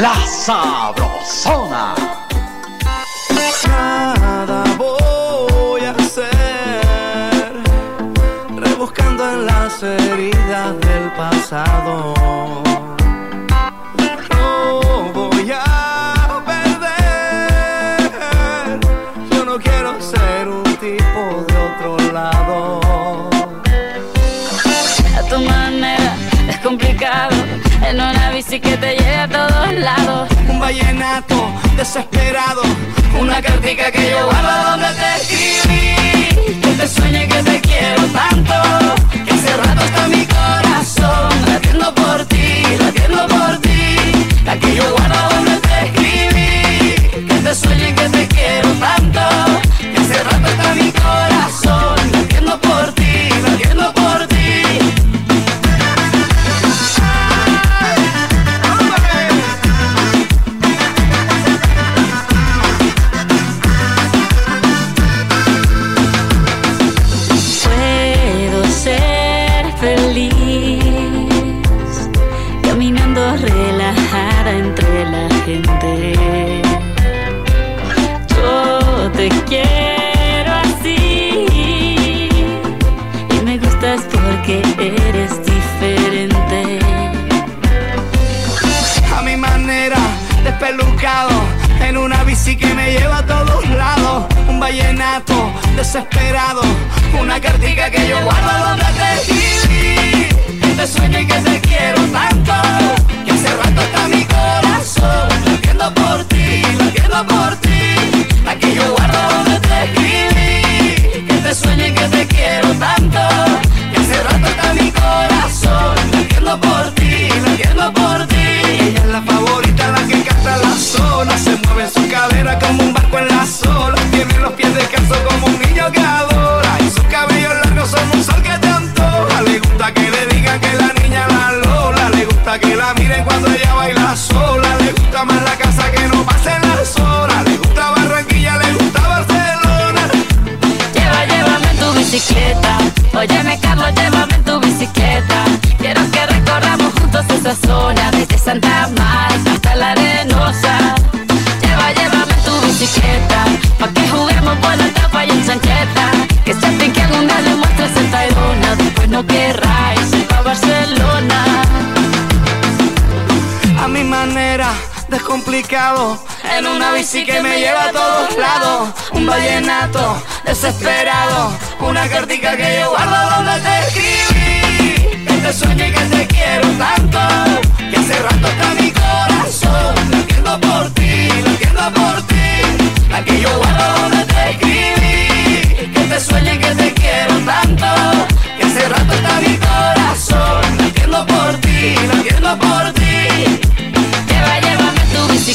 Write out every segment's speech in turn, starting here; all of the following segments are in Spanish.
La Sabrosona. Nada voy a hacer, rebuscando en las heridas del pasado. Que te lleve a todos lados. Un vallenato desesperado, una cartica que yo guardo donde te escribí. Que te sueñe que te quiero tanto, que hace rato está mi corazón latiendo por ti, latiendo por ti. La que yo guardo donde te escribí. Que te sueñe que te desesperado, una cartica que yo guardo donde te escribí, que te sueño y que te quiero tanto, que hace rato está mi corazón, latiendo por ti, latiendo por ti, la que yo guardo donde te escribí, que te sueño y que te En una bici que me lleva a todos lados. Un vallenato desesperado. Una cartica que yo guardo donde te escribí. Que te sueño y que te quiero tanto. Que hace rato está mi corazón. Latiendo por ti, latiendo por ti. La yo guardo donde te escribí. Que te sueño y que te quiero tanto. Que hace rato está mi corazón. Latiendo por ti, latiendo por ti.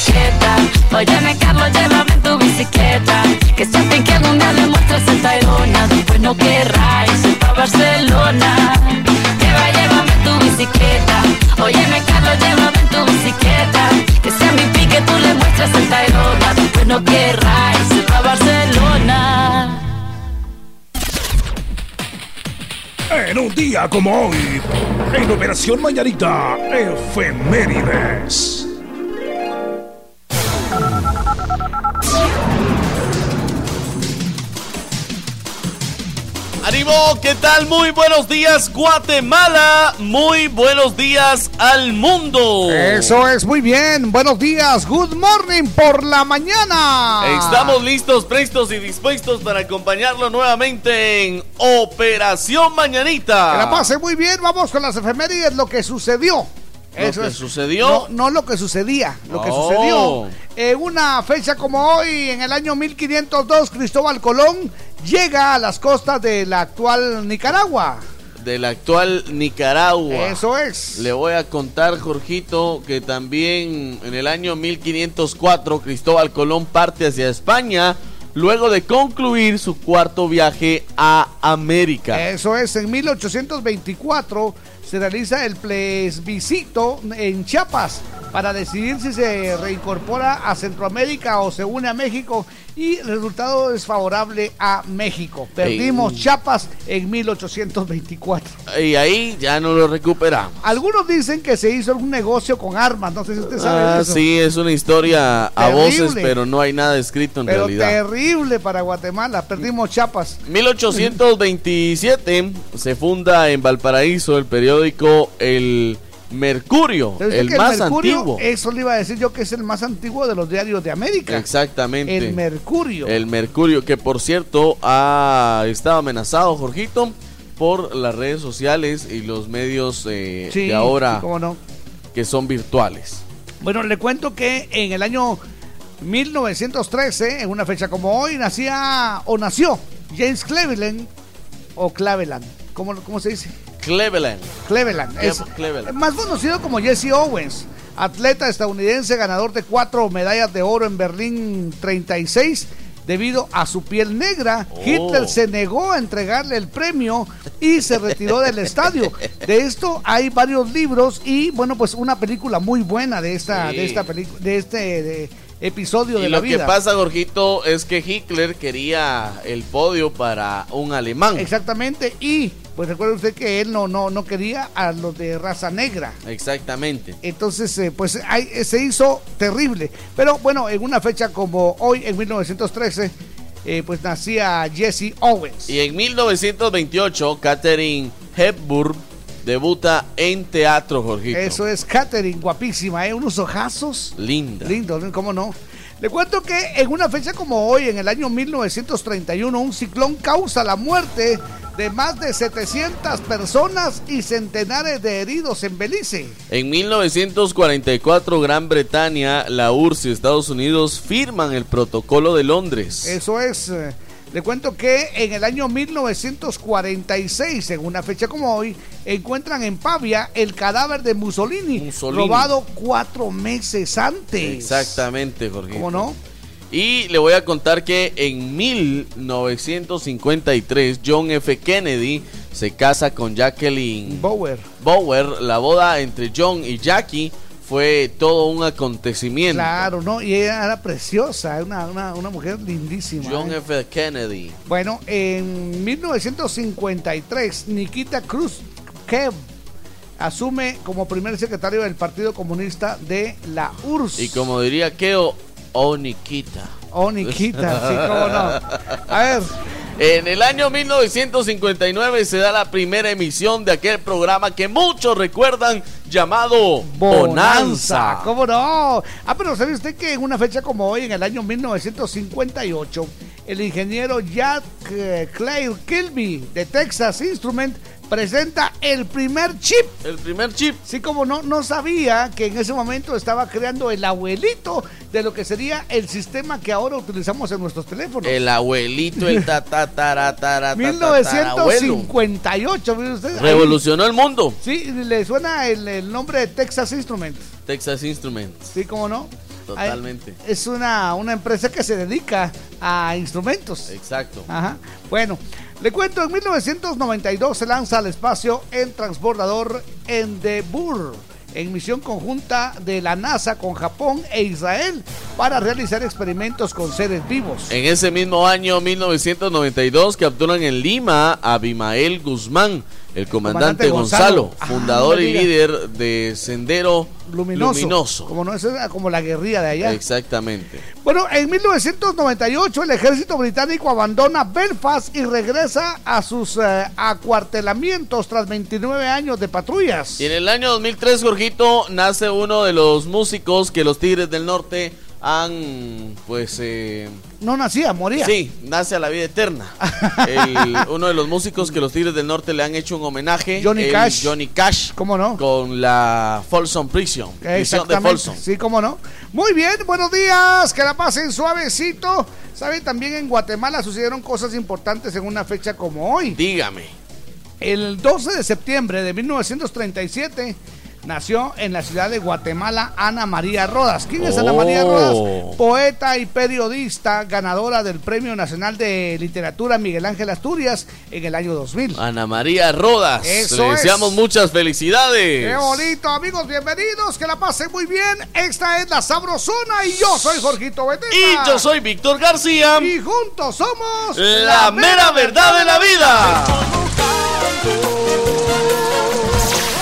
Llévame bicicleta. Óyeme, Carlos, llévame tu bicicleta. Que sienten que algún día le muestres el Tayrona. Después no querráis ir pa' Barcelona. Lleva, llévame tu bicicleta. Óyeme, Carlos, llévame en tu bicicleta. Que sea mi pique, tú le muestras el Tayrona. Después no querráis ir pa' Barcelona. En un día como hoy, en Operación Mañanita, efemérides. ¡Ánimo! ¿Qué tal? Muy buenos días, Guatemala. Muy buenos días al mundo. Eso es muy bien. Buenos días. Good morning por la mañana. Estamos listos, prestos y dispuestos para acompañarlo nuevamente en Operación Mañanita. Que la pase muy bien. Vamos con las efemérides, lo que sucedió. Lo que sucedió. No, no lo que sucedía, lo que sucedió. En una fecha como hoy, en el año 1502, Cristóbal Colón llega a las costas de la actual Nicaragua. de la actual Nicaragua. Eso es. Le voy a contar, Jorgito, que también en el año 1504 Cristóbal Colón parte hacia España luego de concluir su cuarto viaje a América. Eso es, en 1824 se realiza el plebiscito en Chiapas para decidir si se reincorpora a Centroamérica o se une a México y el resultado es favorable a México. Perdimos Ey. Chiapas en 1824. Y ahí ya no lo recuperamos. Algunos dicen que se hizo algún negocio con armas, no sé si usted sabe Ah, eso. sí, es una historia a Terrible. voces, pero no hay nada escrito en Pero realidad. terrible para Guatemala, perdimos Chiapas. 1827 se funda en Valparaíso el periódico El Mercurio, el que más Mercurio, antiguo. Eso le iba a decir yo que es el más antiguo de los diarios de América. Exactamente. El Mercurio. El Mercurio, que por cierto ha estado amenazado, Jorgito, por las redes sociales y los medios eh, Sí, de ahora sí, cómo no. que son virtuales. Bueno, le cuento que en el año 1913, en una fecha como hoy, nacía o nació James Cleveland o Cleveland. ¿Cómo, cómo se dice? Cleveland. Cleveland. Es Cleveland. más conocido como Jesse Owens, atleta estadounidense ganador de cuatro medallas de oro en Berlín 36. Debido a su piel negra, Oh. Hitler se negó a entregarle el premio y se retiró del estadio. De esto hay varios libros y bueno, pues una película muy buena de esta, Sí. de esta película, de este de episodio Y de lo la vida. que pasa, Jorgito, es que Hitler quería el podio para un alemán. Exactamente. Y pues recuerde usted que él no, no, no quería a los de raza negra. Exactamente. Entonces, eh, pues hay- eh, se hizo terrible. Pero bueno, en una fecha como hoy, en 1913, eh, pues nacía Jesse Owens. Y en 1928, Catherine Hepburn debuta en teatro, Jorgito. Eso es Catherine, guapísima, ¿eh? Unos ojazos Linda. lindos, ¿no? ¿cómo no? Le cuento que en una fecha como hoy, en el año 1931, un ciclón causa la muerte de más de 700 personas y centenares de heridos en Belice. En 1944, Gran Bretaña, la URSS y Estados Unidos firman el Protocolo de Londres. Eso es. eh, Le cuento que en el año 1946, en una fecha como hoy, encuentran en Pavia el cadáver de Mussolini, Mussolini. robado cuatro meses antes. Exactamente, Jorgito. ¿Cómo no? Y le voy a contar que en 1953, John F. Kennedy se casa con Jacqueline Bower. Bower. La boda entre John y Jackie fue todo un acontecimiento. Claro, ¿no? Y ella era preciosa, una, una, una mujer lindísima. John ¿eh? F. Kennedy. Bueno, en 1953, Nikita Khrushchev asume como primer secretario del Partido Comunista de la URSS. Y como diría Keo, oh Nikita. Oh, Nikita, sí, cómo no. A ver, En el año 1959 se da la primera emisión de aquel programa que muchos recuerdan llamado Bonanza. ¿Cómo no? Ah, pero ¿sabe usted que en una fecha como hoy, en el año 1958, el ingeniero Jack eh, Claire Kilby de Texas Instrument presenta el primer chip? El primer chip. Sí, como no, no sabía que en ese momento estaba creando el abuelito de lo que sería el sistema que ahora utilizamos en nuestros teléfonos. El abuelito, el tatataratara, tatarabuelo. 1958, mire usted. Revolucionó el mundo. Sí, le suena el, el nombre de Texas Instruments. Texas Instruments. Sí, cómo no. Totalmente. Es una, una empresa que se dedica a instrumentos. Exacto. Ajá. Bueno, le cuento, en 1992 se lanza al espacio el transbordador Endeavour en misión conjunta de la NASA con Japón e Israel para realizar experimentos con seres vivos. En ese mismo año, 1992, capturan en Lima a Abimael Guzmán, el comandante, Comandante Gonzalo, Gonzalo. Ah, fundador y líder de Sendero Luminoso. Luminoso. Como no, como la guerrilla de allá. Exactamente. Bueno, en 1998 el ejército británico abandona Belfast y regresa a sus eh, acuartelamientos tras 29 años de patrullas. Y en el año 2003, Jorgito, nace uno de los músicos que los Tigres del Norte han, pues, eh, No nacía, moría. sí, nace a la vida eterna. El- uno de los músicos que los Tigres del Norte le han hecho un homenaje. Johnny el Cash. Johnny Cash. ¿Cómo no? Con la Folsom Prison. Prisión de. Folsom. Sí, cómo no. Muy bien, buenos días. Que la pasen suavecito. Saben, también en Guatemala sucedieron cosas importantes en una fecha como hoy. Dígame. El 12 de septiembre de 1937 nació en la ciudad de Guatemala Ana María Rodas. ¿Quién es Ana María Rodas? Oh. Poeta y periodista, ganadora del Premio Nacional de Literatura Miguel Ángel Asturias en el año 2000. Ana María Rodas. Eso Le es. deseamos muchas felicidades. Qué bonito, amigos, bienvenidos, que la pasen muy bien. Esta es la Sabrosona y yo soy Jorgito Beteta. Y yo soy Víctor García. Y juntos somos La mera verdad de la vida.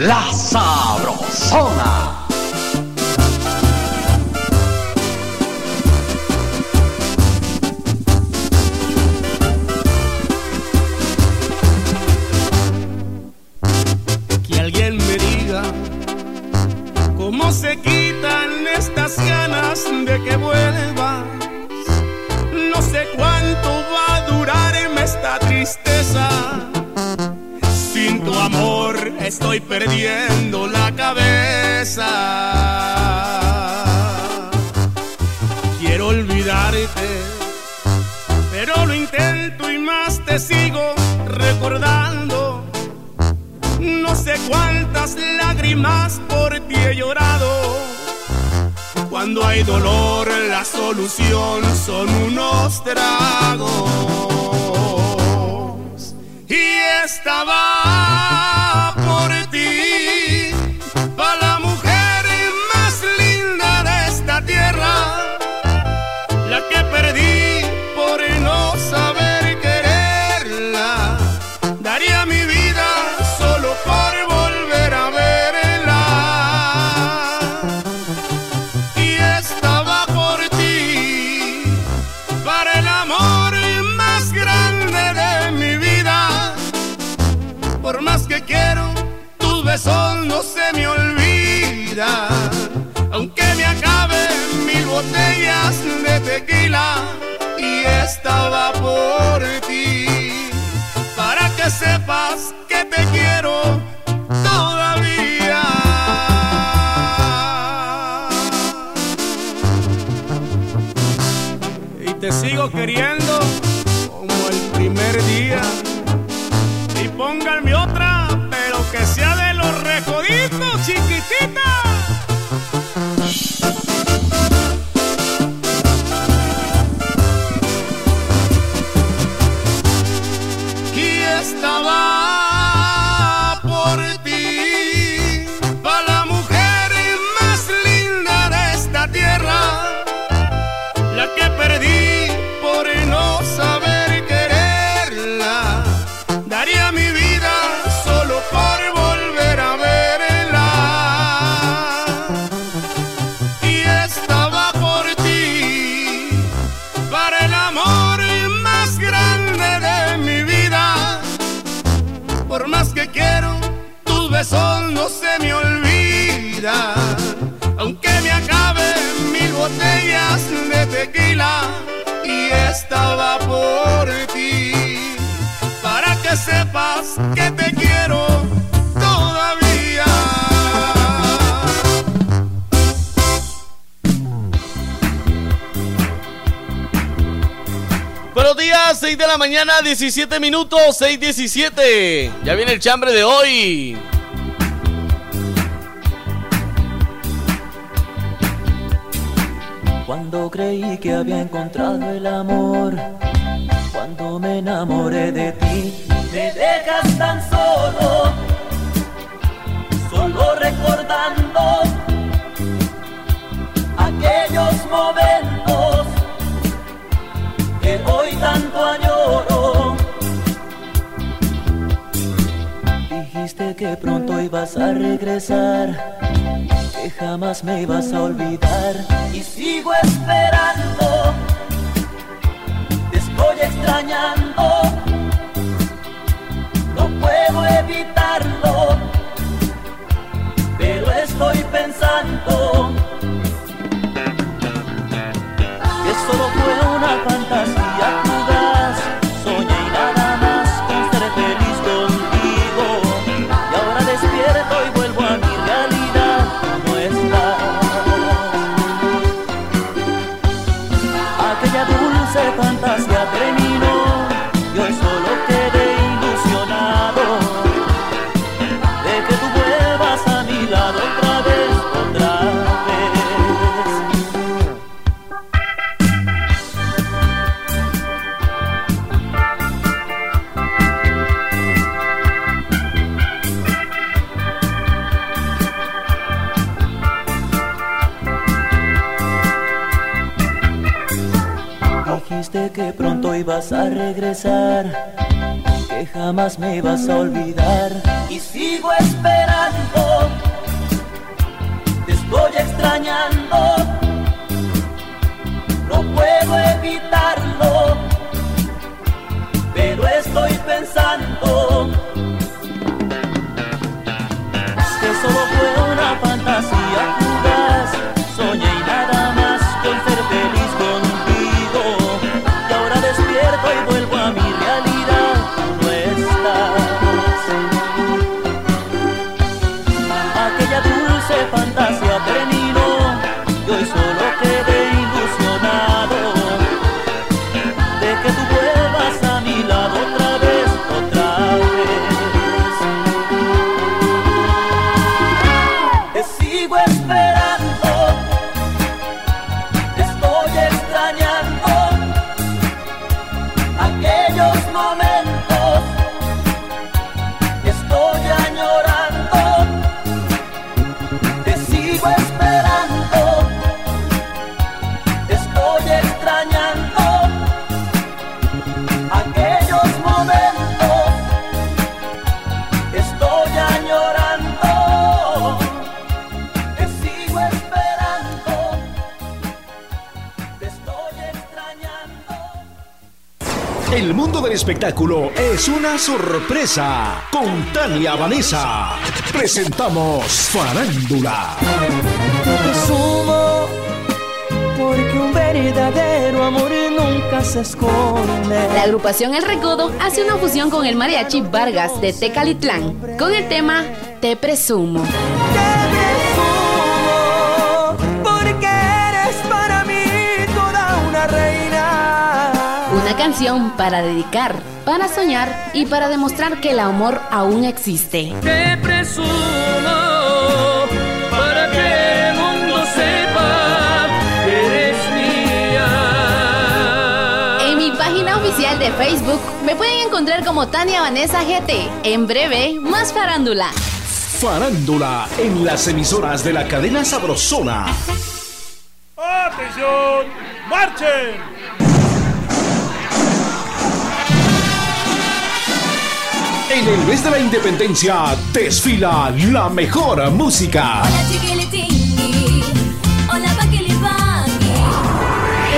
La Sabrosona. 17 minutos, 6.17. Ya viene el chambre de hoy. Cuando creí que había encontrado el amor, cuando me enamoré de ti, me dejas tan Pronto ibas a regresar, que jamás me ibas a olvidar y sigo esperando. Te estoy extrañando, no puedo evitarlo, pero estoy pensando que solo fue una fantasía me ibas a olvidar. Espectáculo es una sorpresa. Con Tania Vanessa presentamos Farándula. Presumo porque un verdadero amor nunca se esconde. La agrupación El Recodo hace una fusión con el mariachi Vargas de Tecalitlán con el tema Te Presumo. Presumo canción para dedicar, para soñar y para demostrar que el amor aún existe. Te presumo para que el mundo sepa que eres mía. En mi página oficial de Facebook me pueden encontrar como Tania Vanessa GT. En breve, más farándula. Farándula en las emisoras de la cadena Sabrosona. ¡Atención! ¡Marchen! En el mes de la independencia desfila la mejor música.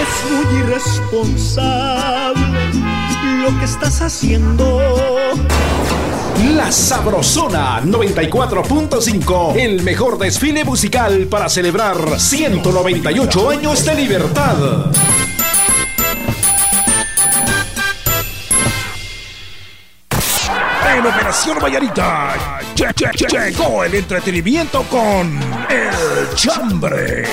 Es muy irresponsable lo que estás haciendo. La Sabrosona 94.5, el mejor desfile musical para celebrar 198 años de libertad. En Operación Vallarita lle- lle- lle- llegó el entretenimiento con El Chambre.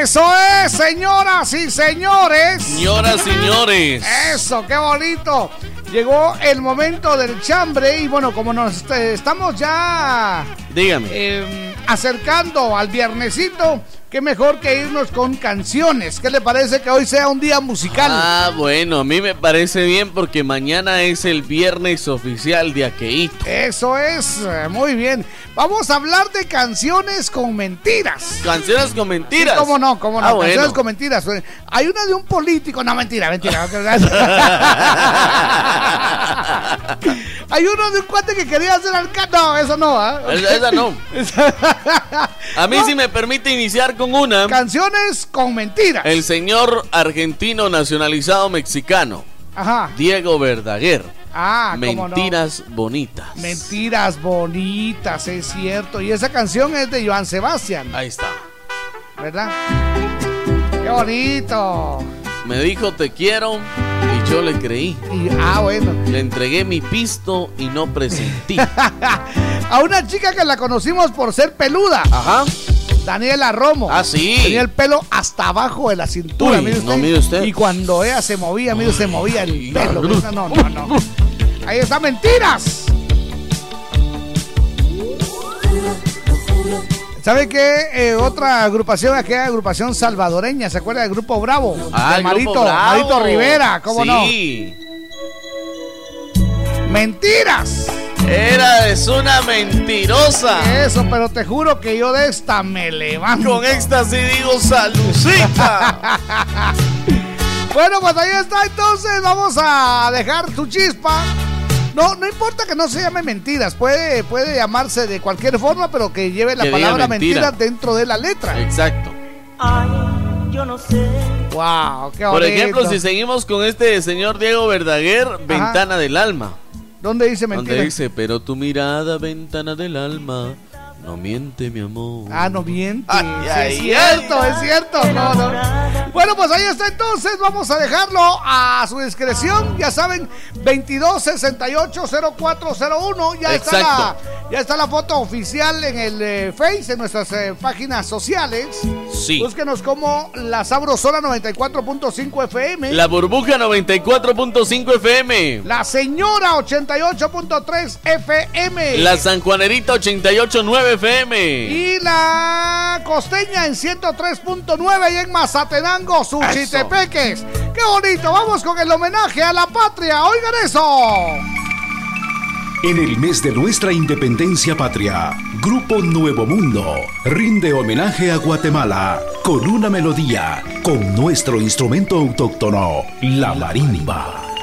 Eso es, señoras y señores. Señoras, señores. Eso, qué bonito. Llegó el momento del chambre y bueno, como nos eh, estamos ya Dígame. eh, acercando al viernesito, qué mejor que irnos con canciones. ¿Qué le parece que hoy sea un día musical? Ah, bueno, a mí me parece bien porque mañana es el viernes oficial de Aqueíto. Eso es, eh, muy bien. Vamos a hablar de canciones con mentiras. Canciones con mentiras. Sí, cómo no, cómo no, Ah, canciones bueno. con mentiras. Hay una de un Hay uno de un cuate que quería hacer alcalde. No, eso no, ¿ah? Esa, esa no. A mí sí me permite iniciar con una. Canciones con mentiras. El señor argentino nacionalizado mexicano, Ajá. Diego Verdaguer. Ah, no. Mentiras bonitas. Mentiras bonitas, es cierto. Y esa canción es de Joan Sebastián, Ahí está. ¿verdad? Qué bonito. Me dijo te quiero y yo le creí. Y, ah, bueno. Le entregué mi pisto y no presentí. A una chica que la conocimos por ser peluda, Ajá. Daniela Romo. Ah, sí. Tenía el pelo hasta abajo de la cintura, Uy, mire usted. no, mire usted. Y cuando ella se movía, mire, se movía el pelo. mire, No, no, no. Ahí está, mentiras. ¿Sabe qué? Eh, otra agrupación, aquella agrupación salvadoreña, ¿se acuerda del Grupo Bravo? Ah, de el Marito, Grupo Bravo. Marito Rivera, ¿cómo sí. no? Mentiras. Era es una mentirosa. Eso, pero te juro que yo de esta me levanto. Con éxtasis digo salucita. Bueno, pues ahí está, entonces vamos a dejar tu chispa. No, no importa que no se llame mentiras, puede, puede llamarse de cualquier forma, pero que lleve la Que palabra mentira. mentiras dentro de la letra. Exacto. Ay, yo no sé. Wow, qué bonito. Por ejemplo, si seguimos con este señor Diego Verdaguer, Ventana del Alma. ¿Dónde dice mentira? Donde dice, pero tu mirada, ventana del alma, no miente mi amor. Ah, no miente. Ay, Sí, ay, es cierto, es cierto. No, no. Bueno, pues ahí está entonces. Vamos a dejarlo a su discreción. Ya saben, 22680401. Ya está, la, ya está la foto oficial en el eh, Face, en nuestras eh, páginas sociales. Sí. Búsquenos como La Sabrosona 94.5 FM. La burbuja 94.5 FM. La Señora 88.3 FM. La Sanjuanerita 88.9 FM. Y la costeña en 103.9 y en Mazatenango, Suchitepeques. ¡Qué bonito! Vamos con el homenaje a la patria. Oigan eso. En el mes de nuestra independencia patria, Grupo Nuevo Mundo rinde homenaje a Guatemala con una melodía, con nuestro instrumento autóctono, la marimba.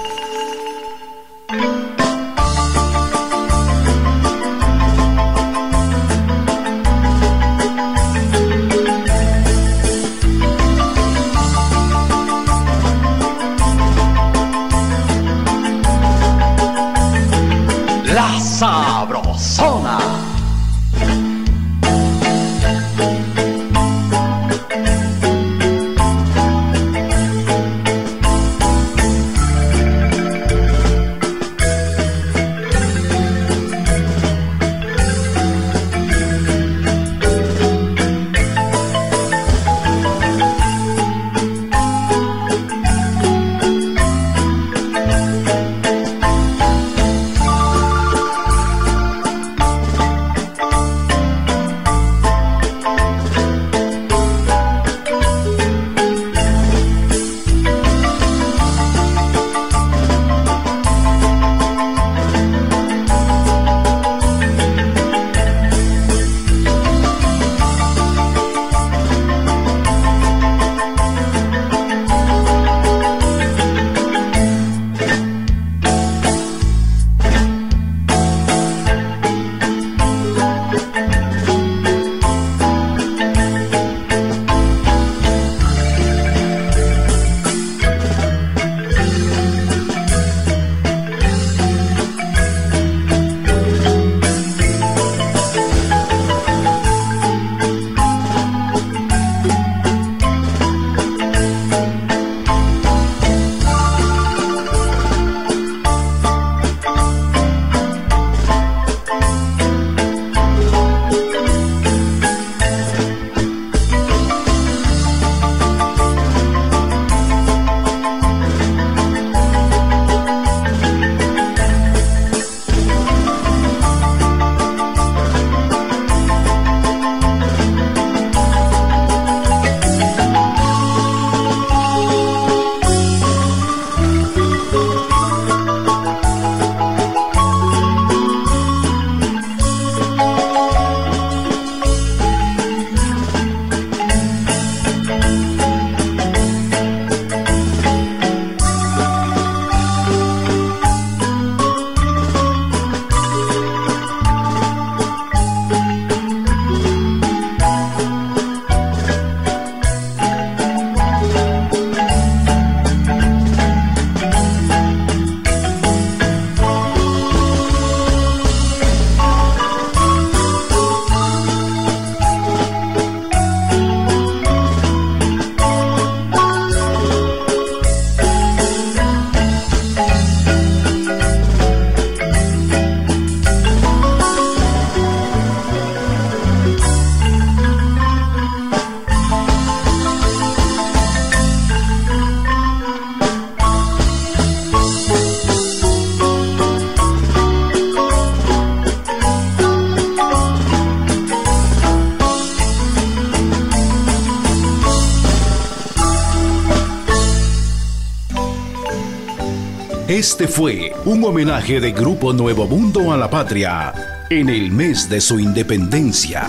Este fue un homenaje de Grupo Nuevo Mundo a la patria en el mes de su independencia.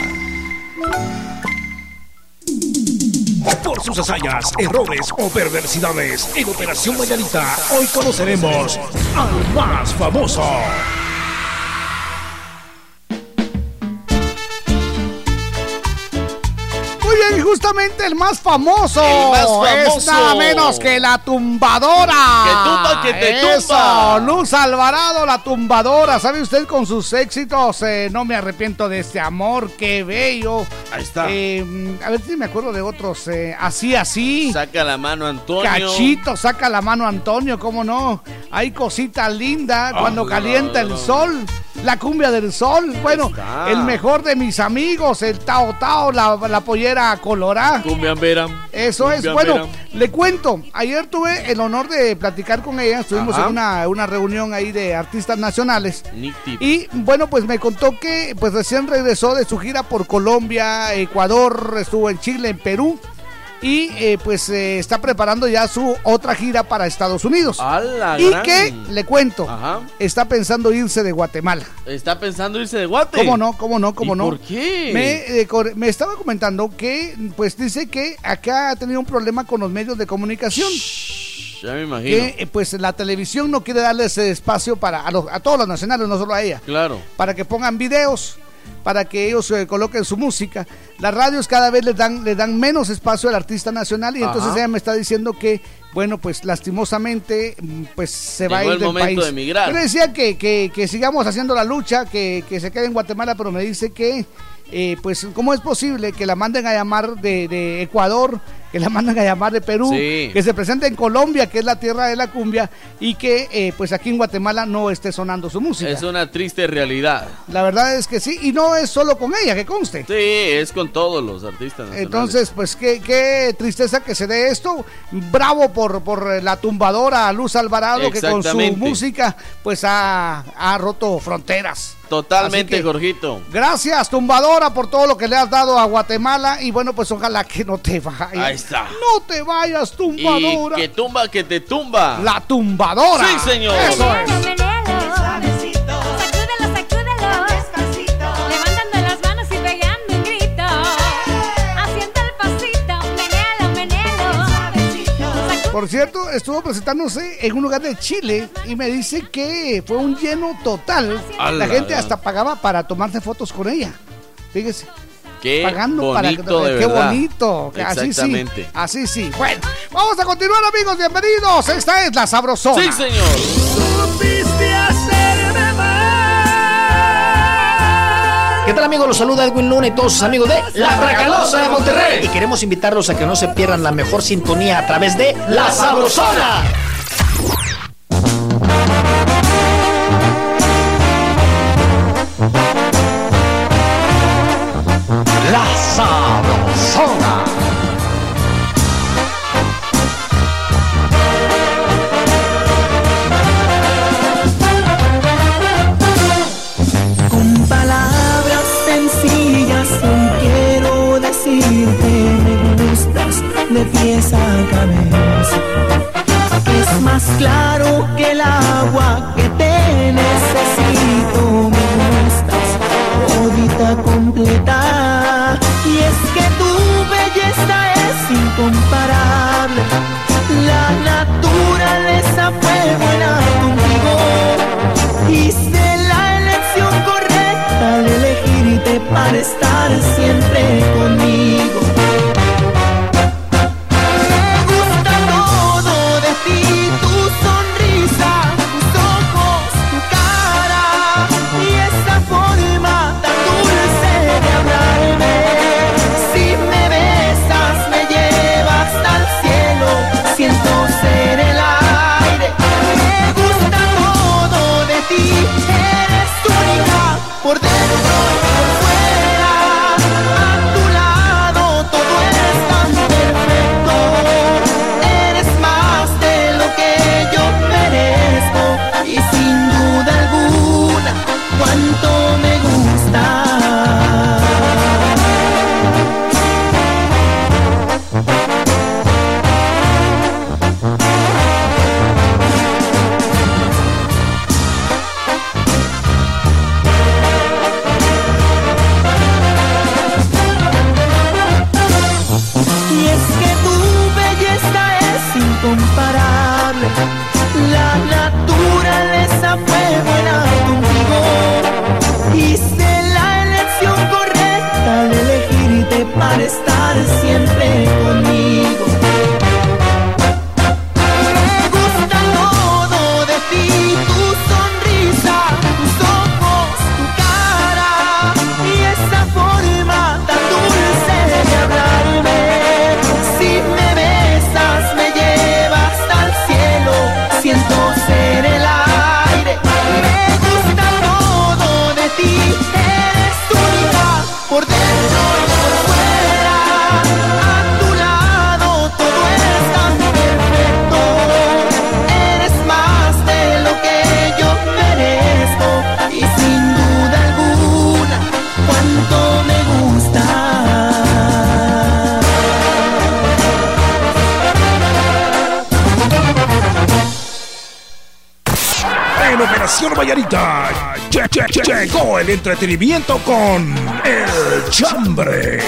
Por sus hazañas, errores o perversidades en Operación Mañanita, hoy conoceremos al más famoso. Justamente el más famoso, El más famoso. es nada menos que la tumbadora. Que tumba, que te Eso, tumba. Luz Alvarado, la tumbadora. ¿Sabe usted con sus éxitos? eh, no me arrepiento de este amor, qué bello. Ahí está. Eh, a ver si me acuerdo de otros. eh, así, así. Saca la mano Antonio. Cachito, saca la mano Antonio, ¿cómo no? Hay cosita linda cuando Ah, calienta el sol. La cumbia del sol. Bueno, está. el mejor de mis amigos, el Tao Tao, la, la pollera colorá. Cumbia Vera. Eso es. Bueno, Vera. le cuento. Ayer tuve el honor de platicar con ella. Estuvimos Ajá. en una, una reunión ahí de artistas nacionales. Y bueno, pues me contó que pues recién regresó de su gira por Colombia, Ecuador, estuvo en Chile, en Perú. Y eh, pues eh, está preparando ya su otra gira para Estados Unidos. Y gran. que, le cuento, Ajá. está pensando irse de Guatemala. Está pensando irse de Guate. ¿Cómo no? ¿Cómo no? ¿Cómo ¿Y no? por qué? Me, eh, me estaba comentando que, pues dice que acá ha tenido un problema con los medios de comunicación. Ya me imagino. Que pues la televisión no quiere darle ese espacio para a, los- a todos los nacionales, no solo a ella Claro. para que pongan videos, para que ellos eh, coloquen su música. Las radios cada vez les dan, le dan menos espacio al artista nacional y entonces ella me está diciendo que, bueno, pues lastimosamente, mm, pues se va a ir el del momento país. de emigrar. Yo le decía que, que, que sigamos haciendo la lucha, que, que se quede en Guatemala, pero me dice que, eh, pues, ¿cómo es posible que la manden a llamar de, de Ecuador, que la manden a llamar de Perú, Sí. que se presente en Colombia, que es la tierra de la cumbia, y que, eh, pues, aquí en Guatemala no esté sonando su música? Es una triste realidad. La verdad es que sí, y no es solo con ella, que conste. Sí, es con todos los artistas nacionales. Entonces, pues qué, qué tristeza que se dé esto. Bravo por, por la tumbadora Luz Alvarado, que con su música pues ha, ha roto fronteras. Totalmente, que- Jorgito. Gracias, tumbadora, por todo lo que le has dado a Guatemala. Y bueno, pues ojalá que no te vayas. Ahí está. No te vayas, Y tumbadora. que tumba, que te tumba. La tumbadora. Sí, señor. Eso es. Por cierto, estuvo presentándose en un lugar de Chile y me dice que fue un lleno total. La gente hasta pagaba para tomarse fotos con ella. Fíjese, Qué pagando para que bonito, de qué verdad. bonito. que Así sí. Exactamente. Así sí. Bueno, vamos a continuar, amigos. Bienvenidos. Esta es la sabrosona. Sí, señor. ¿Qué tal amigos? Los saluda Edwin Luna y todos sus amigos de La Tracalosa de Monterrey. Y queremos invitarlos a que no se pierdan la mejor sintonía a través de La Sabrosona. De pies a cabeza. Es más claro que el agua que te necesito me gustas todita completa. Y es que tu belleza es incomparable. La naturaleza fue buena contigo. Hice la elección correcta al elegirte para estar siempre conmigo. Che- che- che- llegó el entretenimiento con El Chambre.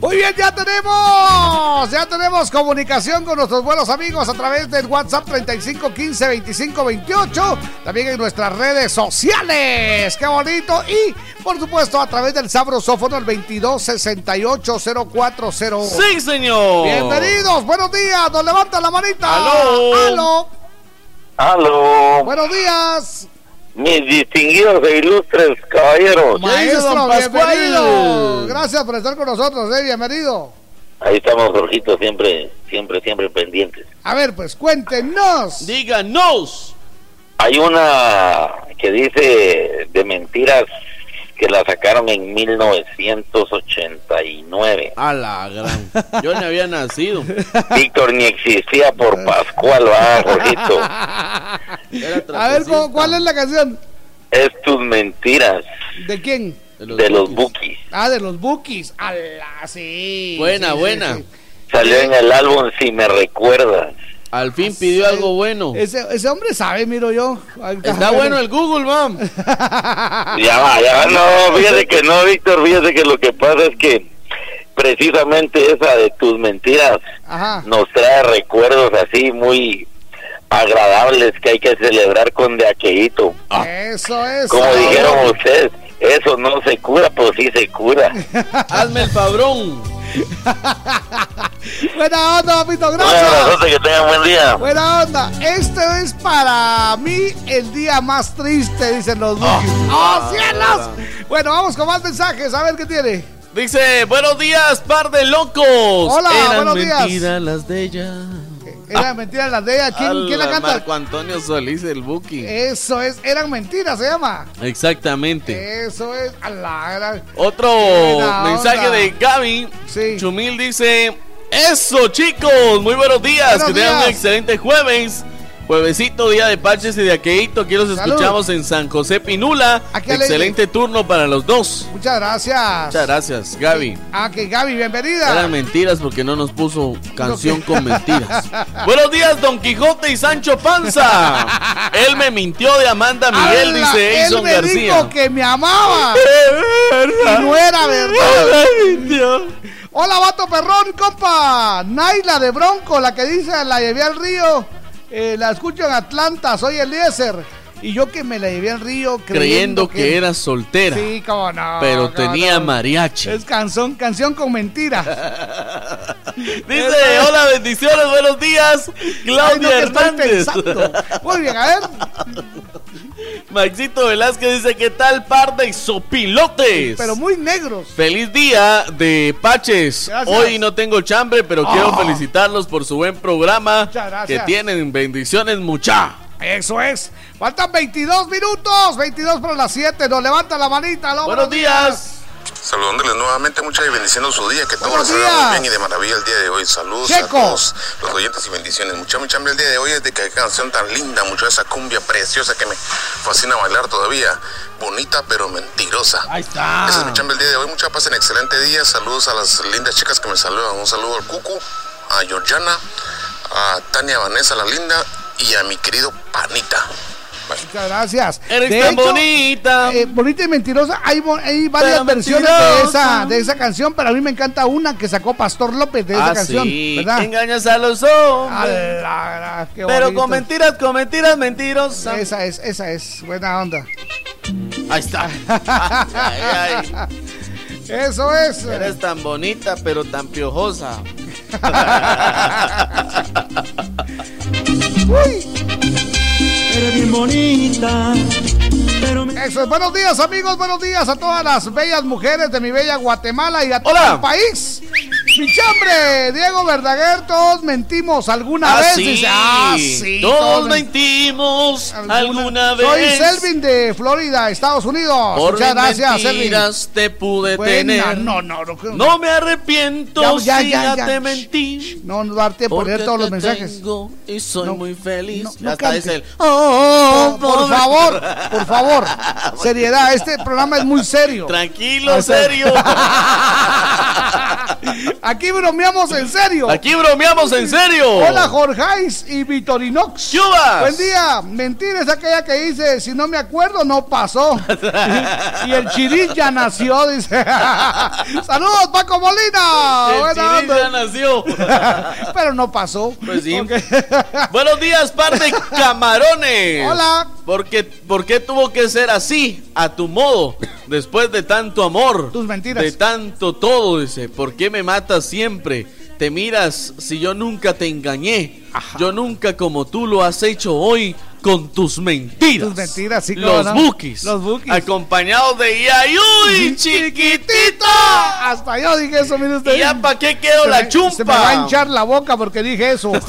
Muy bien, ya tenemos, ya tenemos comunicación con nuestros buenos amigos a través del WhatsApp 35 15 25 28, también en nuestras redes sociales, qué bonito, y por supuesto a través del sabrosófono el 22 68 0401. Sí, señor. Bienvenidos, buenos días, nos levantan la manita. Aló. Aló. Aló, Buenos días. mis distinguidos e ilustres caballeros. Maestro, bienvenido. Gracias por estar con nosotros, eh, bienvenido. Ahí estamos, Jorgito, siempre, siempre, siempre pendientes. A ver, pues cuéntenos. Díganos. Hay una que dice de mentiras que la sacaron en 1989. A la gran. Yo ni había nacido. Víctor ni existía por Pascual, va, Jorgito. A ver, ¿cu- trapecista. ¿cuál es la canción? Es tus mentiras ¿De quién? de los Bookies. Ah, de los Bookies. ¡Ala! Sí. Buena, sí, sí, buena. sí. Salió en el álbum Si me recuerdas. Al fin pidió algo bueno. Ese, ese hombre sabe, miro yo. Está bueno el Google, mam. Ya va, ya va, no, fíjate que no, Víctor, fíjate que lo que pasa es que precisamente esa de tus mentiras Ajá. nos trae recuerdos así muy agradables que hay que celebrar con de aquellito. Eso es. Como dijeron ustedes, eso no se cura, pues sí se cura. Hazme el pabrón. Buena onda, papito, gracias. abrazote, que tengan buen día. Buena onda. Este es para mí el día más triste, dicen los Bookies. ¡Oh, cielos! Bueno, vamos con más mensajes, a ver qué tiene. Dice, buenos días, par de locos. Hola, Eran buenos días. las de ella. Eran mentiras las de ella. ¿Quién, quién la Ala, canta? Marco Antonio Solís, el Buki. Eso es, eran mentiras, se llama. Exactamente. Eso es, a la gran- Otro mensaje onda. de Gaby. Sí. Chumil dice: Eso, chicos, muy buenos días. Buenos que tengan un excelente jueves. Juevesito, día de Paches y de Aqueito. Aquí los Salud. escuchamos en San José Pinula. Excelente turno para los dos. Muchas gracias. Muchas gracias, Gaby. Ah, que Gaby, bienvenida. Eran mentiras porque no nos puso canción con mentiras. Buenos días, Don Quijote y Sancho Panza. Él me mintió de Amanda Miguel, dice él Edson me García. dijo que me amaba. Y no era verdad. Hola, vato perrón, compa. Naila de Bronco, la que dice la llevé al río. Eh, la escucho en Atlanta, soy Eliezer. Y yo que me la llevé al río creyendo, Creyendo que era soltera. Sí, cómo no. pero cómo tenía no. mariachi. Es canción, canción con mentiras. Dice, hola, bendiciones, buenos días, Ay, Claudia no, estoy Hernández. pensando. Muy bien, a ver. Maxito Velázquez dice, ¿qué tal par de sopilotes? Pero muy negros. Feliz día de Paches. Gracias. Hoy no tengo chambre, pero Oh. quiero felicitarlos por su buen programa. Que tienen bendiciones mucha. Eso es. Faltan 22 minutos. 22 para las 7. Nos levanta la manita. aló, Buenos días. Saludándoles nuevamente, muchas bendiciendo su día, que todo Buenos les bien y de maravilla el día de hoy. Saludos Checo. a todos los oyentes y bendiciones. Mucha, mucha hambre el día de hoy es de que canción tan linda, mucho esa cumbia preciosa que me fascina bailar todavía. Bonita pero mentirosa. Ahí está. Ese es mi chambre el día de hoy. Mucha paz en excelente día. Saludos a las lindas chicas que me saludan. Un saludo al Cucu, a Georgiana, a Tania Vanessa la linda y a mi querido Panita. Muchas gracias. Eres De tan hecho, bonita. eh, bonita y mentirosa. Hay, varias versiones de esa, de esa canción, pero a mí me encanta una que sacó Pastor López de esa Ah, canción. sí. ¿Verdad? Engañas a los hombres. Pero bonito. con mentiras, con mentiras, mentirosa. Esa es, esa es. Buena onda. Ahí está. Ay, ay. Eso es. Eres tan bonita, pero tan piojosa. Eres bien bonita, pero me... Eso es. Buenos días, amigos. Buenos días a todas las bellas mujeres de mi bella Guatemala y a todo Hola. el país. Mi chambre, Diego Verdaguer, todos mentimos alguna Ah, vez. sí. Dice, ah, sí. Todos men- mentimos alguna, vez. Soy Selvin de Florida, Estados Unidos. Por Muchas gracias, Selvin. te pude Buena, tener. no, no, no, No me arrepiento Ya, ya, si ya, ya, ya. te mentí. No nos va a dar tiempo de Porque leer todos los mensajes. tengo y soy No, muy feliz. no, no dice él. Oh, por favor, por favor. Seriedad, este programa es muy serio. Tranquilo, serio. Aquí bromeamos en serio. Aquí bromeamos en serio. Hola Jorgeis y Vitorinox. ¡Chubas! Buen día. Mentira es aquella que dice, si no me acuerdo, no pasó. y el chirín ya nació, dice. Saludos, Paco Molina. El onda. ya nació. Pero no pasó. Pues sí. Buenos días, par de camarones. Hola. ¿Por qué, por qué tuvo que ser así, a tu modo, después de tanto amor? Tus mentiras. De tanto todo, dice. ¿Por qué me matas siempre? Te miras si yo nunca te engañé. Yo nunca como tú lo has hecho hoy con tus mentiras. Tus mentiras, sí, Los no. bookies. Los bookies. Acompañados de Yayuy, chiquitito. Hasta yo dije eso, mire usted. ¿Y ya para qué quedó la me- chumpa? Se me va a hinchar la boca porque dije eso.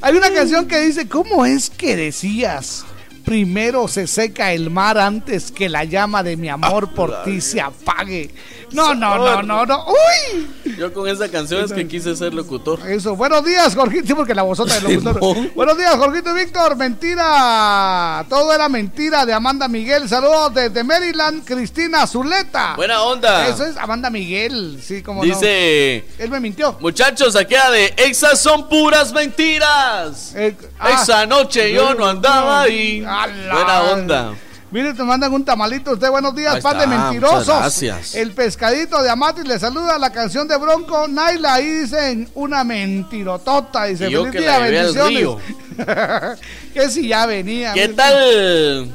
Hay una canción que dice, ¿cómo es que decías? Primero se seca el mar antes que la llama de mi amor por ti se apague. No, no, no, no, no. ¡Uy! Yo con esa canción es que quise ser locutor. Eso, buenos días, Jorgito. Sí, porque la vozota del locutor. Buenos días, Jorgito y Víctor. Mentira. Todo era mentira de Amanda Miguel. Saludos desde Maryland, Cristina Zuleta. Buena onda. Eso es Amanda Miguel. Sí, como Dice, Él me mintió. muchachos, aquella de Exas son puras mentiras. ah. Esa noche yo no andaba ahí. Ala. Buena onda. Mire, te mandan un tamalito. Usted, buenos días, Ahí par de mentirosos. gracias. El pescadito de Amatis le saluda la canción de Bronco. Naila, ahí dicen una mentirotota. Dice, Y yo feliz que día, bendiciones. que si ya venía. ¿Qué mire. tal?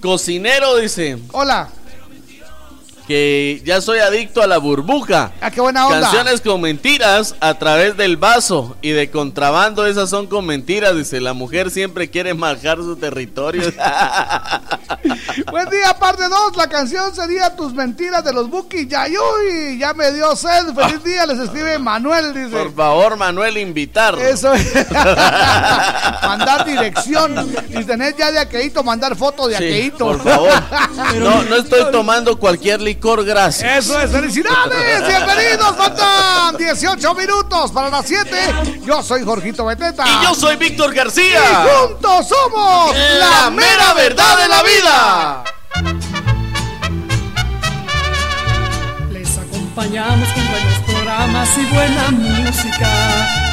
Cocinero dice Hola. Que ya soy adicto a la burbuja. Ah, qué buena onda. Canciones con mentiras a través del vaso y de contrabando, esas son con mentiras. Dice, la mujer siempre quiere marcar su territorio. Buen día, parte 2. La canción sería Tus mentiras de los Bookies. Ya, uy, ya me dio sed. Feliz día, les escribe Manuel. Dice. Por favor, Manuel, invitar. Eso es. mandar dirección. Y tener ya de aqueíto, mandar foto de Sí, aqueíto. por favor. No, no estoy tomando cualquier licor, gracias. Eso es, felicidades, bienvenidos, faltan 18 minutos para las 7. Yo soy Jorgito Beteta. Y yo soy Víctor Y García. juntos somos La mera verdad de la vida. Les acompañamos con buenos programas y buena música.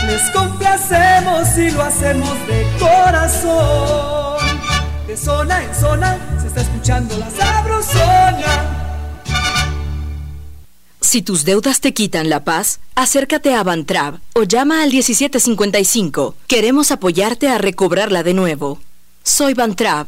Les complacemos y lo hacemos de corazón. De zona en zona se está escuchando la sabrosona. Si tus deudas te quitan la paz, acércate a Bantrab o llama al 1755. Queremos apoyarte a recobrarla de nuevo. Soy Bantrab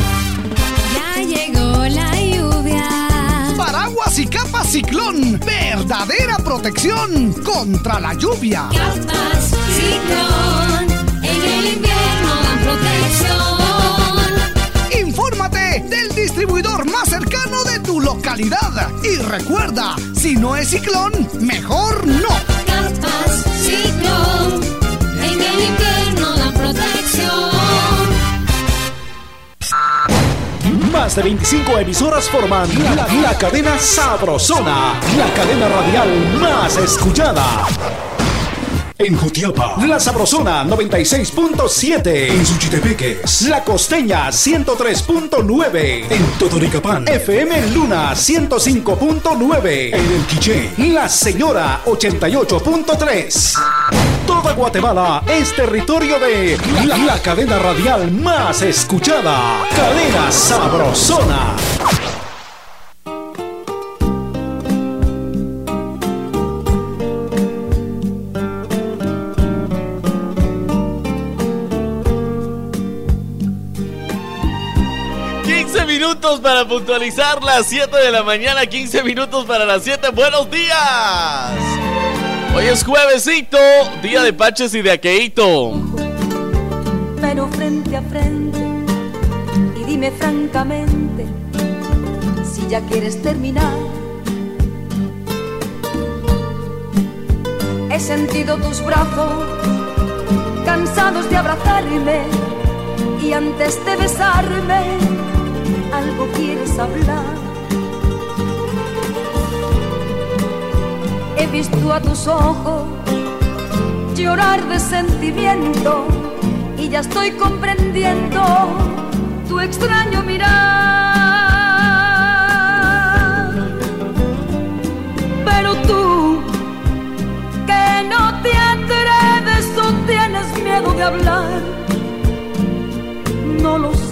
Paraguas y capa ciclón. Verdadera protección contra la lluvia. Capas ciclón. En el invierno dan protección. Infórmate del distribuidor más cercano de tu localidad. Y recuerda, si no es ciclón, mejor no. Capas ciclón. En el invierno dan protección. Más de 25 emisoras forman la, cadena Sabrosona, la cadena radial más escuchada. En Jutiapa, La Sabrosona 96.7. En Suchitepeques, La Costeña 103.9. En Totoricapán, FM Luna 105.9. En El Quiché, La Señora 88.3. Toda Guatemala es territorio de la, la cadena radial más escuchada. Cadena Sabrosona. minutos para puntualizar las 7 de la mañana, 15 minutos para las 7. Buenos días. Hoy es juevesito, día de Paches y de Aqueito. pero frente a frente y dime francamente si ya quieres terminar. He sentido tus brazos cansados de abrazarme y antes de besarme algo quieres hablar. He visto a tus ojos llorar de sentimiento y ya estoy comprendiendo tu extraño mirar. Pero tú, que no te atreves o tienes miedo de hablar, no lo sé.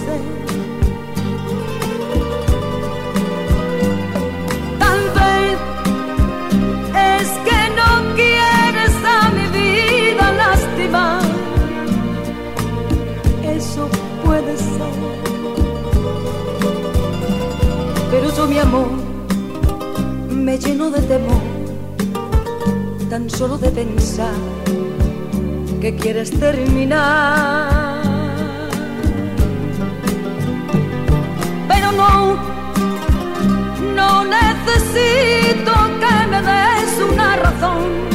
Mi amor me lleno de temor tan solo de pensar que quieres terminar. Pero no, no necesito que me des una razón.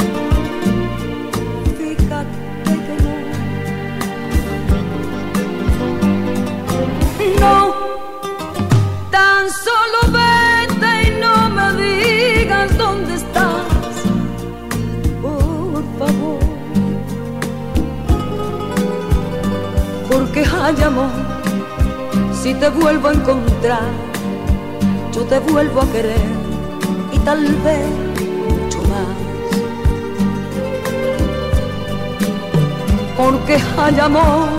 Hay amor, si te vuelvo a encontrar yo te vuelvo a querer y tal vez mucho más. Porque hay amor,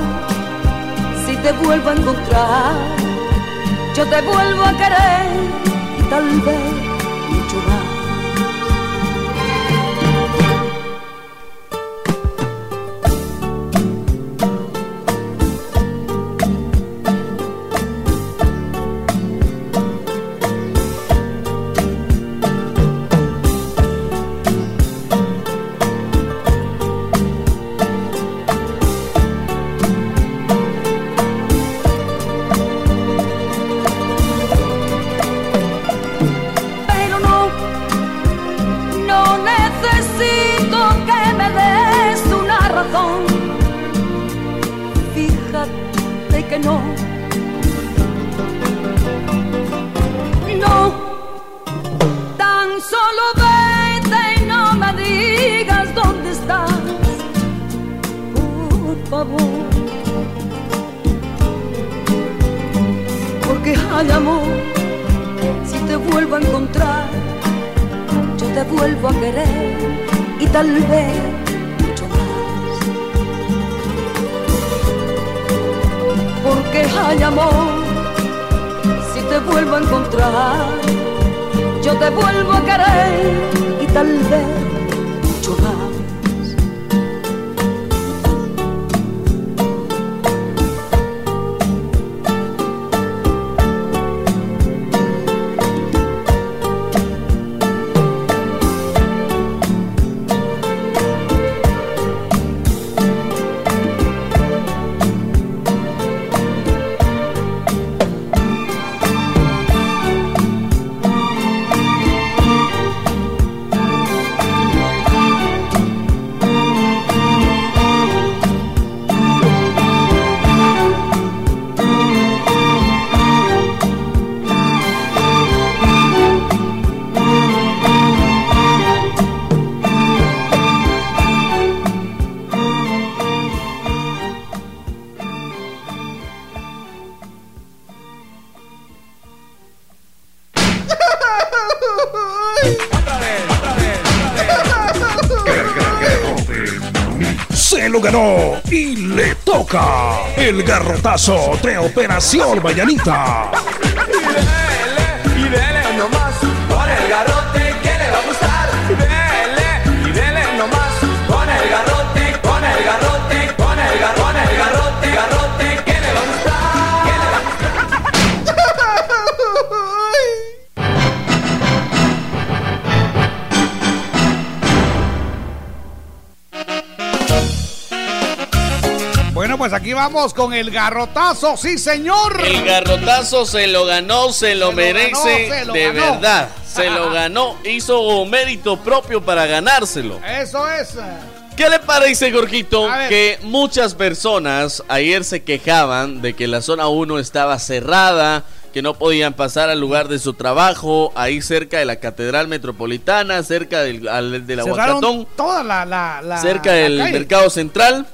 si te vuelvo a encontrar, yo te vuelvo a querer y tal vez Porque hay amor si te vuelvo a encontrar, yo te vuelvo a querer y tal vez mucho más. Porque hay amor, si te vuelvo a encontrar, yo te vuelvo a querer y tal vez mucho más. Garrotazo de Operación Mañanita. Vamos con el garrotazo, sí señor. El garrotazo se lo ganó, se lo merece, ganó, se lo de ganó. verdad. Se lo ganó, hizo mérito propio para ganárselo. Eso es. ¿Qué le parece, Jorgito? Que muchas personas ayer se quejaban de que la zona 1 estaba cerrada, que no podían pasar al lugar de su trabajo, ahí cerca de la Catedral Metropolitana, cerca del, al- del Aguacatón, toda la, la, la- cerca del calle. Mercado Central,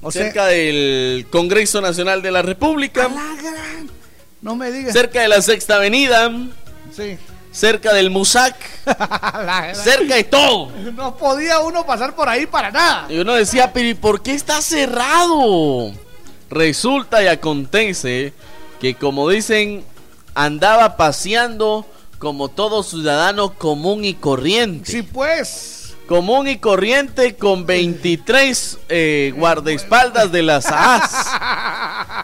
O sea- cerca del Congreso Nacional de la República, No me digas. cerca de la Sexta Avenida, Sí. cerca del Musac, La- cerca de todo. No podía uno pasar por ahí para nada. Y uno decía, pero ¿y por qué está cerrado? Resulta y acontece que como dicen, andaba paseando como todo ciudadano común y corriente. Sí, pues. Común y corriente con 23 eh, guardaespaldas de las AS.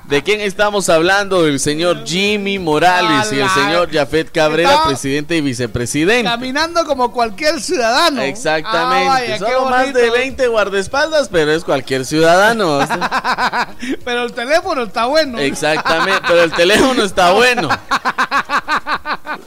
¿De quién estamos hablando? Del señor Jimmy Morales y el señor Jafet Cabrera, Estaba- presidente y vicepresidente. Caminando como cualquier ciudadano. Exactamente. Ah, vaya, Solo más de 20 guardaespaldas, pero es cualquier ciudadano. Pero el teléfono está bueno. Exactamente, pero el teléfono está bueno.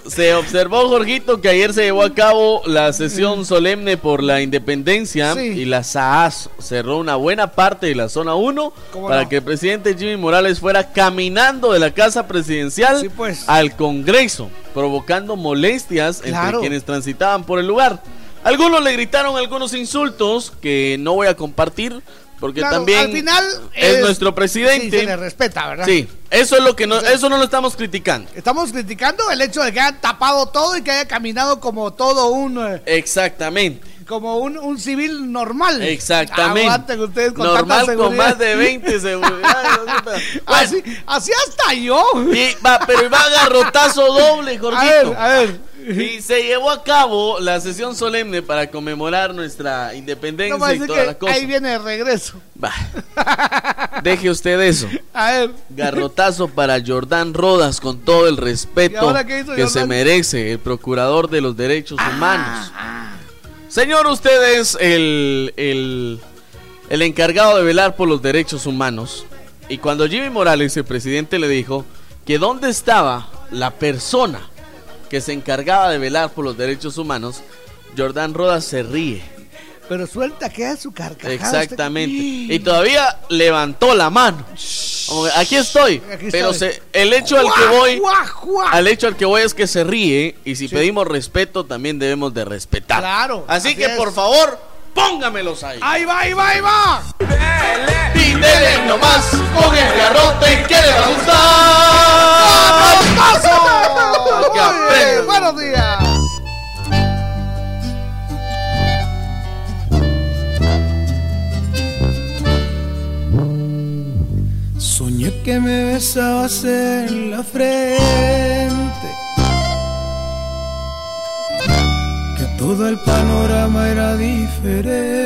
Se observó, Jorgito, que ayer se llevó a cabo la sesión solemne por la independencia Sí. y la SAAS cerró una buena parte de la zona 1 ¿Cómo para no? que el presidente Jimmy Morales fuera caminando de la casa presidencial Sí, pues. al Congreso, provocando molestias Claro. entre quienes transitaban por el lugar. Algunos le gritaron algunos insultos que no voy a compartir porque Claro, también al final es, nuestro presidente. Sí, se le respeta, ¿verdad? Sí, eso es lo que no, eso no lo estamos criticando. Estamos criticando el hecho de que hayan tapado todo y que haya caminado como todo un eh, Exactamente. Como un, un civil normal. Exactamente. Aguanten ustedes con Normal tanta con seguridad. más de 20 seguridades. así, así hasta yo. Y va, pero iba a garrotazo doble, Jorgito. A ver, a ver. Y se llevó a cabo la sesión solemne para conmemorar nuestra independencia No y toda la cosa. ahí viene el regreso. Va. Deje usted eso. A ver. Garrotazo para Jordán Rodas con todo el ¿Y respeto que se merece el procurador de los derechos Ah, humanos. Señor, usted es el, el, el encargado de velar por los derechos humanos. Y cuando Jimmy Morales, el presidente, le dijo que dónde estaba la persona que se encargaba de velar por los derechos humanos, Jordán Rodas se ríe. Pero suelta queda su carcajada. Exactamente. Y todavía levantó la mano. Como aquí estoy. Aquí pero se- el hecho al que voy, al hecho al que voy es que se ríe y si pedimos respeto también debemos de respetar. Claro, Así, así que es. por favor, póngamelos ahí. Ahí va, ahí va, ahí va. Y dele nomás con el garrote que le va a gustar. Buenos días. Que me besabas en la frente, que todo el panorama era diferente,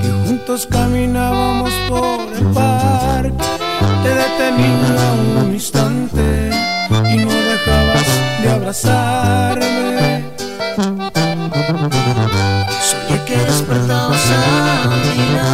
que juntos caminábamos por el parque, te detenía un instante y no dejabas de abrazarme. Soñé que despertabas a mi lado,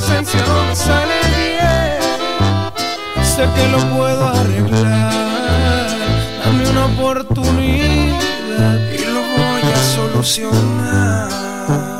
Ausencia no sale bien. Sé que lo puedo arreglar, dame una oportunidad y lo voy a solucionar.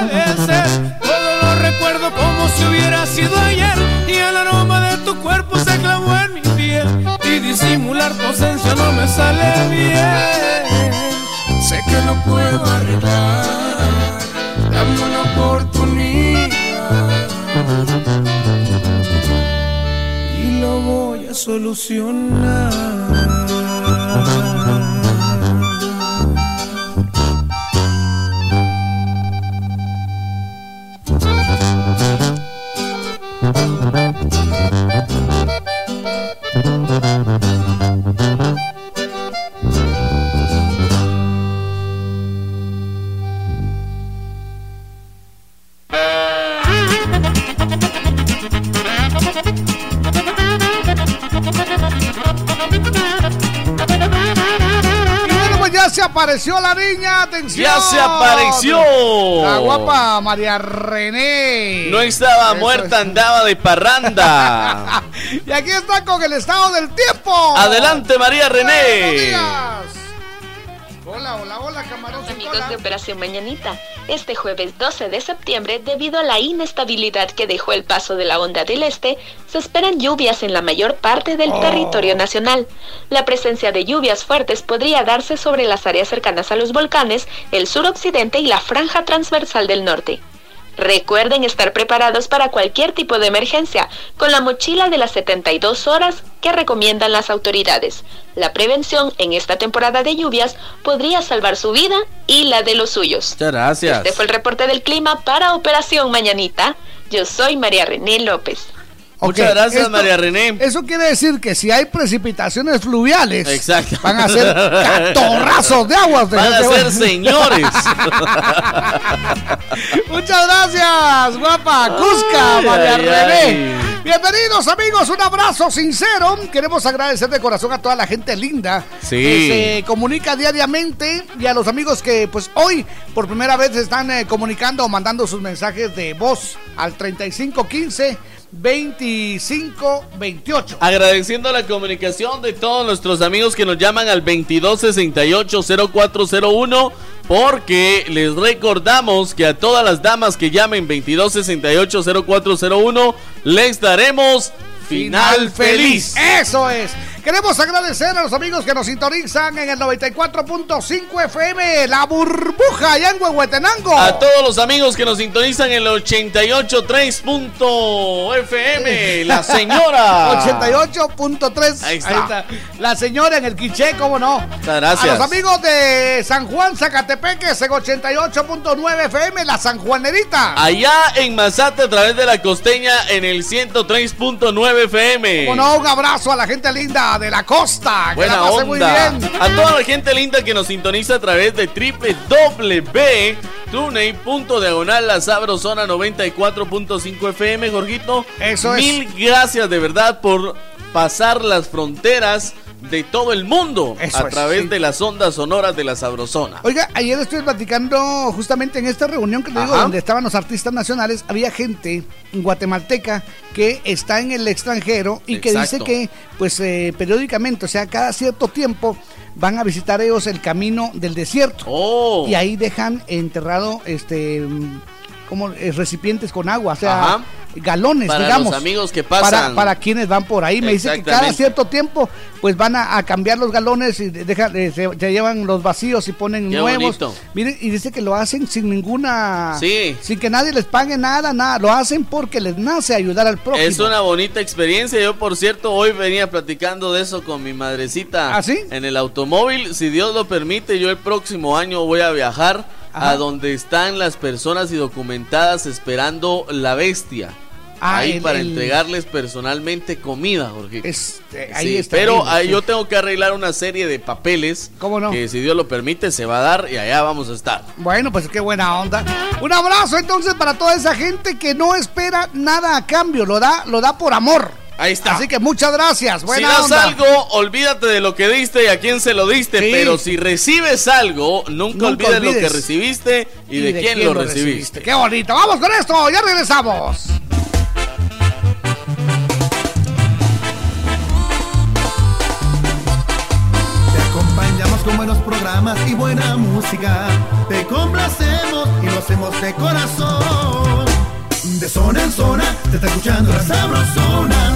No todo lo recuerdo como si hubiera sido ayer. Y el aroma de tu cuerpo se clavó en mi piel. Y disimular tu ausencia no me sale bien. Sé que lo puedo arreglar, dame una oportunidad. Y lo voy a solucionar. María René. No estaba Eso muerta, es. andaba de parranda. Y aquí está con el estado del tiempo. Adelante, María Buenos René. días. Hola, hola, hola, camarón. Amigos de Operación Mañanita, este jueves 12 de septiembre, debido a la inestabilidad que dejó el paso de la onda del este, se esperan lluvias en la mayor parte del territorio nacional. La presencia de lluvias fuertes podría darse sobre las áreas cercanas a los volcanes, el suroccidente y la franja transversal del norte. Recuerden estar preparados para cualquier tipo de emergencia con la mochila de las 72 horas que recomiendan las autoridades. La prevención en esta temporada de lluvias podría salvar su vida y la de los suyos. Muchas gracias. Este fue el reporte del clima para Operación Mañanita. Yo soy María René López. Muchas Ok, gracias, esto- María René. Eso quiere decir que si hay precipitaciones fluviales, Exacto. van a ser catorrazos de aguas. Van a ser señores. Muchas gracias, guapa Cusca, Ay, María ay, René. ay. Bienvenidos amigos, un abrazo sincero. Queremos agradecer de corazón a toda la gente linda Sí. que se comunica diariamente y a los amigos que pues hoy por primera vez están eh, comunicando o mandando sus mensajes de voz al 3515 2528. Agradeciendo la comunicación de todos nuestros amigos que nos llaman al 2268-0401 porque les recordamos que a todas las damas que llamen 2268-0401 les daremos final feliz. Eso es. Queremos agradecer a los amigos que nos sintonizan en el 94.5 FM, La Burbuja, allá en Huehuetenango. A todos los amigos que nos sintonizan en el 88.3.fm, la señora. 88.3. Ahí está. La señora en el quiché, ¿cómo no? Muchas gracias. A los amigos de San Juan, Zacatepeques, en 88.9 FM, la Sanjuanerita. Allá en Mazate a través de la costeña en el 103.9 FM. Como no, un abrazo a la gente linda de la costa. que Buena la pase onda. muy bien. A toda la gente linda que nos sintoniza a través de www.tuney.diagonal la sabrosona 94.5 FM, Jorgito. Eso es. Mil gracias de verdad por pasar las fronteras de todo el mundo Eso a es, través sí. de las ondas sonoras de la sabrosona. Oiga, ayer estuve platicando justamente en esta reunión que le digo, donde estaban los artistas nacionales, había gente guatemalteca que está en el extranjero y que dice que, pues, eh, periódicamente, o sea, cada cierto tiempo van a visitar ellos el camino del desierto. Oh. Y ahí dejan enterrado, este, como eh, recipientes con agua, o sea, Ajá. galones, Para digamos. los amigos que pasan. para quienes van por ahí. Me dice que cada cierto tiempo, pues van a, a cambiar los galones y dejan, eh, se, se llevan los vacíos y ponen Qué nuevos. bonito. Miren, y dice que lo hacen sin ninguna. Sí. Sin que nadie les pague nada, nada. Lo hacen porque les nace ayudar al prójimo. Es una bonita experiencia. Yo, por cierto, hoy venía platicando de eso con mi madrecita ¿Ah, sí? en el automóvil. Si Dios lo permite, yo el próximo año voy a viajar Ajá. a donde están las personas y documentadas esperando la bestia. Ah, ahí el- para el- entregarles personalmente comida, Jorge. Este, ahí Sí, está pero ahí yo tengo que arreglar una serie de papeles ¿Cómo no? que si Dios lo permite se va a dar y allá vamos a estar. Bueno, pues qué buena onda. Un abrazo entonces para toda esa gente que no espera nada a cambio, lo da, lo da por amor. Ahí está. Así que muchas gracias. Buena si das onda. algo, olvídate de lo que diste y a quién se lo diste. Sí. Pero si recibes algo, nunca, Nunca olvides, lo que recibiste y, de, quién, lo recibiste. Qué bonito. Vamos con esto. Ya regresamos. Te acompañamos con buenos programas y buena música. Te complacemos y lo hacemos de corazón. De zona en zona, te está escuchando la sabrosona.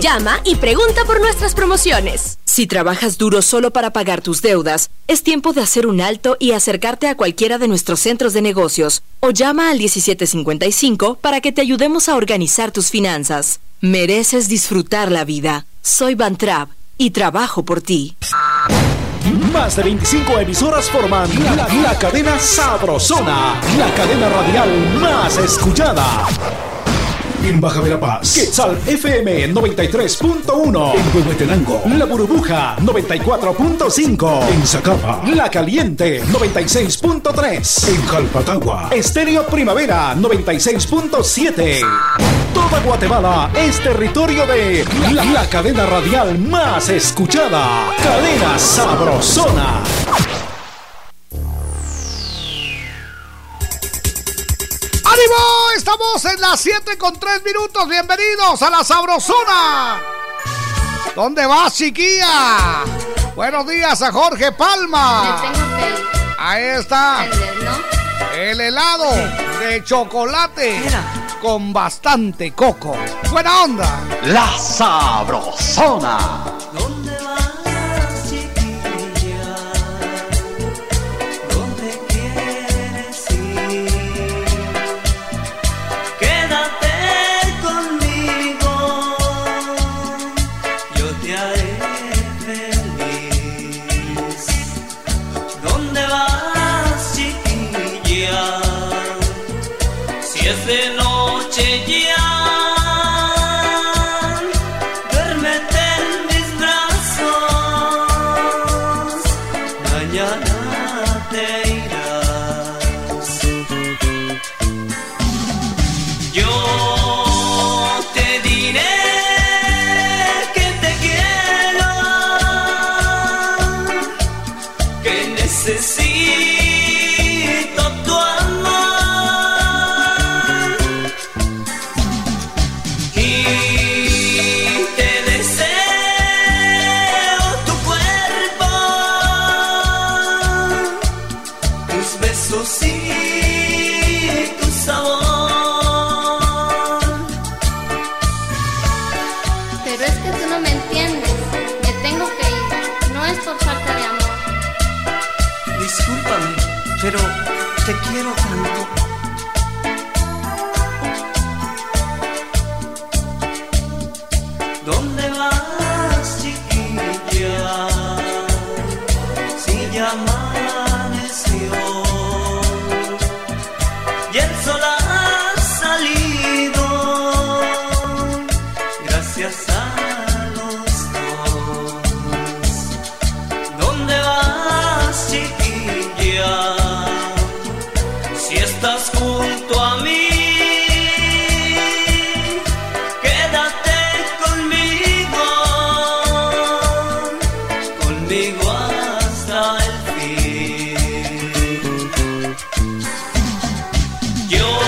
Llama y pregunta por nuestras promociones. Si trabajas duro solo para pagar tus deudas, es tiempo de hacer un alto y acercarte a cualquiera de nuestros centros de negocios o llama al 1755 para que te ayudemos a organizar tus finanzas. Mereces disfrutar la vida. Soy Van Trapp y trabajo por ti. Más de 25 emisoras forman la, la cadena Sabrosona, la cadena radial más escuchada. En Baja Verapaz, Quetzal FM 93.1. En Huehuetenango, La Burbuja 94.5. En Zacapa, La Caliente 96.3. En Jalpatagua, Estéreo Primavera 96.7. Toda Guatemala es territorio de la, la cadena radial más escuchada. Cadena Sabrosona. ¡Ánimo! Estamos en las 7 con 3 minutos. Bienvenidos a la Sabrosona. ¿Dónde vas, chiquilla? Buenos días a Jorge Palma. Ahí está. El helado de chocolate con bastante coco. Buena onda. La Sabrosona. ¿Dónde Si Yo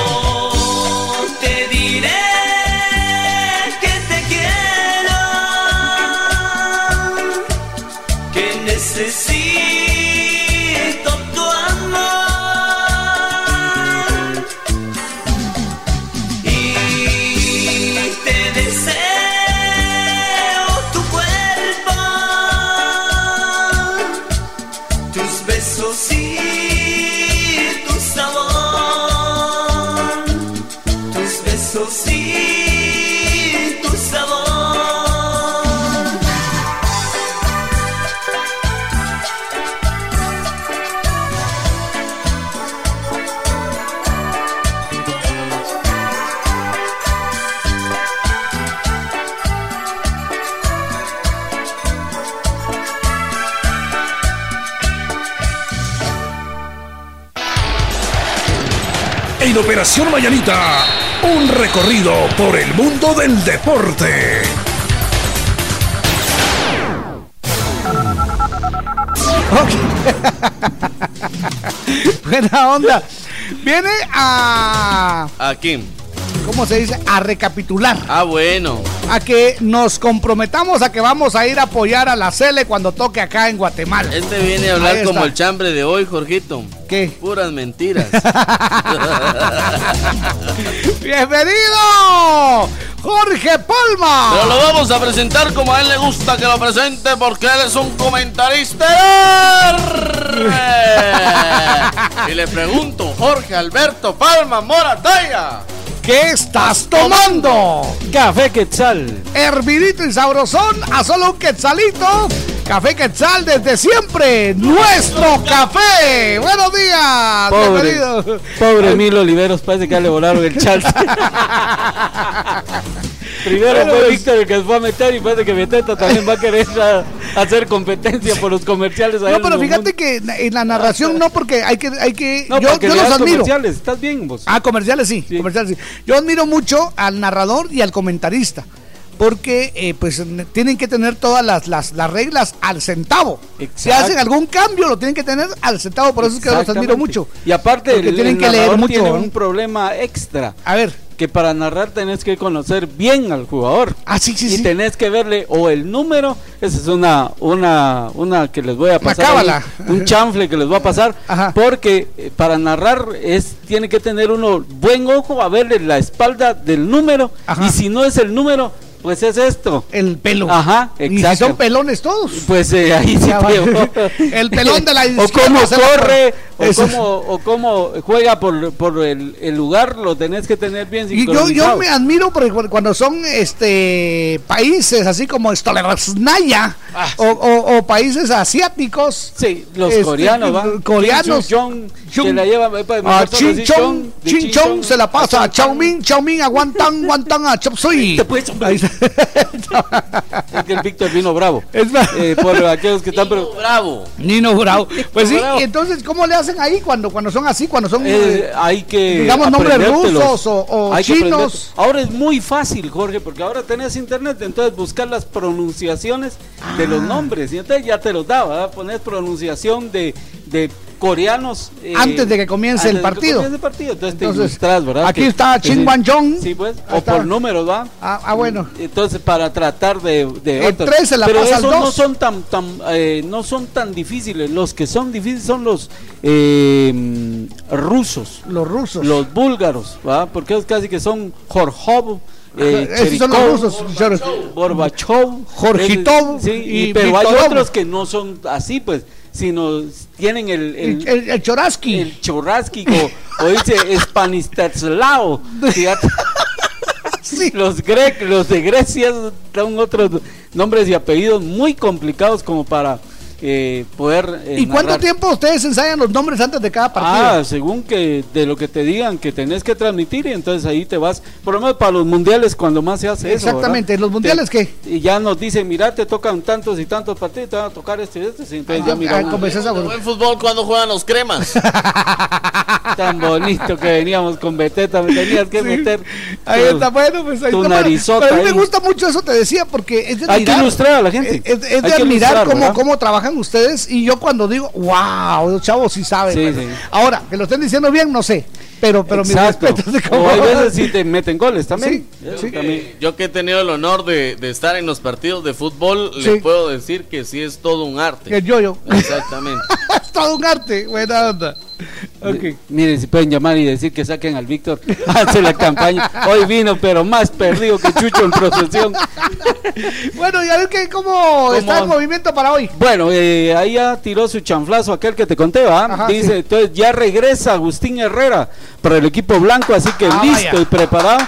En Operación Mañanita, un recorrido por el mundo del deporte. Buena onda. Viene a. Aquí. ¿Cómo se dice? A recapitular. Ah, bueno. A que nos comprometamos a que vamos a ir a apoyar a la Cele cuando toque acá en Guatemala. Este viene a hablar como el chambre de hoy, Jorgito. ¿Qué? Puras mentiras. ¡Bienvenido! ¡Jorge Palma! Pero lo vamos a presentar como a él le gusta que lo presente porque él es un comentarista. y le pregunto, Jorge Alberto Palma Morataya. ¿Qué estás tomando? Café Quetzal. Hervidito y sabrosón a solo un quetzalito. Café Quetzal desde siempre. Nuestro café. Buenos días. Pobre, Bienvenido. pobre Milo Oliveros, parece que ya le volaron el chalce. Primero Bueno, fue pues- Víctor el que se fue a meter y parece que Beteta también va a querer a- hacer competencia por los comerciales. No, pero fíjate que en la narración no, porque hay que, hay que, No, yo, los admiro. comerciales, estás bien vos. Ah, comerciales sí, comerciales sí. Yo admiro mucho al narrador y al comentarista, porque eh, pues tienen que tener todas las, las, las reglas al centavo. Si hacen algún cambio, lo tienen que tener al centavo, por eso es que los admiro mucho. Y aparte, Porque el, tienen el que leer mucho, tiene un problema extra. A ver. Que para narrar tenés que conocer bien al jugador. Ah, sí, sí, y sí. tenés que verle o el número, esa es una, una, una que les voy a pasar. ahí, un chanfle que les voy a pasar. Porque eh, para narrar es tiene que tener uno buen ojo a verle la espalda del número. Y si no es el número, pues es esto. El pelo. Ajá, Y si exacto. son pelones todos. Pues eh, ahí sí va. pegó. El pelón de la O cómo se corre, o cómo, o cómo juega por, por el, el lugar, lo tenés que tener bien Y yo, yo me admiro porque cu- cuando son este países así como Stolersnaya o, o- o países asiáticos. Sí, los este, coreanos, ¿va? Coreanos. Soo-jong, que la lleva, Ah, solo Chin Chong, Chong, Chong Chong se la pasa a a Chao Min, Chao Min, aguantan, aguantan a Chop Suey. Ahí está. Es que el Víctor vino bravo. Es más- Eh, por aquellos que están... pero- Bravo. Nino Bravo. Pues sí, Bravo. entonces, ¿cómo le hacen ahí cuando, cuando son así? Cuando son. Eh, eh, hay que digamos, nombres rusos o- o Hay que chinos. Ahora es muy fácil, Jorge, porque ahora tenés internet, entonces buscar las pronunciaciones de los Ah. nombres, y entonces ya te los da, ¿verdad? Pones pronunciación de, de coreanos. eh, Antes de que comience antes el de que partido. comience el partido, entonces, te Entonces, ilustras, ¿verdad? aquí Que- está Chin. Wan Jong. Sí, pues, Ahí o está. por números, ¿va? Ah, ah, bueno. Entonces para tratar de, de El otros. tres se la pero pasa al esos no dos. son tan tan eh, no son tan difíciles los que son difíciles son los eh, mm, rusos los rusos los búlgaros ¿va? porque es casi que son Jorjov eh, Esos son los rusos. Gorbachev Jorgitov sí, y pero hay otros que no son así pues sino tienen el el, El, el, Choraski. el churrasqui o, o dice Spanisterslao fíjate los grec, los de Grecia son otros nombres y apellidos muy complicados como para eh, poder eh, ¿Y cuánto narrar. tiempo ustedes ensayan los nombres antes de cada partido? Ah, según que de lo que te digan que tenés que transmitir y entonces ahí te vas, por lo menos para los mundiales cuando más se hace eso. Exactamente. ¿los mundiales Te- qué? Y ya nos dicen, mira, te tocan tantos y tantos partidos, te van a tocar este y este, entonces ya mira, uno, Buen fútbol cuando juegan los cremas. tan bonito que veníamos con Beteta, me tenías que meter Ahí tu- está, bueno, pues ahí tu está. Pero- narizota pero a mí me gusta mucho eso, te decía, porque es de Hay que admirar. ilustrar a la gente. Es, es de Hay que admirar ilustrar, cómo, ¿verdad? Trabajan ustedes. Y yo cuando digo, wow, los chavos sí saben. Sí, bueno. sí. Ahora, que lo estén diciendo bien, no sé. Pero, pero mis Exacto. respetos de cómo. O hay veces sí te meten goles también. Yo que, yo que he tenido el honor de, de estar en los partidos de fútbol, Sí. le puedo decir que sí es todo un arte. El yo-yo. Exactamente. es todo un arte. Buena onda. Ok. Miren, si pueden llamar y decir que saquen al Víctor, hace la campaña. Hoy vino, pero más perdido que Chucho en procesión. Bueno, y a ver que, cómo, está el movimiento para hoy. Bueno, eh, ahí ya tiró su chanflazo aquel que te conté, ¿va? Ajá, Dice, sí. entonces ya regresa Agustín Herrera para el equipo blanco, así que Ah, listo vaya. y preparado.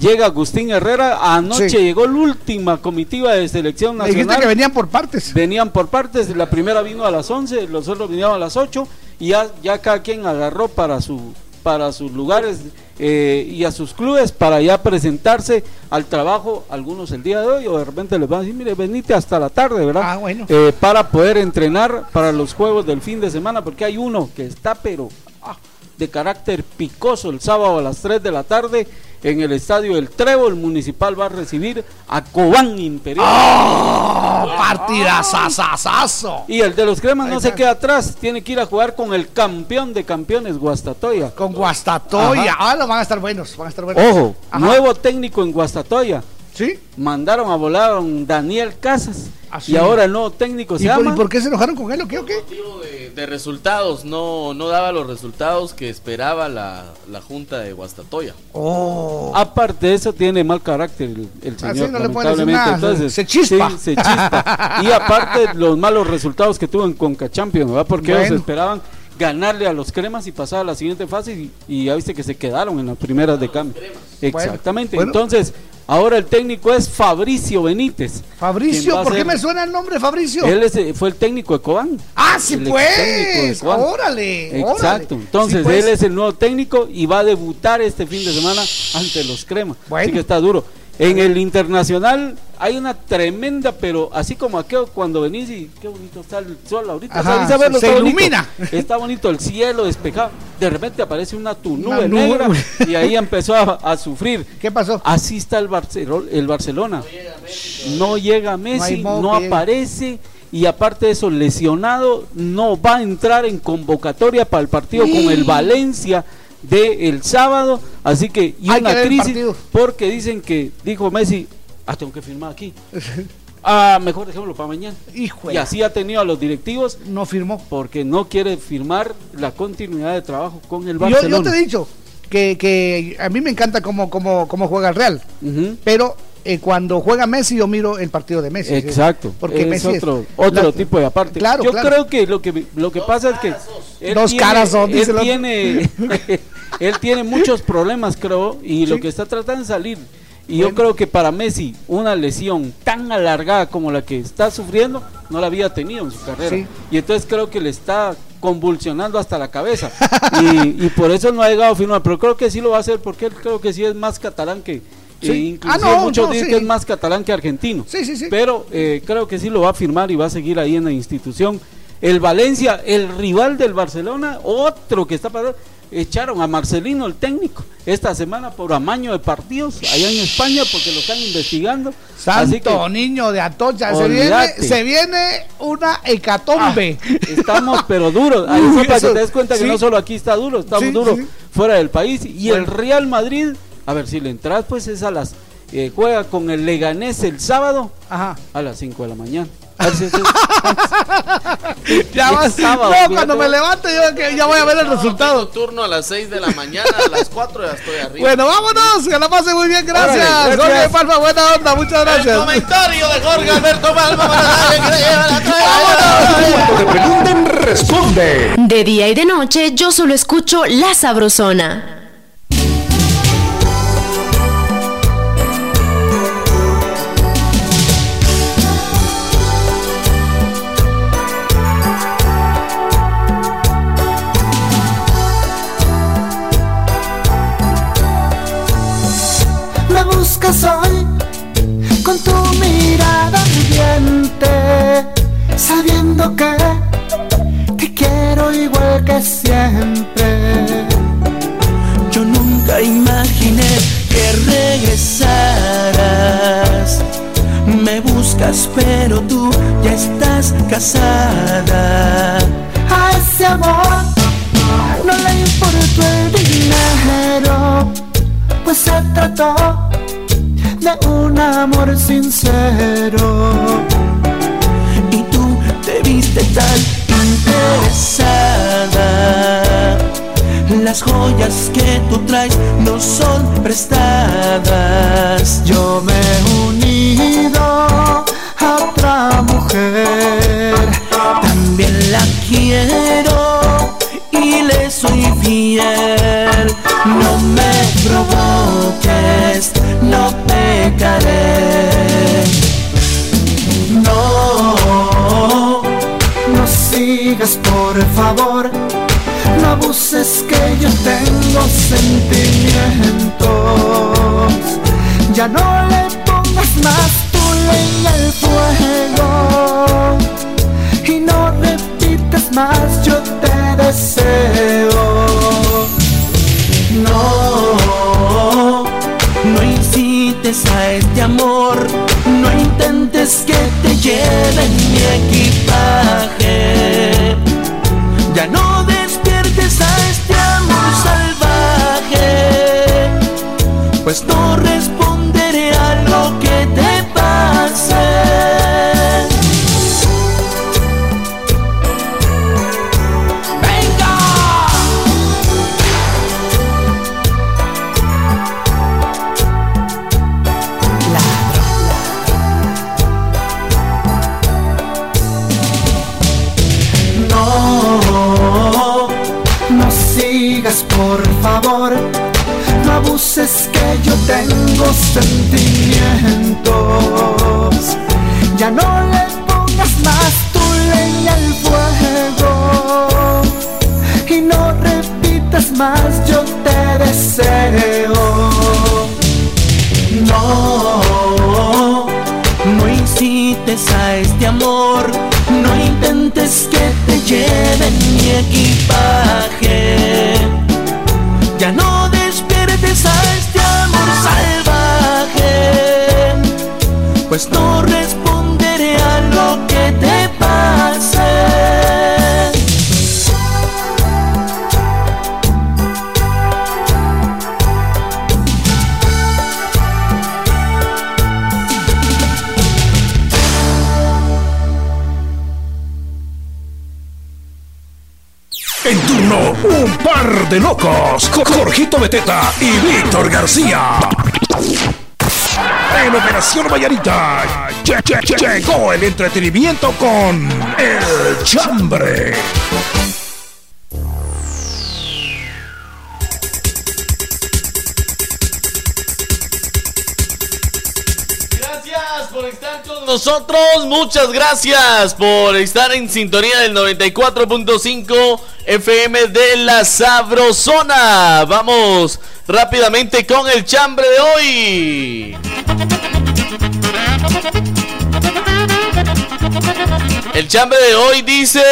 Llega Agustín Herrera, anoche Sí. llegó la última comitiva de selección Me dijiste nacional. que venían por partes. Venían por partes, la primera vino a las 11, los otros vinieron a las 8 y ya, ya cada quien agarró para, su, para sus lugares eh, y a sus clubes para ya presentarse al trabajo, algunos el día de hoy o de repente les van a decir, mire, venite hasta la tarde, ¿verdad? Ah, bueno. Eh, para poder entrenar para los juegos del fin de semana, porque hay uno que está pero ah, de carácter picoso el sábado a las 3 de la tarde en el estadio. El municipal va a recibir a Cobán Imperial. ¡Oh! ¡Partidazazazazo! Y el de los cremas no se queda atrás, tiene que ir a jugar con el campeón de campeones, Guastatoya. Con Guastatoya. Ajá. Ah, no, van a estar buenos. Van a estar buenos. Ojo, Ajá. nuevo técnico en Guastatoya. ¿Sí? Mandaron a volar a un Daniel Casas. Ah, sí. Y ahora el nuevo técnico se ¿Y por, llama. y por qué se enojaron con él o qué o qué? De, de resultados, no, no daba los resultados que esperaba la, la junta de Guastatoya. Oh. Aparte de eso, tiene mal carácter el, el Ah, señor. sí, no le pueden decir lamentablemente. nada, Entonces, se chispa. sí, se chispa. y aparte, los malos resultados que tuvo en Conca Champions, ¿verdad? Porque ellos esperaban ganarle a los cremas y pasar a la siguiente fase. Y, y ya viste que se quedaron en las primeras de cambio. Exactamente. Bueno. Entonces, ahora el técnico es Fabricio Benítez. Fabricio, ¿por qué ser- me suena el nombre Fabricio? Él es, eh, fue el técnico de Cobán. Ah, sí, El pues. Cobán. Órale. Exacto. Entonces Sí, pues. él es el nuevo técnico y va a debutar este fin de semana ante los cremas. Así que está duro. En el internacional hay una tremenda, pero así como aquello cuando venís y qué bonito está el sol ahorita. Ajá, verlo, se está bonito. ilumina. Está bonito el cielo despejado. De repente aparece una tu Una nube nube. negra y ahí empezó a, a sufrir. ¿Qué pasó? Así está el, Barcelo- el Barcelona. No llega Messi, no, aparece y aparte de eso lesionado no va a entrar en convocatoria para el partido con el Valencia de el sábado, así que y Hay que una el crisis porque dicen que dijo Messi, ah tengo que firmar aquí. Ah, mejor dejémoslo para mañana. Hijo Y así ha tenido a los directivos. No firmó. Porque no quiere firmar la continuidad de trabajo con el Barcelona. yo te he dicho que, que a mí me encanta cómo, cómo, cómo juega el Real. Pero eh, cuando juega Messi, yo miro el partido de Messi. Exacto. Porque es Messi es- otro, otro la- tipo de aparte. Claro, Yo claro. creo que lo que lo que pasa es que él Dos tiene- caras son, él otro. tiene él tiene muchos problemas, creo, y lo que está tratando de salir. Y yo creo que para Messi una lesión tan alargada como la que está sufriendo no la había tenido en su carrera. Sí. Y entonces creo que le está convulsionando hasta la cabeza. y, y por eso no ha llegado a firmar. Pero creo que sí lo va a hacer porque él creo que sí es más catalán que... Sí. e inclusive Ah, no, muchos no, dicen sí. que es más catalán que argentino. Sí, sí, sí. Pero eh, creo que sí lo va a firmar y va a seguir ahí en la institución. El Valencia, el rival del Barcelona, otro que está para echaron a Marcelino el técnico esta semana por amaño de partidos allá en España porque lo están investigando. Así que Santo niño de Atocha, se viene, Olvídate. se viene una hecatombe. estamos pero duros. Ahí para que te des cuenta que no solo aquí está duro, estamos Sí, duros sí. fuera del país. Y el. Real Madrid, a ver si le entras, pues es a las. eh, juega con el Leganés el sábado Ajá. a las 5 de la mañana. Ya vas. sábado, no, cuando me levante yo que ya voy a ver el resultado. Turno a las 6 de la mañana, a las 4 ya estoy arriba. Bueno, vámonos, que la pase muy bien, gracias. Órale, Jorge gracias. Palma, buena onda, muchas gracias. Comentario de Jorge Alberto Palma para nadie que le lleva la. Cuando te pregunten, responde. De día y de noche yo solo escucho La Sabrosona. Hoy con tu mirada ardiente, sabiendo que te quiero igual que siempre. Yo nunca imaginé que regresaras. Me buscas, pero tú ya estás casada. A ese amor no le importó el dinero, pues se trató de un amor sincero. Y tú te viste tan interesada. Las joyas que tú traes no son prestadas. Yo me he unido a otra mujer. También la quiero No, no sigas por favor. No abuses que yo tengo sentimientos. Ya no le pongas más tu leña al fuego. Y no repitas más, yo te deseo a este amor. No intentes que te lleve mi equipaje. Ya no despiertes a este amor salvaje. Pues no Vallarita. lle- lle- lle- Llegó el entretenimiento con El Chambre. Gracias por estar con nosotros. Muchas gracias por estar en sintonía del 94.5 FM de la Sabrosona. Vamos rápidamente con el chambre de hoy. El chambre de hoy dice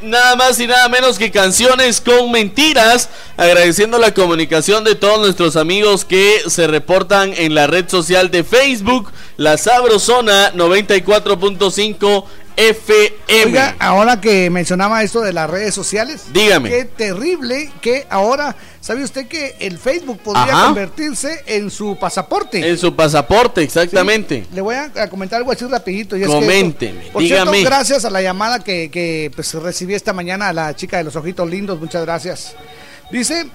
nada más y nada menos que canciones con mentiras, agradeciendo la comunicación de todos nuestros amigos que se reportan en la red social de Facebook, La Sabrosona 94.5 FM. Oiga, ahora que mencionaba esto de las redes sociales, Dígame. Qué terrible que ahora, ¿sabe usted que el Facebook podría Ajá. convertirse en su pasaporte? En su pasaporte, exactamente. Le voy a, a comentar algo así rapidito. y es Coménteme, por dígame. cierto, gracias a la llamada que, que, pues, recibí esta mañana a la chica de los ojitos lindos, muchas gracias. Dice,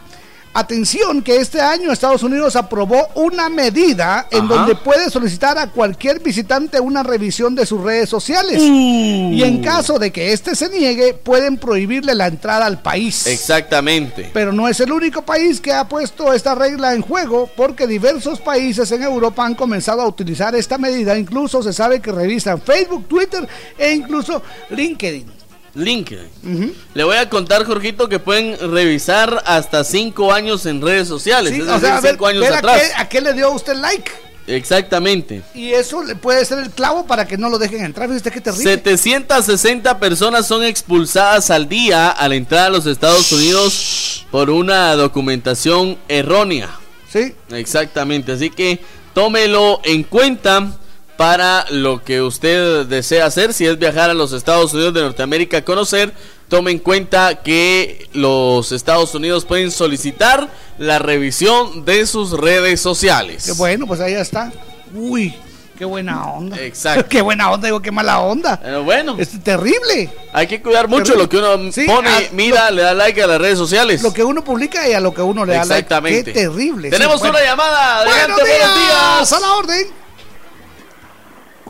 atención que este año Estados Unidos aprobó una medida en Ajá. donde puede solicitar a cualquier visitante una revisión de sus redes sociales. Uh. Y en caso de que éste se niegue, pueden prohibirle la entrada al país. Exactamente. Pero no es el único país que ha puesto esta regla en juego, porque diversos países en Europa han comenzado a utilizar esta medida. Incluso se sabe que revisan Facebook, Twitter e incluso LinkedIn. LinkedIn. Le voy a contar, Jorgito, que pueden revisar hasta cinco años en redes sociales. Sí, es o decir, sea, a ver, cinco años ver a, atrás. qué, a qué le dio usted like. Exactamente. Y eso le puede ser el clavo para que no lo dejen entrar. Fíjate qué terrible. 760 personas son expulsadas al día al entrar a los Estados Unidos por una documentación errónea. Sí. Exactamente, así que tómelo en cuenta para lo que usted desea hacer, si es viajar a los Estados Unidos de Norteamérica a conocer, tome en cuenta que los Estados Unidos pueden solicitar la revisión de sus redes sociales. Qué bueno, pues ahí está. Uy, qué buena onda. Exacto. qué buena onda, digo, qué mala onda. Pero bueno, Es terrible. hay que cuidar mucho Terrible. lo que uno Sí, pone, ah, mira, le da like a las redes sociales. Lo que uno publica y a lo que uno le da like. Exactamente. Qué terrible. Tenemos Sí, bueno. una llamada. Adelante, Buenos buenos días. días. A la orden.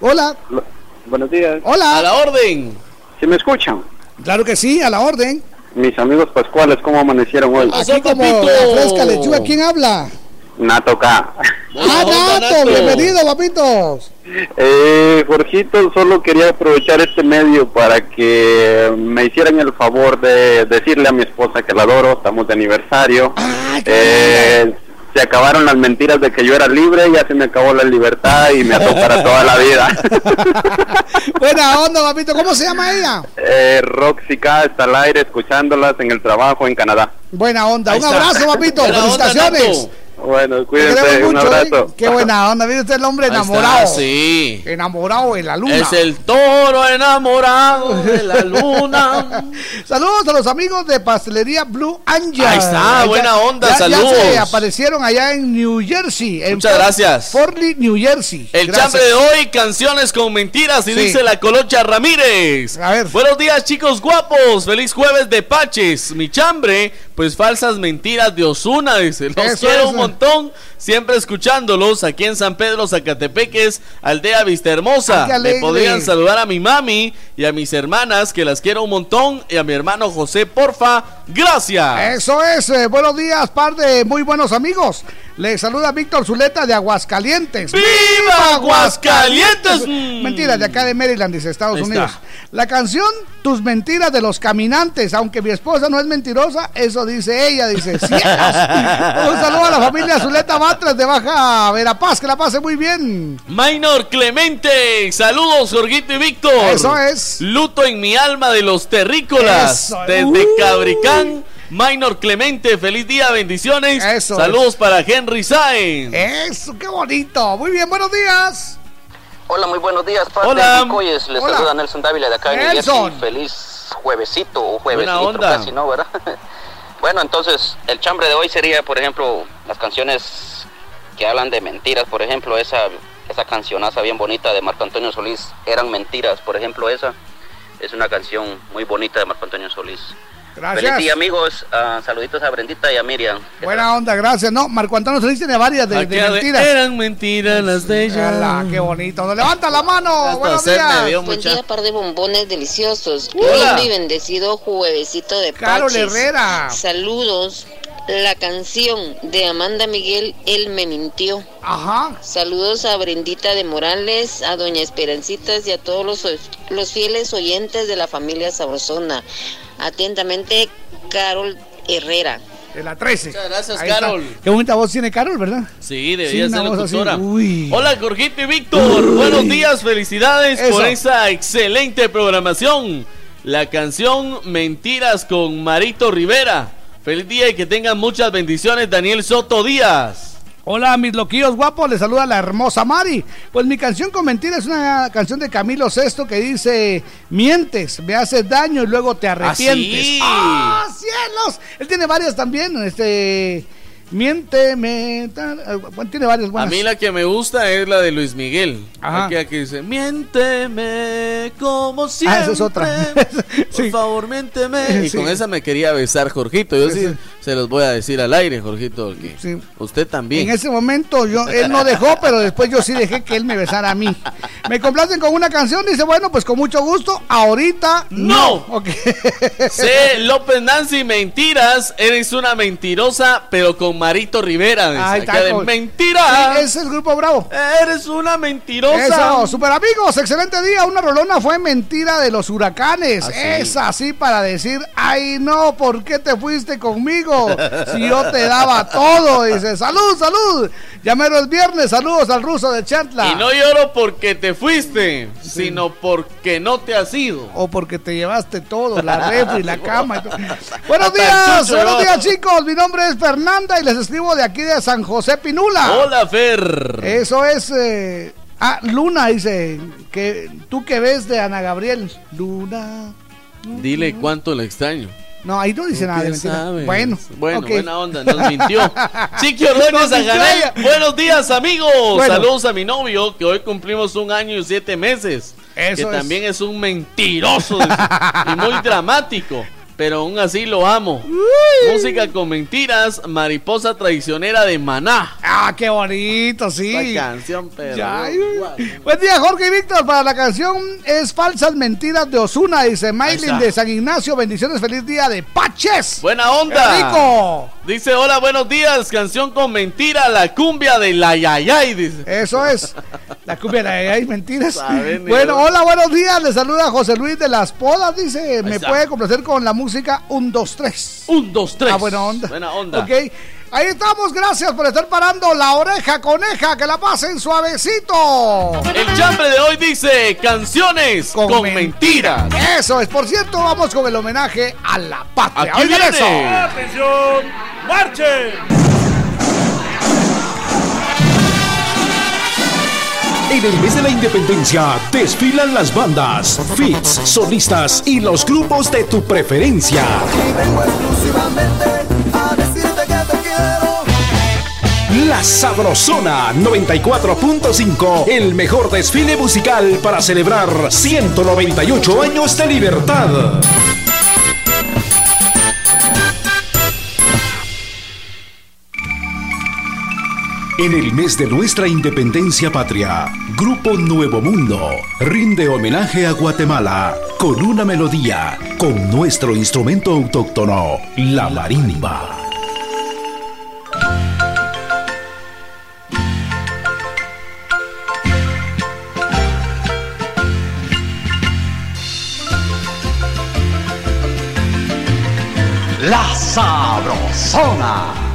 Hola. Buenos días. Hola. A la orden. ¿Sí me escuchan? Claro que sí, a la orden. Mis amigos pascuales, ¿cómo amanecieron hoy? Aquí como fresca lechuga, ¿quién habla? Nato acá. Ah, Nato, bienvenido, papitos. Eh, Jorgito, solo quería aprovechar este medio para que me hicieran el favor de decirle a mi esposa que la adoro, estamos de aniversario. Eh, se acabaron las mentiras de que yo era libre, ya se me acabó la libertad y me ató para toda la vida. Buena onda, papito. ¿Cómo se llama ella? Eh, Roxy K está al aire escuchándolas en el trabajo en Canadá. Buena onda. Ahí Un está. abrazo, papito. Buena Felicitaciones. Bueno, cuídense, un mucho, abrazo. ¿eh? Qué buena onda, mire usted el hombre está, enamorado. sí. Enamorado en la luna. Es el toro enamorado de la luna. Saludos a los amigos de Pastelería Blue Angel. Ahí está, buena onda, ya- saludos. Ya se aparecieron allá en New Jersey. en Muchas gracias. Fort Lee, New Jersey. El chambre de hoy, canciones con mentiras, y Sí. dice la colocha Ramírez. Buenos días, chicos guapos. Feliz jueves de Paches. Mi chambre, pues falsas mentiras de Osuna, dice. Los Eso quiero es. un montón. Siempre escuchándolos aquí en San Pedro, Zacatepeques, aldea Vista Hermosa. Alegre. podrían saludar a mi mami y a mis hermanas, que las quiero un montón, y a mi hermano José, porfa. Gracias. Eso es, eh, buenos días, par de muy buenos amigos. Les saluda Víctor Zuleta de Aguascalientes. ¡Viva Aguascalientes! Mentira, de acá de Maryland, dice Estados Ahí Unidos. está. La canción Tus mentiras de los caminantes, aunque mi esposa no es mentirosa, eso dice ella, dice cielos. Un saludo a la familia Zuleta Batres de Baja Verapaz, que la pase muy bien. Minor Clemente, saludos Jorgito y Víctor. Eso es. Luto en mi alma de los terrícolas. Eso. Desde Uh. Cabricán, Minor Clemente, feliz día, bendiciones. Eso saludos es. para Henry Sáenz. Eso, qué bonito. Muy bien, buenos días. Hola, muy buenos días, padre Hola. Les Hola. saluda Nelson Dávila de acá de New Nelson. Jersey. Feliz juevesito o juevesito casi, ¿no? ¿Verdad? bueno, entonces, el chambre de hoy sería, por ejemplo, las canciones que hablan de mentiras. Por ejemplo, esa, esa cancionaza bien bonita de Marco Antonio Solís, Eran Mentiras. Por ejemplo, esa es una canción muy bonita de Marco Antonio Solís. Gracias. Feliz día, amigos. Ah, saluditos a Brendita y a Miriam. Buena onda, gracias. No, Marco Antonio Solís tiene varias de, de de- mentiras. Eran mentiras las de ella. Ala, qué bonito. No, levanta la mano. Hasta Buenos días. dio Buen mucha. día, par de bombones deliciosos. Hola. Lindo y bendecido juevesito de Carol Paches. Herrera. Saludos. La canción de Amanda Miguel, Él me mintió. Ajá. Saludos a Brendita de Morales, a Doña Esperancitas y a todos los, los fieles oyentes de la familia Sabrosona. Atentamente, Carol Herrera. De la 13. Muchas gracias, Ahí está. Carol. Qué bonita voz tiene Carol, ¿verdad? Sí, debería Sí, ser locutora. Hola, Jorgito y Víctor. Buenos días, felicidades Eso. por esa excelente programación. La canción Mentiras con Marito Rivera. Feliz día y que tengan muchas bendiciones, Daniel Soto Díaz. Hola, mis loquillos guapos, les saluda la hermosa Mari. Pues mi canción con mentira es una canción de Camilo Sesto que dice: Mientes, me haces daño y luego te arrepientes. sí. ¡Ah, cielos! Él tiene varias también. Este. Miénteme. tal, eh, tiene varias A buenas. mí la que me gusta es la de Luis Miguel. Ajá. Aquella que dice, miénteme como siempre. Ah, esa es otra. Por favor, miénteme. Y Sí. con esa me quería besar, Jorgito. Yo Sí, se los voy a decir al aire, Jorgito, Sí. usted también. En ese momento yo, él no dejó, pero después yo sí dejé que él me besara a mí. Me complacen con una canción, dice, bueno, pues con mucho gusto, ahorita no. ¡No! Ok. C. López Nancy, mentiras. Eres una mentirosa, pero con Marito Rivera. dice. Ahí está, Aquella de, con- mentira. Sí, es el grupo Bravo. Eres una mentirosa. Eso, super amigos, excelente día. Una rolona fue mentira de los huracanes. Ah. Es así para decir, ay no, ¿por qué te fuiste conmigo? Si yo te daba todo. Dice, salud, salud. Ya mero es viernes, saludos al ruso de Chantla. Y no lloro porque te fuiste, sino porque no te has ido. O porque te llevaste todo, la refri, la cama. y todo. Buenos el días, buenos ¿no? días chicos. Mi nombre es Fernanda y les escribo de aquí de San José Pinula. Hola, Fer. Eso es. eh, ah, Luna dice que tú que ves de Ana Gabriel. Luna. Dile cuánto le extraño. No, ahí no dice ¿Tú nada de qué mentira. sabes? Bueno, Bueno, buena onda, nos mintió. Chiqui Ordóñez ella. buenos días amigos. Bueno. Saludos a mi novio, que hoy cumplimos un año y siete meses. Eso que es. también es un mentiroso y muy dramático. Pero aún así lo amo. Música con mentiras, mariposa traicionera de Maná. Ah, qué bonito, sí. Esta canción, pero. Ya. Buen día, Jorge y Víctor. Para la canción es Falsas Mentiras de Osuna, dice Maylin de San Ignacio. Bendiciones, feliz día de Paches. Buena onda. ¡Qué rico! Dice, hola, buenos días. Canción con mentira, la cumbia de la Yayay. Dice. Eso es. La cumbia de hay mentiras. Saben, Bueno, hola, buenos días. Le saluda José Luis de las Podas. Dice, me puede complacer con la música 1, 2, 3. Un, dos, tres. Ah, buena onda. Buena onda. Ok. Ahí estamos, gracias por estar parando la oreja coneja, que la pasen suavecito. El chambre de hoy dice canciones con, mentiras. Eso es, por cierto, vamos con el homenaje a la patria. Aquí viene. eso. Atención, marche. En el mes de la independencia desfilan las bandas, fits, solistas y los grupos de tu preferencia. Y vengo exclusivamente a decir la Sabrosona 94.5, el mejor desfile musical para celebrar 198 años de libertad. En el mes de nuestra independencia patria, Grupo Nuevo Mundo rinde homenaje a Guatemala con una melodía, con nuestro instrumento autóctono, la marimba. Sabrosona.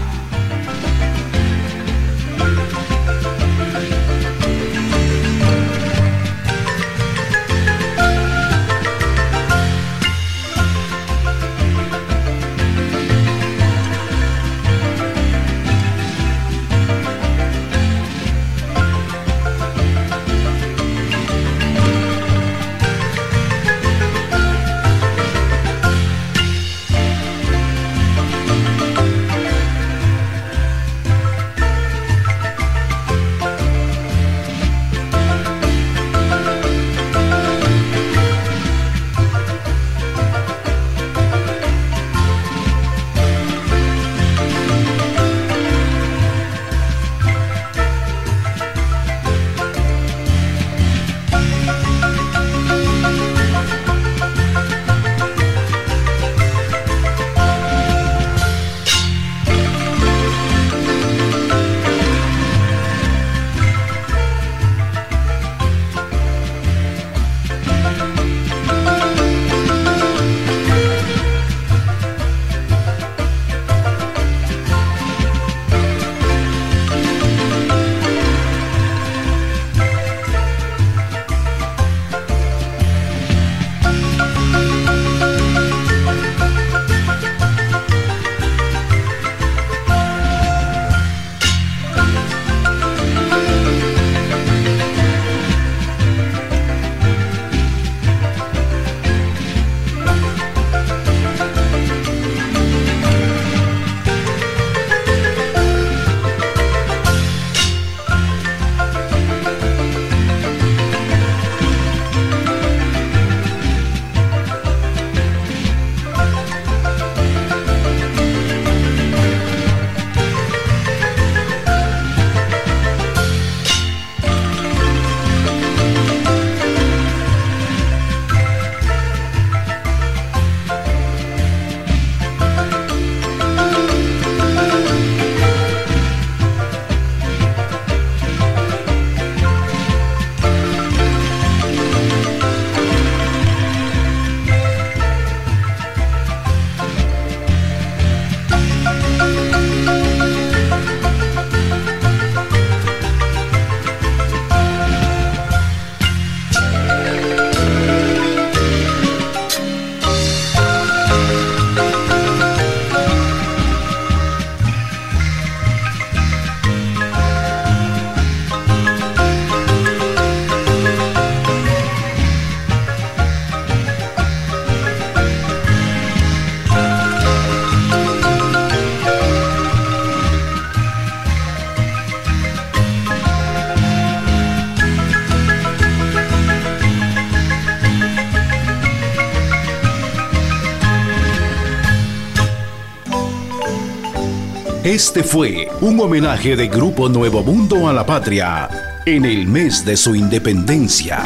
Este fue un homenaje de Grupo Nuevo Mundo a la patria en el mes de su independencia.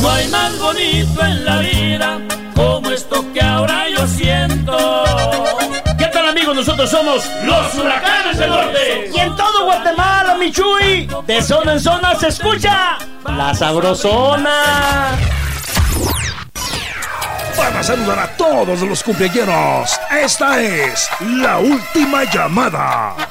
No hay más bonito en la vida como esto que ahora yo siento. ¿Qué tal amigos? Nosotros somos los huracanes del norte. Y en todo Guatemala, Michuy, de zona en zona se escucha la sabrosona. Para saludar a todos los cumpleaños, esta es la última llamada.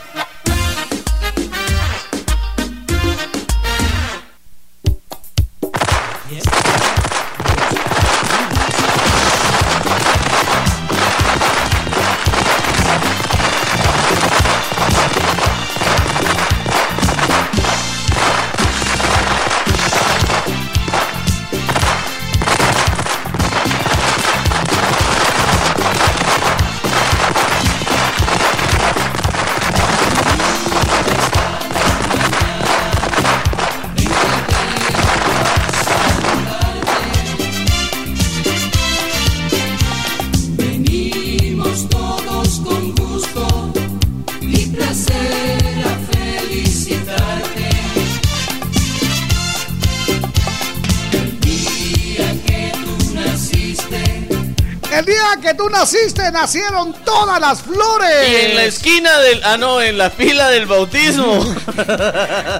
Naciste nacieron todas las flores. Y en la esquina del. Ah, no, en la fila del bautismo.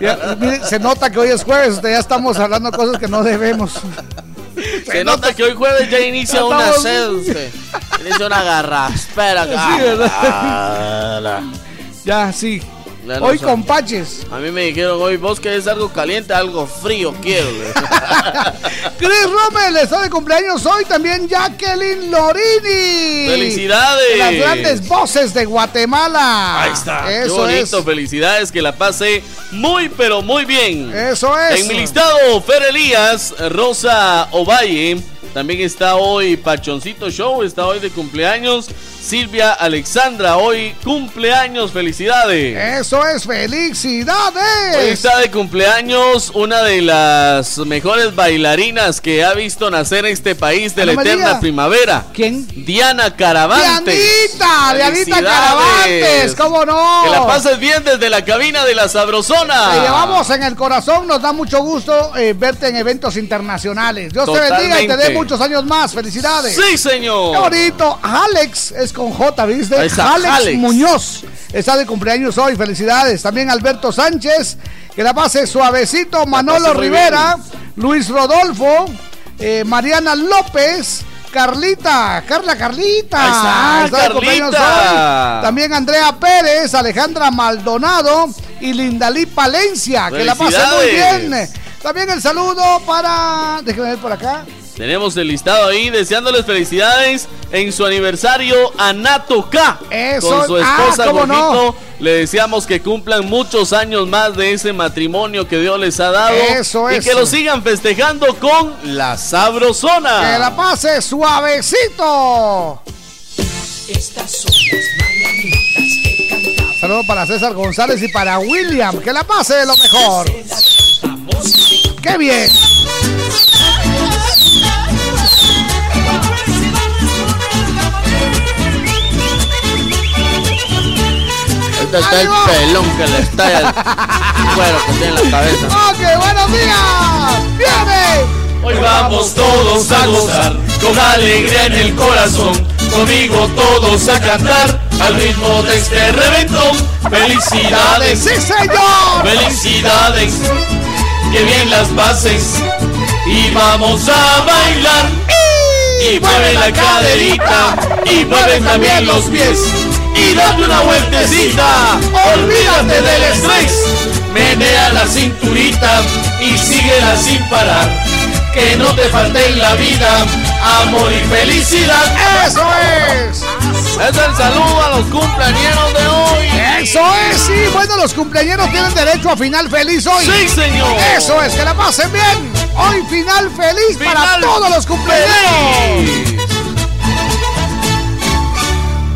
Ya, mire, se nota que hoy es jueves, ya estamos hablando cosas que no debemos. Se nota que hoy jueves ya inicia una sed. Inicia una. Ah, la- Ya, sí. Hoy sabe. con paches. A mí me dijeron hoy, vos que es algo caliente, algo frío quiero. Chris Rommel está de cumpleaños hoy también Jacqueline Lorini. ¡Felicidades! De las grandes voces de Guatemala. Ahí está. Qué Eso bonito, es. felicidades, que la pase muy, pero muy bien. Eso es. En mi listado, Fer Elías, Rosa Ovalle, también está hoy Pachoncito Show, está hoy de cumpleaños. Silvia Alexandra, hoy cumpleaños, felicidades. Eso es. Felicidades. Hoy está de cumpleaños una de las mejores bailarinas que ha visto nacer este país de Ah, la eterna primavera. ¿Quién? Diana Caravantes. Dianita, Dianita. Caravantes, ¿cómo no? Que la pases bien desde la cabina de la Sabrosona. Te llevamos en el corazón, nos da mucho gusto eh, verte en eventos internacionales. Dios te bendiga y te dé Totalmente. muchos años más. Felicidades. Sí, señor. Qué bonito. Alex es con J, ¿viste? Alex, Alex. Muñoz está de cumpleaños hoy. Felicidades. También Alberto Sánchez, que la pase suavecito. Manolo Rivera, Luis Rodolfo, eh, Mariana López. Carlita, Carla Carlita. Está, de cumpleaños hoy. También Andrea Pérez, Alejandra Maldonado y Lindalí Palencia. Que la pase muy bien. También el saludo para. Déjeme ver por acá. Tenemos el listado ahí deseándoles felicidades en su aniversario a Nato K. Eso, Con su ah, esposa cómo no. Le deseamos que cumplan muchos años más de ese matrimonio que Dios les ha dado. Eso, y eso. que lo sigan festejando con la Sabrosona. Que la pase suavecito. Estas son las mañanitas que cantamos. Saludo para César González y para William. Que la pase de lo mejor. ¡Qué bien! Este está el pelón que le está el cuero que tiene en la cabeza. ¡Ok, buenos días! ¡Viene! Hoy vamos todos a gozar con alegría en el corazón. Conmigo todos a cantar al ritmo de este reventón. Felicidades, ¡Sí, señor! felicidades, que bien las pases y vamos a bailar. Y mueve la caderita y mueve también los pies y date una vueltecita. Olvídate del estrés, menea la cinturita y síguela sin parar. Que no te falte en la vida amor y felicidad. ¡Eso es! Es el saludo a los cumpleaños de hoy. ¡Eso es! Sí, bueno, los cumpleaños tienen derecho a final feliz hoy. Sí, señor. ¡Eso es! ¡Que la pasen bien! Hoy final feliz para todos los cumpleaños. feliz.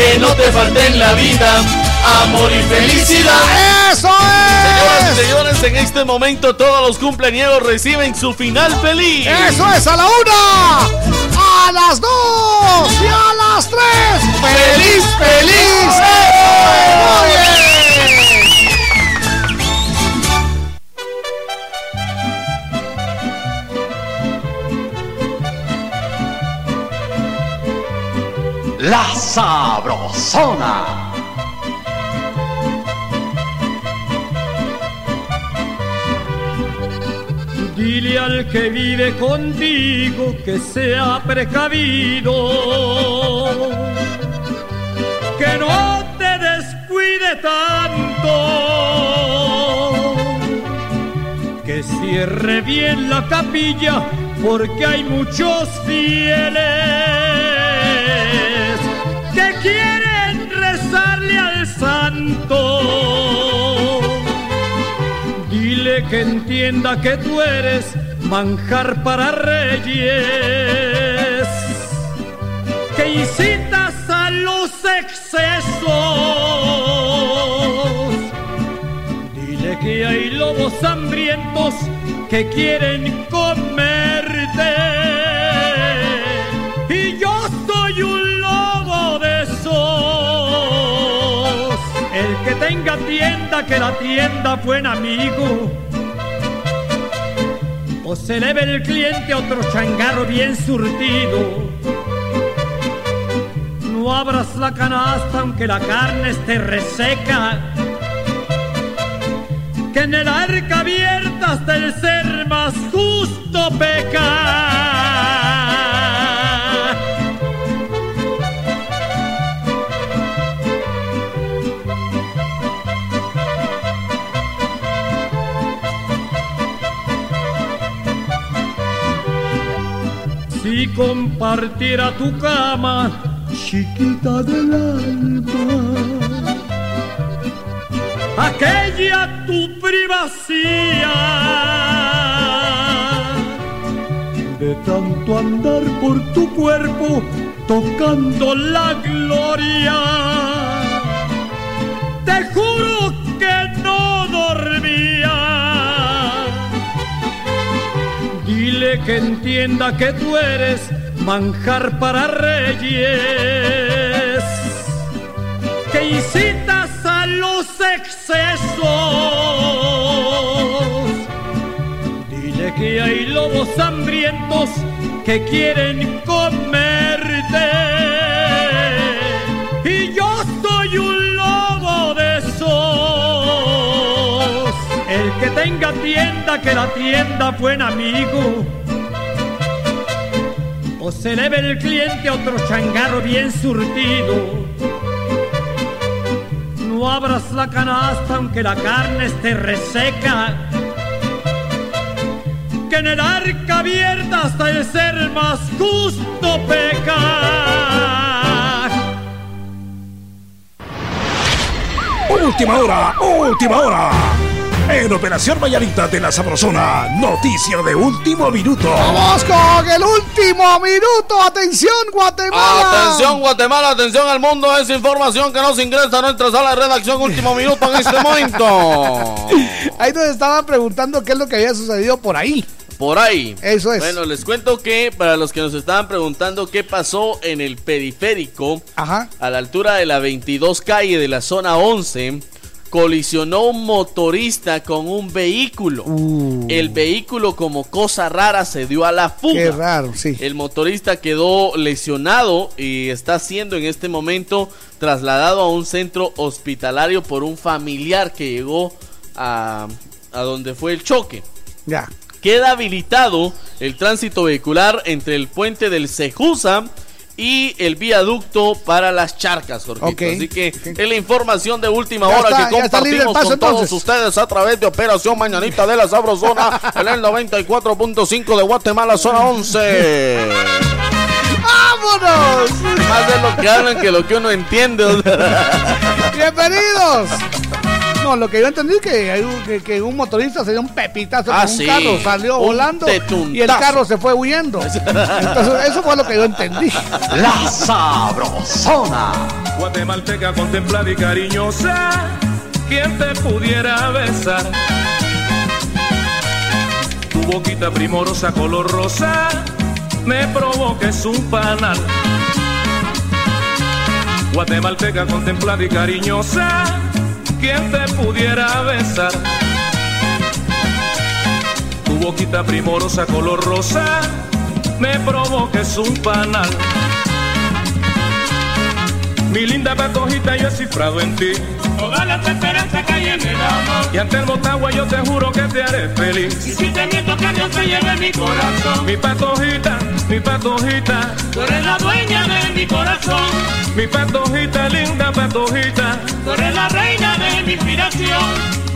Que no te falte en la vida amor y felicidad. ¡Eso Señoras y es! señores, en este momento todos los cumpleaños reciben su final feliz. ¡Eso es! ¡A la una! ¡A las dos! ¡Y a las tres! ¡Feliz, feliz! ¡Muy bien! La Sabrosona. Dile al que vive contigo que sea precavido, que no te descuide tanto, que cierre bien la capilla porque hay muchos fieles Dile que entienda que tú eres manjar para reyes, que incitas a los excesos. Dile que hay lobos hambrientos que quieren comerte. Y yo soy un tenga tienda, que la tienda buen amigo. O se le ve el cliente otro changarro bien surtido. No abras la canasta aunque la carne esté reseca. Que en el arca abierta hasta el ser más justo peca. Si compartiera tu cama, chiquita del alma, aquella tu privacidad, de tanto andar por tu cuerpo, tocando la gloria, te juro que Dile que entienda que tú eres manjar para reyes, que incitas a los excesos. Dile que hay lobos hambrientos que quieren comerte. Tenga tienda, que la tienda buen amigo. O se le ve el cliente a otro changarro bien surtido. No abras la canasta aunque la carne esté reseca. Que en el arca abierta hasta el ser más justo peca. Última hora, última hora. En Operación Mañanita de la Sabrosona, noticia de último minuto. Vamos con el último minuto. Atención, Guatemala. Atención Guatemala, atención al mundo, es información que nos ingresa a nuestra sala de redacción último minuto en este momento. Ahí nos estaban preguntando qué es lo que había sucedido por ahí. Por ahí. Eso es. Bueno, les cuento que para los que nos estaban preguntando qué pasó en el periférico, a la altura de la 22 calle de la zona 11, colisionó un motorista con un vehículo. El vehículo como cosa rara se dio a la fuga. Qué raro, sí. El motorista quedó lesionado y está siendo en este momento trasladado a un centro hospitalario por un familiar que llegó a, a donde fue el choque. Ya. Queda habilitado el tránsito vehicular entre el puente del Cejusa y el viaducto para las charcas, Jorgito. Ok. Así que es la información de última Ya hora está, que compartimos paso, con todos ustedes a través de Operación Mañanita de la Sabrosona en el 94.5 de Guatemala, zona 11. ¡Vámonos! Más de lo que hablan que lo que uno entiende. ¡Bienvenidos! No, lo que yo entendí es que, que, que un motorista se dio un pepitazo Ah, con un sí. carro, salió Un volando y el carro se fue huyendo. Entonces, eso fue lo que yo entendí. La Sabrosona. Guatemalteca contemplada y cariñosa, quien te pudiera besar. Tu boquita primorosa color rosa me provoca es un panal. Guatemalteca contemplada y cariñosa, quien te pudiera besar. Tu boquita primorosa color rosa me provoca es un panal. Mi linda patojita, yo he cifrado en ti. Toda la esperanza que hay en el amor. Y ante el botagua yo te juro que te haré feliz. Y si te miento que Dios se lleve mi corazón. Mi patojita, mi patojita. Tú eres la dueña de mi corazón. Mi patojita, linda patojita. Tú eres la reina de mi inspiración.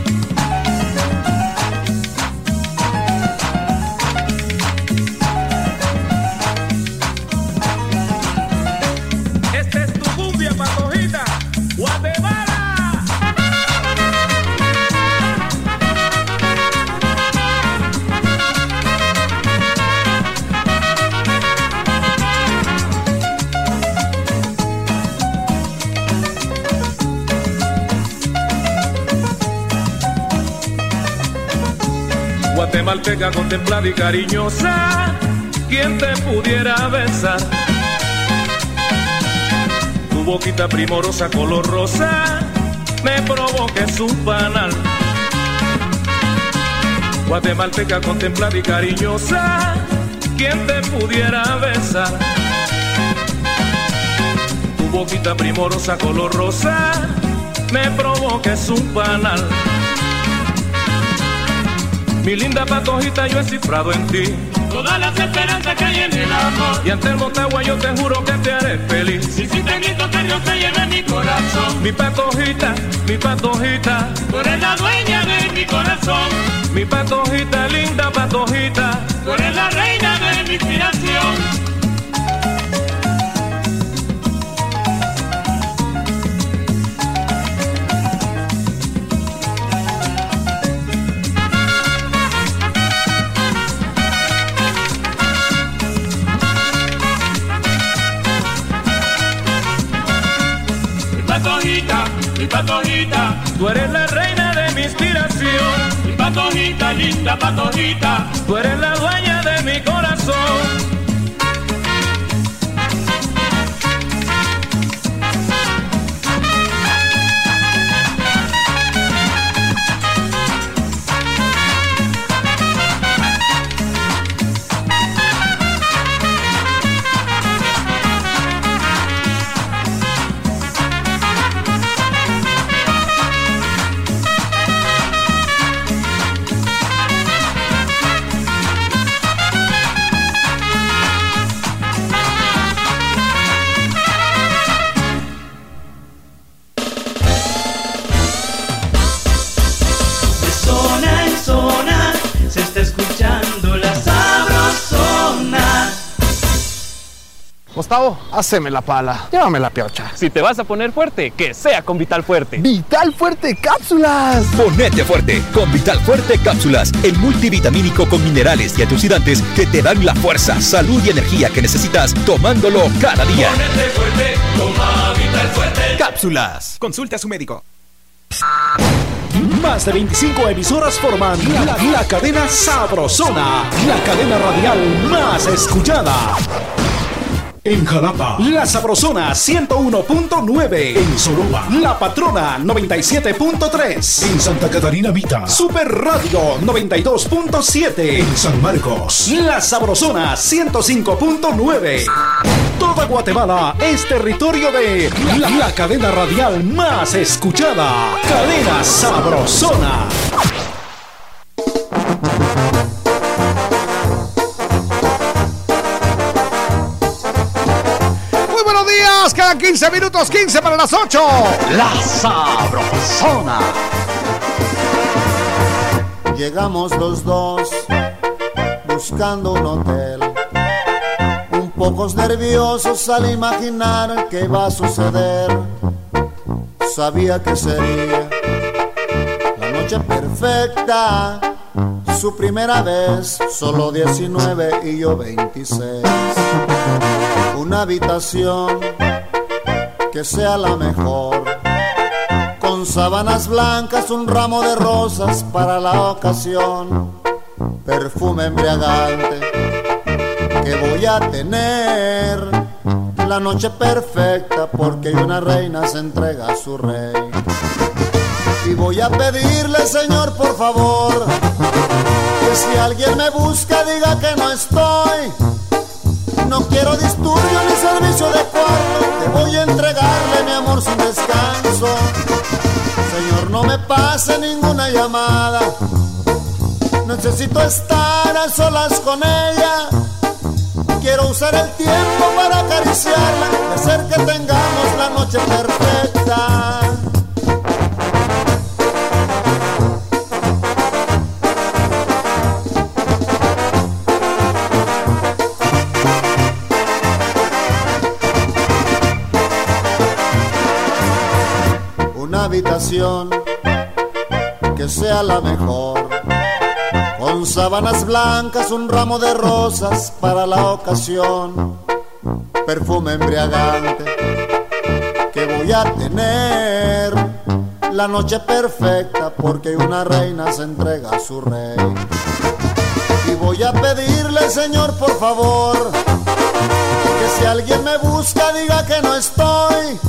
Guatemalteca contemplada y cariñosa, quien te pudiera besar. Tu boquita primorosa color rosa me provoca su panal. Guatemalteca contemplada y cariñosa, quien te pudiera besar. Tu boquita primorosa color rosa me provoca su panal. Mi linda patojita, yo he cifrado en ti Todas las esperanzas que hay en el amor. Y ante el Motagua yo te juro que te haré feliz. Y si te grito que Dios te lleve mi corazón. Mi patojita, mi patojita, Tú eres la dueña de mi corazón. mi patojita, linda patojita. Tú eres la reina de mi inspiración. Patojita, Tú eres la reina de mi inspiración. mi patojita, linda patojita. Tú eres la dueña de mi corazón. Gustavo, haceme la pala. Llévame la piocha. Si te vas a poner fuerte, que sea con Vital Fuerte. Vital Fuerte Cápsulas. Ponete fuerte con Vital Fuerte Cápsulas, el multivitamínico con minerales y antioxidantes que te dan la fuerza, salud y energía que necesitas tomándolo cada día. Ponete fuerte, toma Vital Fuerte. Cápsulas. Consulta a su médico. Más de 25 emisoras forman la, la cadena Sabrosona, la cadena radial más escuchada. En Jalapa, La Sabrosona 101.9. En Soroba, La Patrona 97.3. En Santa Catarina Vita, Super Radio 92.7. En San Marcos, La Sabrosona 105.9. Toda Guatemala es territorio de la, la cadena radial más escuchada. Cadena Sabrosona. Días, cada 15 minutos, 15 para las 8. La Sabrosona. Llegamos los dos buscando un hotel. Un pocos nerviosos al imaginar que iba a suceder. Sabía que sería la noche perfecta. Su primera vez, solo 19 y yo 26. Una habitación que sea la mejor con sábanas blancas, un ramo de rosas para la ocasión, perfume embriagante que voy a tener, la noche perfecta porque una reina se entrega a su rey. Y voy a pedirle, Señor, por favor, que si alguien me busca diga que no estoy. No quiero disturbio ni servicio de cuarto, que voy a entregarle mi amor sin descanso. Señor, no me pase ninguna llamada. Necesito estar a solas con ella. Quiero usar el tiempo para acariciarla y hacer que tengamos la noche perfecta. Que sea la mejor con sábanas blancas, un ramo de rosas para la ocasión, perfume embriagante que voy a tener, la noche perfecta porque una reina se entrega a su rey. Y voy a pedirle, Señor, por favor, que si alguien me busca, diga que no estoy.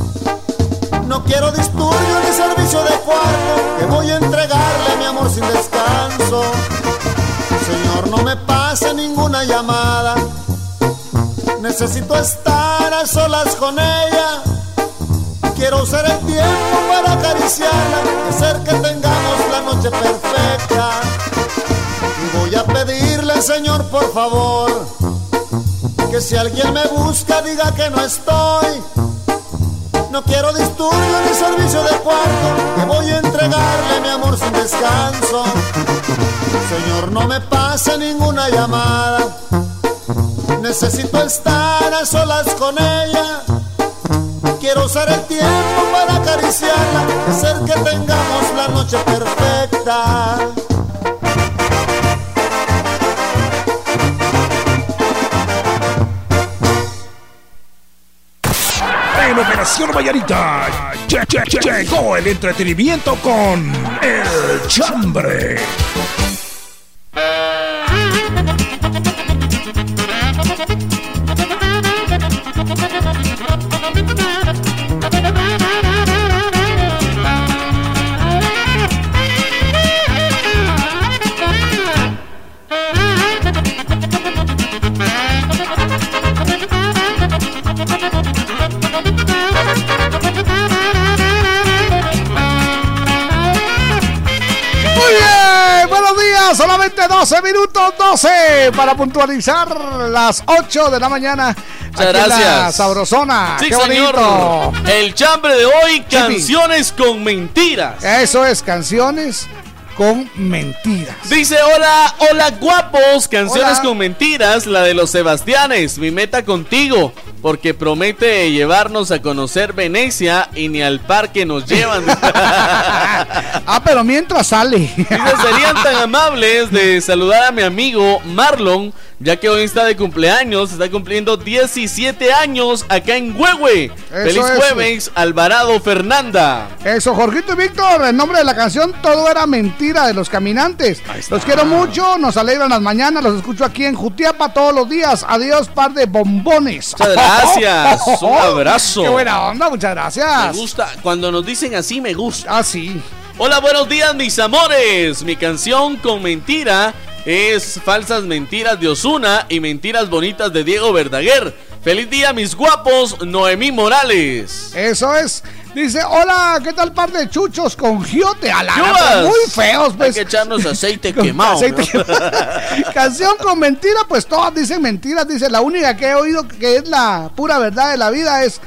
No quiero disturbio ni servicio de cuarto, que voy a entregarle mi amor sin descanso. Señor, no me pase ninguna llamada. Necesito estar a solas con ella. Quiero usar el tiempo para acariciarla, hacer que tengamos la noche perfecta. Y voy a pedirle, Señor, por favor, que si alguien me busca, diga que no estoy. No quiero disturbio ni servicio de cuarto, que voy a entregarle mi amor sin descanso. Señor, no me pase ninguna llamada. Necesito estar a solas con ella. Quiero usar el tiempo para acariciarla, hacer que tengamos la noche perfecta. Operación Vallarita lle- lle- lle- llegó el entretenimiento con El Chambre. Solamente 12 minutos 12 para puntualizar las 8 de la mañana. Muchas aquí en la gracias. Sabrosona, Sí, qué bonito. señor. El chambre de hoy, canciones con mentiras. Eso es, canciones con mentiras. Dice, hola, hola guapos, canciones Hola. con mentiras, la de los Sebastianes, mi meta contigo, porque promete llevarnos a conocer Venecia y ni al parque nos llevan. Ah, pero mientras sale. Dice, serían tan amables de saludar a mi amigo Marlon, ya que hoy está de cumpleaños, está cumpliendo 17 años acá en Huehue. Feliz es. jueves, Alvarado Fernanda. Eso, Jorgito y Víctor, el nombre de la canción Todo era mentira de los caminantes. Los quiero mucho, nos alegran las mañanas, los escucho aquí en Jutiapa todos los días. Adiós, par de bombones. Muchas gracias, un abrazo. Qué buena onda, muchas gracias. Me gusta, cuando nos dicen así me gusta. Ah, sí. Hola, buenos días mis amores. Mi canción con mentira es Falsas Mentiras de Osuna y Mentiras Bonitas de Diego Verdaguer. Feliz día mis guapos, Noemí Morales. Eso es. Dice, hola, ¿qué tal par de chuchos con giote? A la gata? Muy feos, pues. Hay que echarnos aceite quemado. aceite ¿no? quemado. Canción con mentira, pues todas dicen mentiras. Dice, la única que he oído que es la pura verdad de la vida es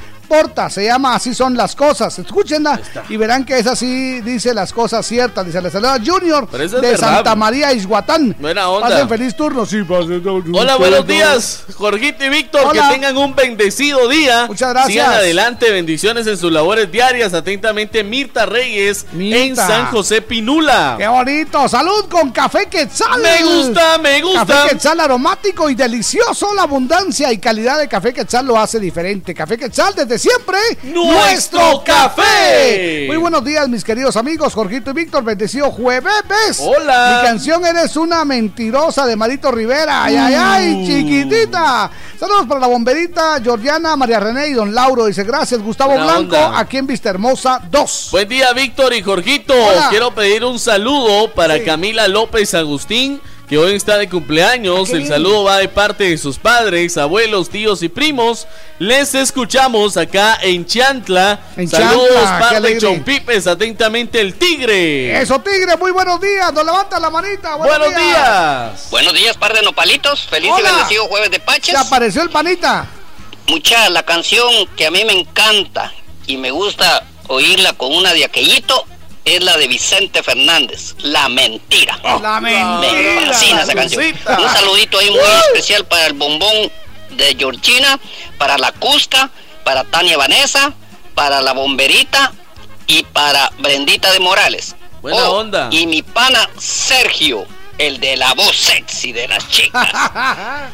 Se llama Así son las cosas. Escúchenla y verán que es así, dice las cosas ciertas. Dice, le saluda Junior es de verdad. Santa María Isguatán. Buena onda. Pasen feliz turno. Sí, pasen Hola, buenos días, Jorgito y Víctor. Hola. Que tengan un bendecido día. Muchas gracias. Sigan adelante, bendiciones en sus labores diarias. Atentamente, Mirta Reyes en. San José Pinula. ¡Qué bonito! ¡Salud con café quetzal! Me gusta, me gusta. Café quetzal aromático y delicioso. La abundancia y calidad de café quetzal lo hace diferente. Café quetzal desde siempre. ¡Nuestro café! Muy buenos días, mis queridos amigos. Jorgito y Víctor, bendecido jueves. Hola. Mi canción Eres una mentirosa de Marito Rivera. ¡Ay, ay, ay! Uh. Chiquitita. Saludos para la bomberita Georgiana, María René y Don Lauro. Dice gracias, Gustavo Buena Blanco, onda. aquí en Vista Hermosa 2. Buen día, Víctor y Jorgito. Hola. Quiero pedir un saludo para Camila López Agustín, que hoy está de cumpleaños. El saludo va de parte de sus padres, abuelos, tíos y primos. Les escuchamos acá en Chantla. En Saludos, Chantla, qué par de. Chompipes. Atentamente, el tigre. Eso, Tigre, muy buenos días. Nos levanta la manita. Buenos días. Buenos días, par de nopalitos. Feliz Hola. y bendecido jueves de Paches. Se apareció el panita. Mucha, la canción que a mí me encanta y me gusta oírla con una de aquellito es la de Vicente Fernández, La Mentira. La Me mentira. fascina esa canción. Un saludito ahí muy Uh. especial para el bombón de Georgina, para la Cusca, para Tania Vanessa, para la bomberita y para Brendita de Morales. Buena Oh, onda. Y mi pana Sergio, el de la voz sexy de las chicas.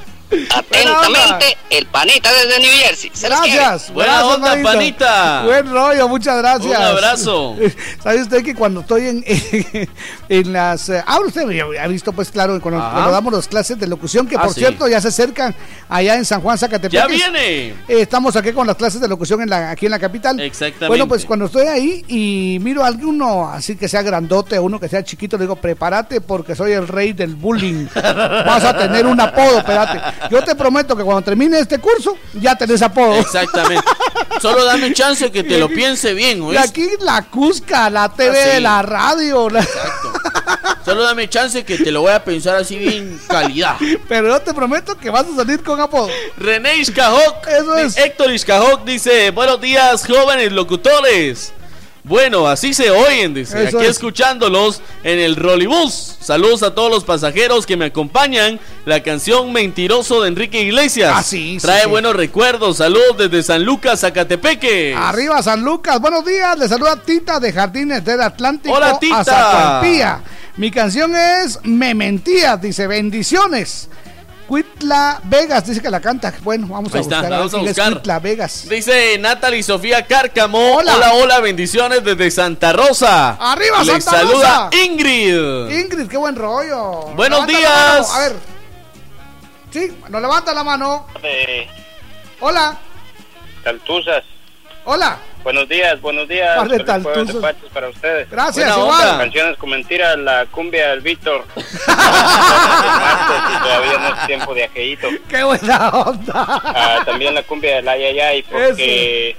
Atentamente, el panita desde New Jersey. Se. Gracias. Buena gracias, onda, panita. Buen rollo, muchas gracias. Un abrazo. ¿Sabe usted que cuando estoy en, en las... eh, ah, usted ha visto, pues claro, cuando, cuando damos las clases de locución, que Ah, por sí. cierto ya se acercan allá en San Juan, Zacatepec. ¡Ya viene! Eh, estamos aquí con las clases de locución en la, aquí en la capital. Exactamente. Bueno, pues cuando estoy ahí y miro a alguno así que sea grandote o uno que sea chiquito, le digo, prepárate porque soy el rey del bullying. Vas a tener un apodo, espérate. Yo te prometo que cuando termine este curso, ya tenés apodo. Exactamente. Solo dame chance que te lo piense bien, Y ¿oíste? aquí la Cusca, la TV, Ah, sí. la radio. la- Solo dame chance que te lo voy a pensar así bien calidad. Pero yo te prometo que vas a salir con apodo. René Iscajoc, Eso es. Héctor Iscajoc dice, buenos días jóvenes locutores. Bueno, así se oyen, dice, Eso aquí es. escuchándolos en el Rolibus. Saludos a todos los pasajeros que me acompañan. La canción Mentiroso de Enrique Iglesias. Ah, sí, Trae sí. buenos recuerdos. Saludos desde San Lucas, Zacatepeque. Arriba San Lucas, buenos días, le saluda Tita de Jardines del Atlántico Hola, Tita. a. Mi canción es Me Mentías, dice bendiciones. Cuitla Vegas dice que la canta. Bueno, vamos a Ahí está, buscar. la vamos a buscar. Cuitla Vegas. Dice Natalie Sofía Cárcamo. Hola. Hola, hola, bendiciones desde Santa Rosa. Arriba, Les Santa saluda Rosa. Ingrid. Ingrid, qué buen rollo. Buenos Levanta días. A ver. Sí, nos levanta la mano. de Hola, Taltuzas. hola. Buenos días, buenos días. Par de Feliz jueves de para ustedes. Gracias, Buena igual. onda. Canciones con mentiras, la cumbia del Víctor. Todavía no es tiempo de ajeíto. Qué buena onda. Ah, también la cumbia del Ayayay porque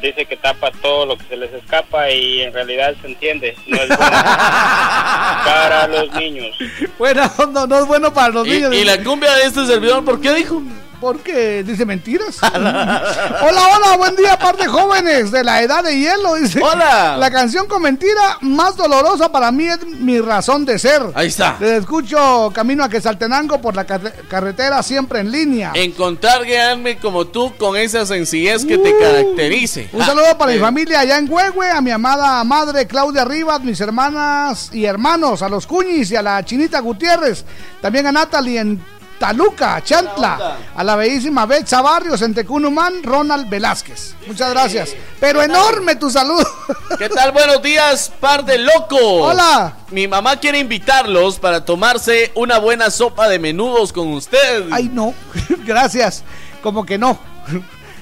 dice que tapa todo lo que se les escapa y en realidad se entiende. No es bueno para los niños. Buena onda, no es bueno para los Y, niños. y la cumbia de este servidor, ¿por qué dijo? Porque dice mentiras. hola, hola, buen día, par de jóvenes de la edad de hielo. Dice. Hola. La canción con mentira más dolorosa para mí es mi razón de ser. Ahí está. Les escucho camino a Quesaltenango por la carre- carretera siempre en línea. Encontrar guiarme como tú con esa sencillez que te caracterice. Un saludo para mi Eh, familia allá en Huehue, a mi amada madre Claudia Rivas, mis hermanas y hermanos, a los Cuñis y a la Chinita Gutiérrez, también a Natalie en Taluca, Chantla, a la bellísima Betsa Barrios en Tecunumán, Ronald Velázquez. Muchas gracias. Pero enorme tu saludo. ¿Qué tal? Buenos días, par de locos. Hola. Mi mamá quiere invitarlos para tomarse una buena sopa de menudos con usted. Ay, no. Gracias. Como que no.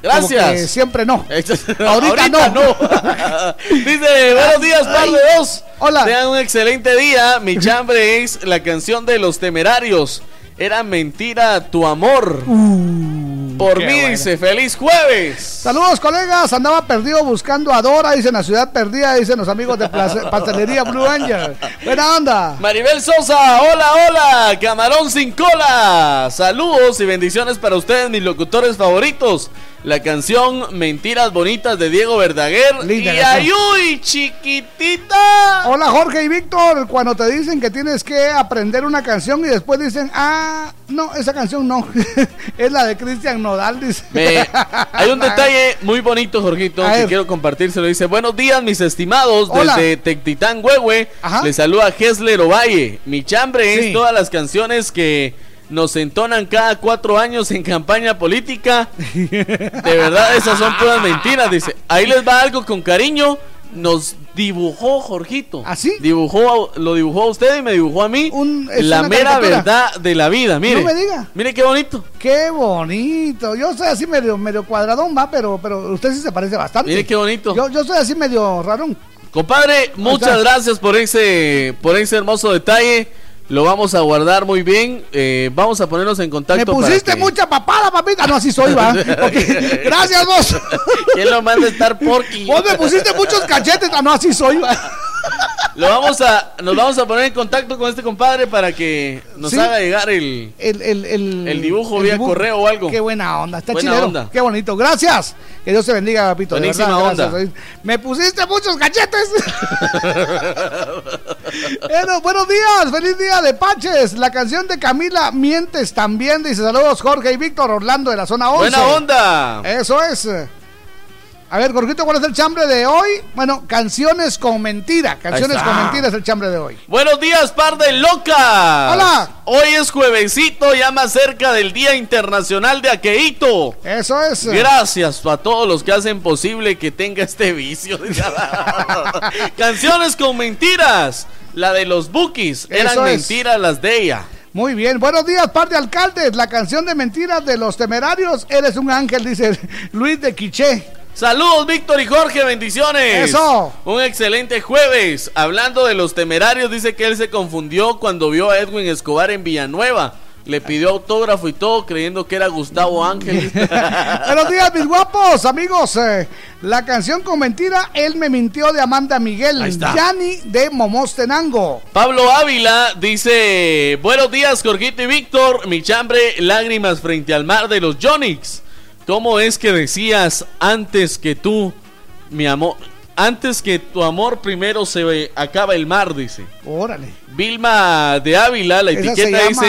Gracias. Que siempre no. Ahorita, Ahorita no. Dice, buenos días, par de dos. Hola. Tengan un excelente día. Mi chambre es la canción de los temerarios. Era mentira tu amor. Por Uh, qué mí bueno. dice, feliz jueves. Saludos colegas, andaba perdido buscando a Dora, dicen la ciudad perdida, dicen los amigos de Place- Pastelería Blue Angel. Buena onda. Maribel Sosa, hola, hola, camarón sin cola. Saludos y bendiciones para ustedes, mis locutores favoritos. La canción Mentiras Bonitas de Diego Verdaguer. Linda y canción. ayuy, chiquitita. Hola Jorge y Víctor, cuando te dicen que tienes que aprender una canción y después dicen, ah, no, esa canción no, es la de Cristian Nodal, dice. Me- hay un detalle muy bonito, Jorgito, que quiero compartírselo. Dice, buenos días, mis estimados, Hola. desde Tectitán, Huehue. Les saluda Hesler Ovalle. Mi chambre Sí. es todas las canciones que nos entonan cada cuatro años en campaña política. De verdad, esas son puras mentiras. Dice, ahí les va algo con cariño. Nos dibujó Jorgito. ¿Ah, sí? Dibujó, lo dibujó a usted y me dibujó a mí. la mera caricatura. verdad de la vida. Mire. No me diga. Mire qué bonito. Qué bonito. Yo soy así medio, medio cuadradón, va, pero, pero usted sí se parece bastante. Mire qué bonito. Yo, yo soy así medio rarón. Compadre, muchas gracias por ese, por ese hermoso detalle. Lo vamos a guardar muy bien. Eh, vamos a ponernos en contacto. Me para pusiste que- mucha papada, papita. No, así soy, va. Ok. Gracias, vos. ¿Quién lo manda a estar porky? Vos me pusiste muchos cachetes. No, así soy, va. Lo vamos a, nos vamos a poner en contacto con este compadre para que nos Sí. haga llegar el, El, el, el, el dibujo vía dibujo. correo o algo. Qué buena onda, está Buena chilero. onda. Qué bonito. Gracias. Que Dios te bendiga, papito. Buenísima verdad, onda. gracias. Me pusiste muchos cachetes. Bueno, buenos días, feliz día de Paches. La canción de Camila Mientes también dice saludos Jorge y Víctor Orlando de la zona 11. Buena onda. Eso es. A ver, Jorgito, ¿cuál es el chambre de hoy? Bueno, canciones con mentira. Canciones con mentira es el chambre de hoy. Buenos días, par de locas. Hola. Hoy es juevesito, ya más cerca del Día Internacional de Aqueito. Eso es. Gracias a todos los que hacen posible que tenga este vicio. Canciones con mentiras. La de los bookies. Eran Eso es. mentiras las de ella. Muy bien, buenos días, par de alcaldes. La canción de mentiras de los temerarios. Eres un ángel, dice Luis de Quiché. Saludos, Víctor y Jorge, bendiciones. Eso. Un excelente jueves. Hablando de los temerarios, dice que él se confundió cuando vio a Edwin Escobar en Villanueva. Le pidió autógrafo y todo, creyendo que era Gustavo Ángel. Buenos días, mis guapos amigos. Eh, la canción con mentira, él me mintió de Amanda Miguel. Yanni de Momostenango. Pablo Ávila dice: Buenos días, Jorgito y Víctor. Mi chambre, lágrimas frente al mar de los Jonix. ¿Cómo es que decías antes que tú, mi amor, antes que tu amor primero se acaba el mar? Dice. Órale. Vilma de Ávila, la Esa etiqueta dice: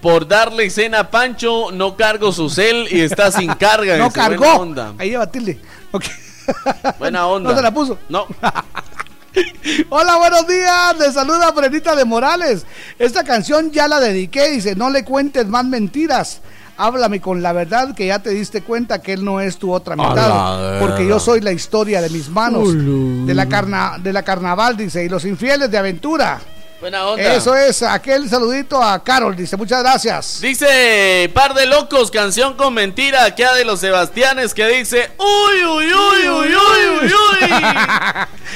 Por darle cena a Pancho, no cargo su cel y está sin carga. No dice, cargó. Buena onda. Ahí lleva tilde. Buena onda. No se la puso. No. Hola, buenos días. Le saluda Brenita de Morales. Esta canción ya la dediqué. Dice: No le cuentes más mentiras. Háblame con la verdad que ya te diste cuenta que él no es tu otra mitad. Porque yo soy la historia de mis manos. De la, carna, de la carnaval, dice. Y los infieles de aventura. Buena onda. Eso es. Aquel saludito a Carol. Dice: Muchas gracias. Dice Par de Locos, canción con mentira, aquella de los Sebastianes que dice Uy, uy, uy, uy, uy, uy, uy.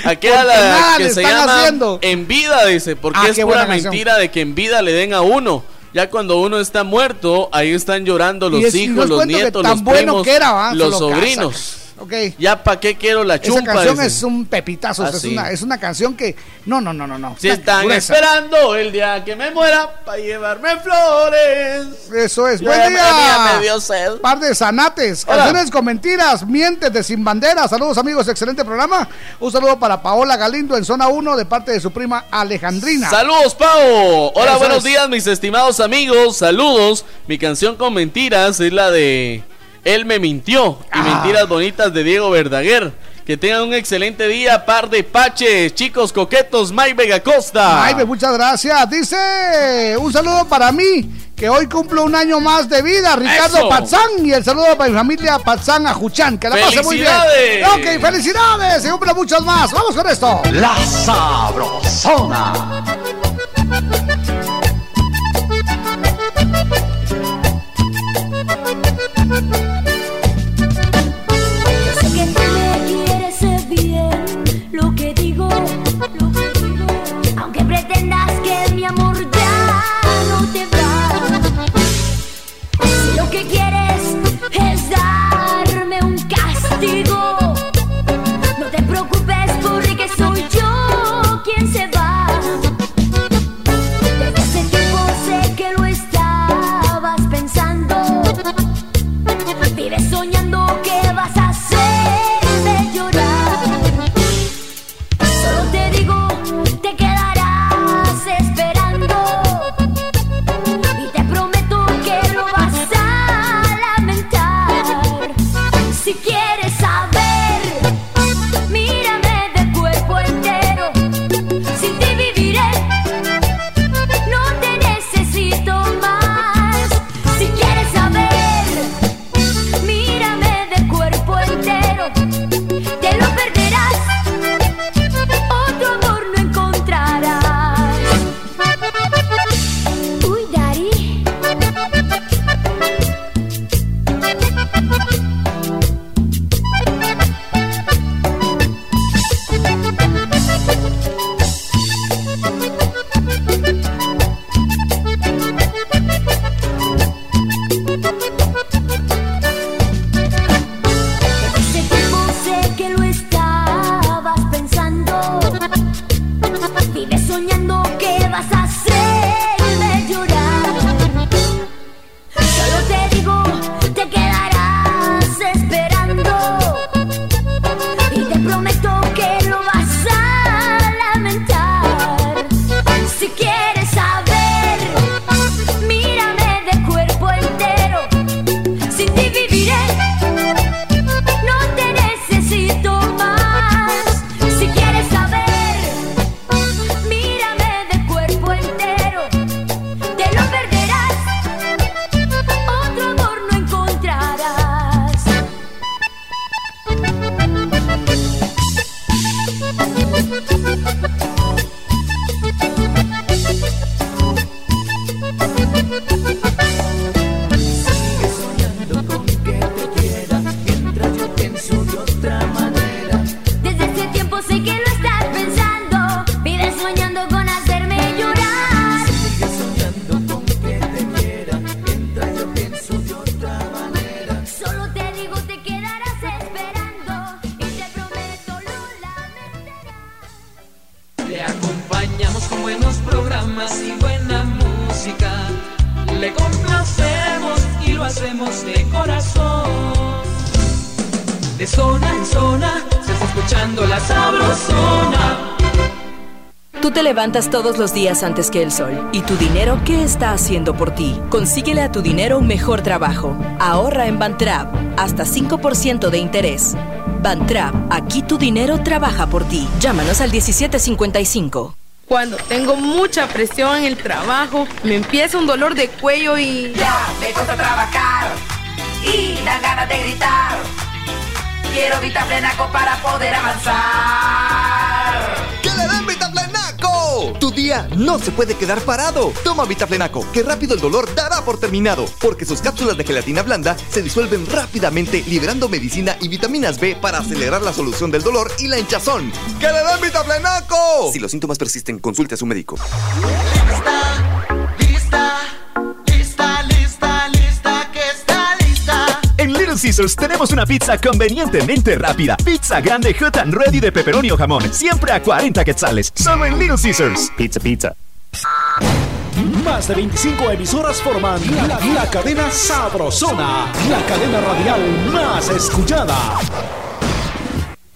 Aquella Porque la que se llama haciendo. En vida, dice, porque Ah, es pura canción. mentira de que en vida le den a uno. Ya cuando uno está muerto, ahí están llorando los hijos, los nietos, tan los bueno primos, que los lo sobrinos. Ok. Ya para qué quiero la Esa chumpa. canción dice. es un pepitazo. Ah, es, sí. una, es una canción que. No, no, no, no. no. Si Está están gruesa. esperando el día que me muera para llevarme flores. Eso es. Ya Buen día. me dio sed. Par de zanates. Hola. Canciones con mentiras. Mientes de Sin Bandera. Saludos, amigos. Excelente programa. Un saludo para Paola Galindo en zona 1 de parte de su prima Alejandrina. Saludos, Pau. Hola, Eso buenos es. días, mis estimados amigos. Saludos. Mi canción con mentiras es la de Él me mintió y Ah. mentiras bonitas de Diego Verdaguer. Que tengan un excelente día, par de paches, chicos coquetos, Mike Vega Costa. Ay, muchas gracias. Dice un saludo para mí, que hoy cumplo un año más de vida, Ricardo Eso. Patzán. Y el saludo para mi familia Patzán Ajuchán. Que la pase muy bien. ¡Felicidades! Ok, felicidades. Se cumplen muchos más. Vamos con esto. La Sabrosona. levantas todos los días antes que el sol. ¿Y tu dinero qué está haciendo por ti? Consíguele a tu dinero un mejor trabajo. Ahorra en Bantrap hasta 5% de interés. Bantrap, aquí tu dinero trabaja por ti. Llámanos al 1755. Cuando tengo mucha presión en el trabajo, me empieza un dolor de cuello y... Ya, me cuesta trabajar y dan ganas de gritar. Quiero vitamina para poder avanzar. no se puede quedar parado. Toma Vitaflenaco, que rápido el dolor dará por terminado, porque sus cápsulas de gelatina blanda se disuelven rápidamente, liberando medicina y vitaminas B para acelerar la solución del dolor y la hinchazón. ¡Que le den Vitaflenaco! Si los síntomas persisten, consulte a su médico. tenemos una pizza convenientemente rápida. Pizza grande hot and ready de pepperoni o jamón. Siempre a 40 quetzales. Solo en Little Caesars. Pizza, pizza. Más de 25 emisoras forman la, la cadena Sabrosona, la cadena radial más escuchada.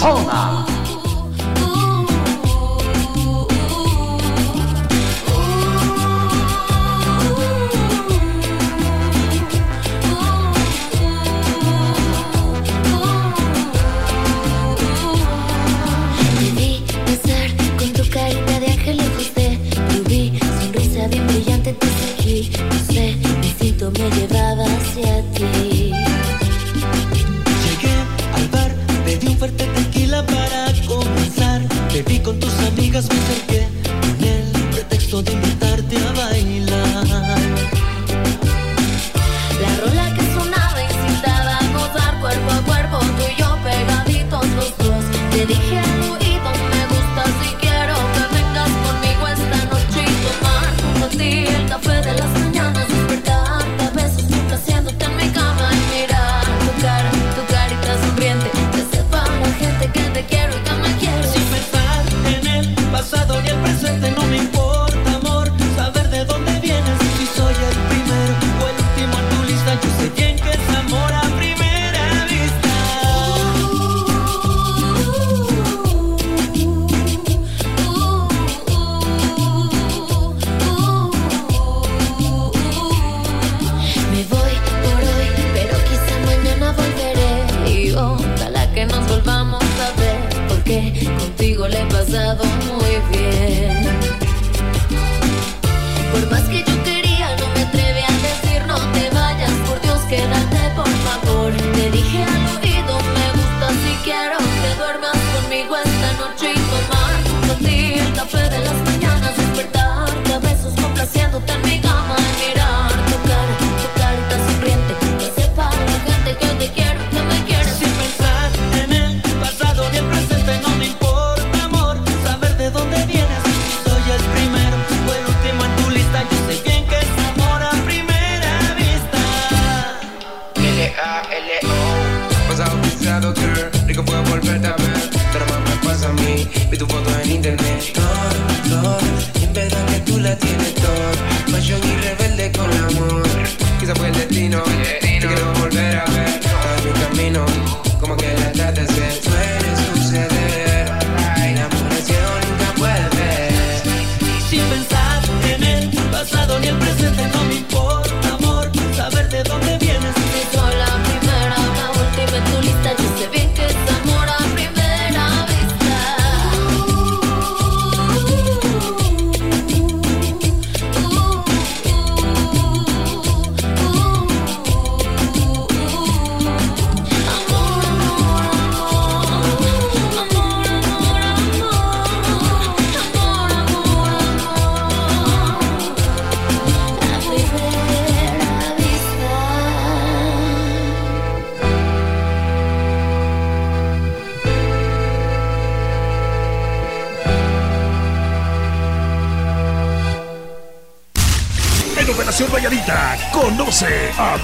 碰啊。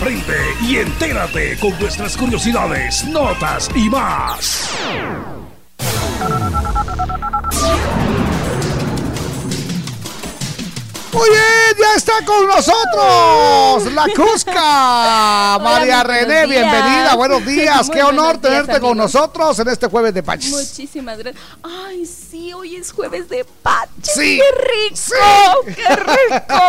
Aprende y entérate con nuestras curiosidades, notas y más. Muy bien, ya está con nosotros la Cusca. María René, buenos días. bienvenida, buenos días. Muy Qué honor días, tenerte con nosotros en este jueves de Pachis. Muchísimas gracias. Ay, sí, hoy es jueves de paches. Sí, ¡Qué rico! ¡Qué rico!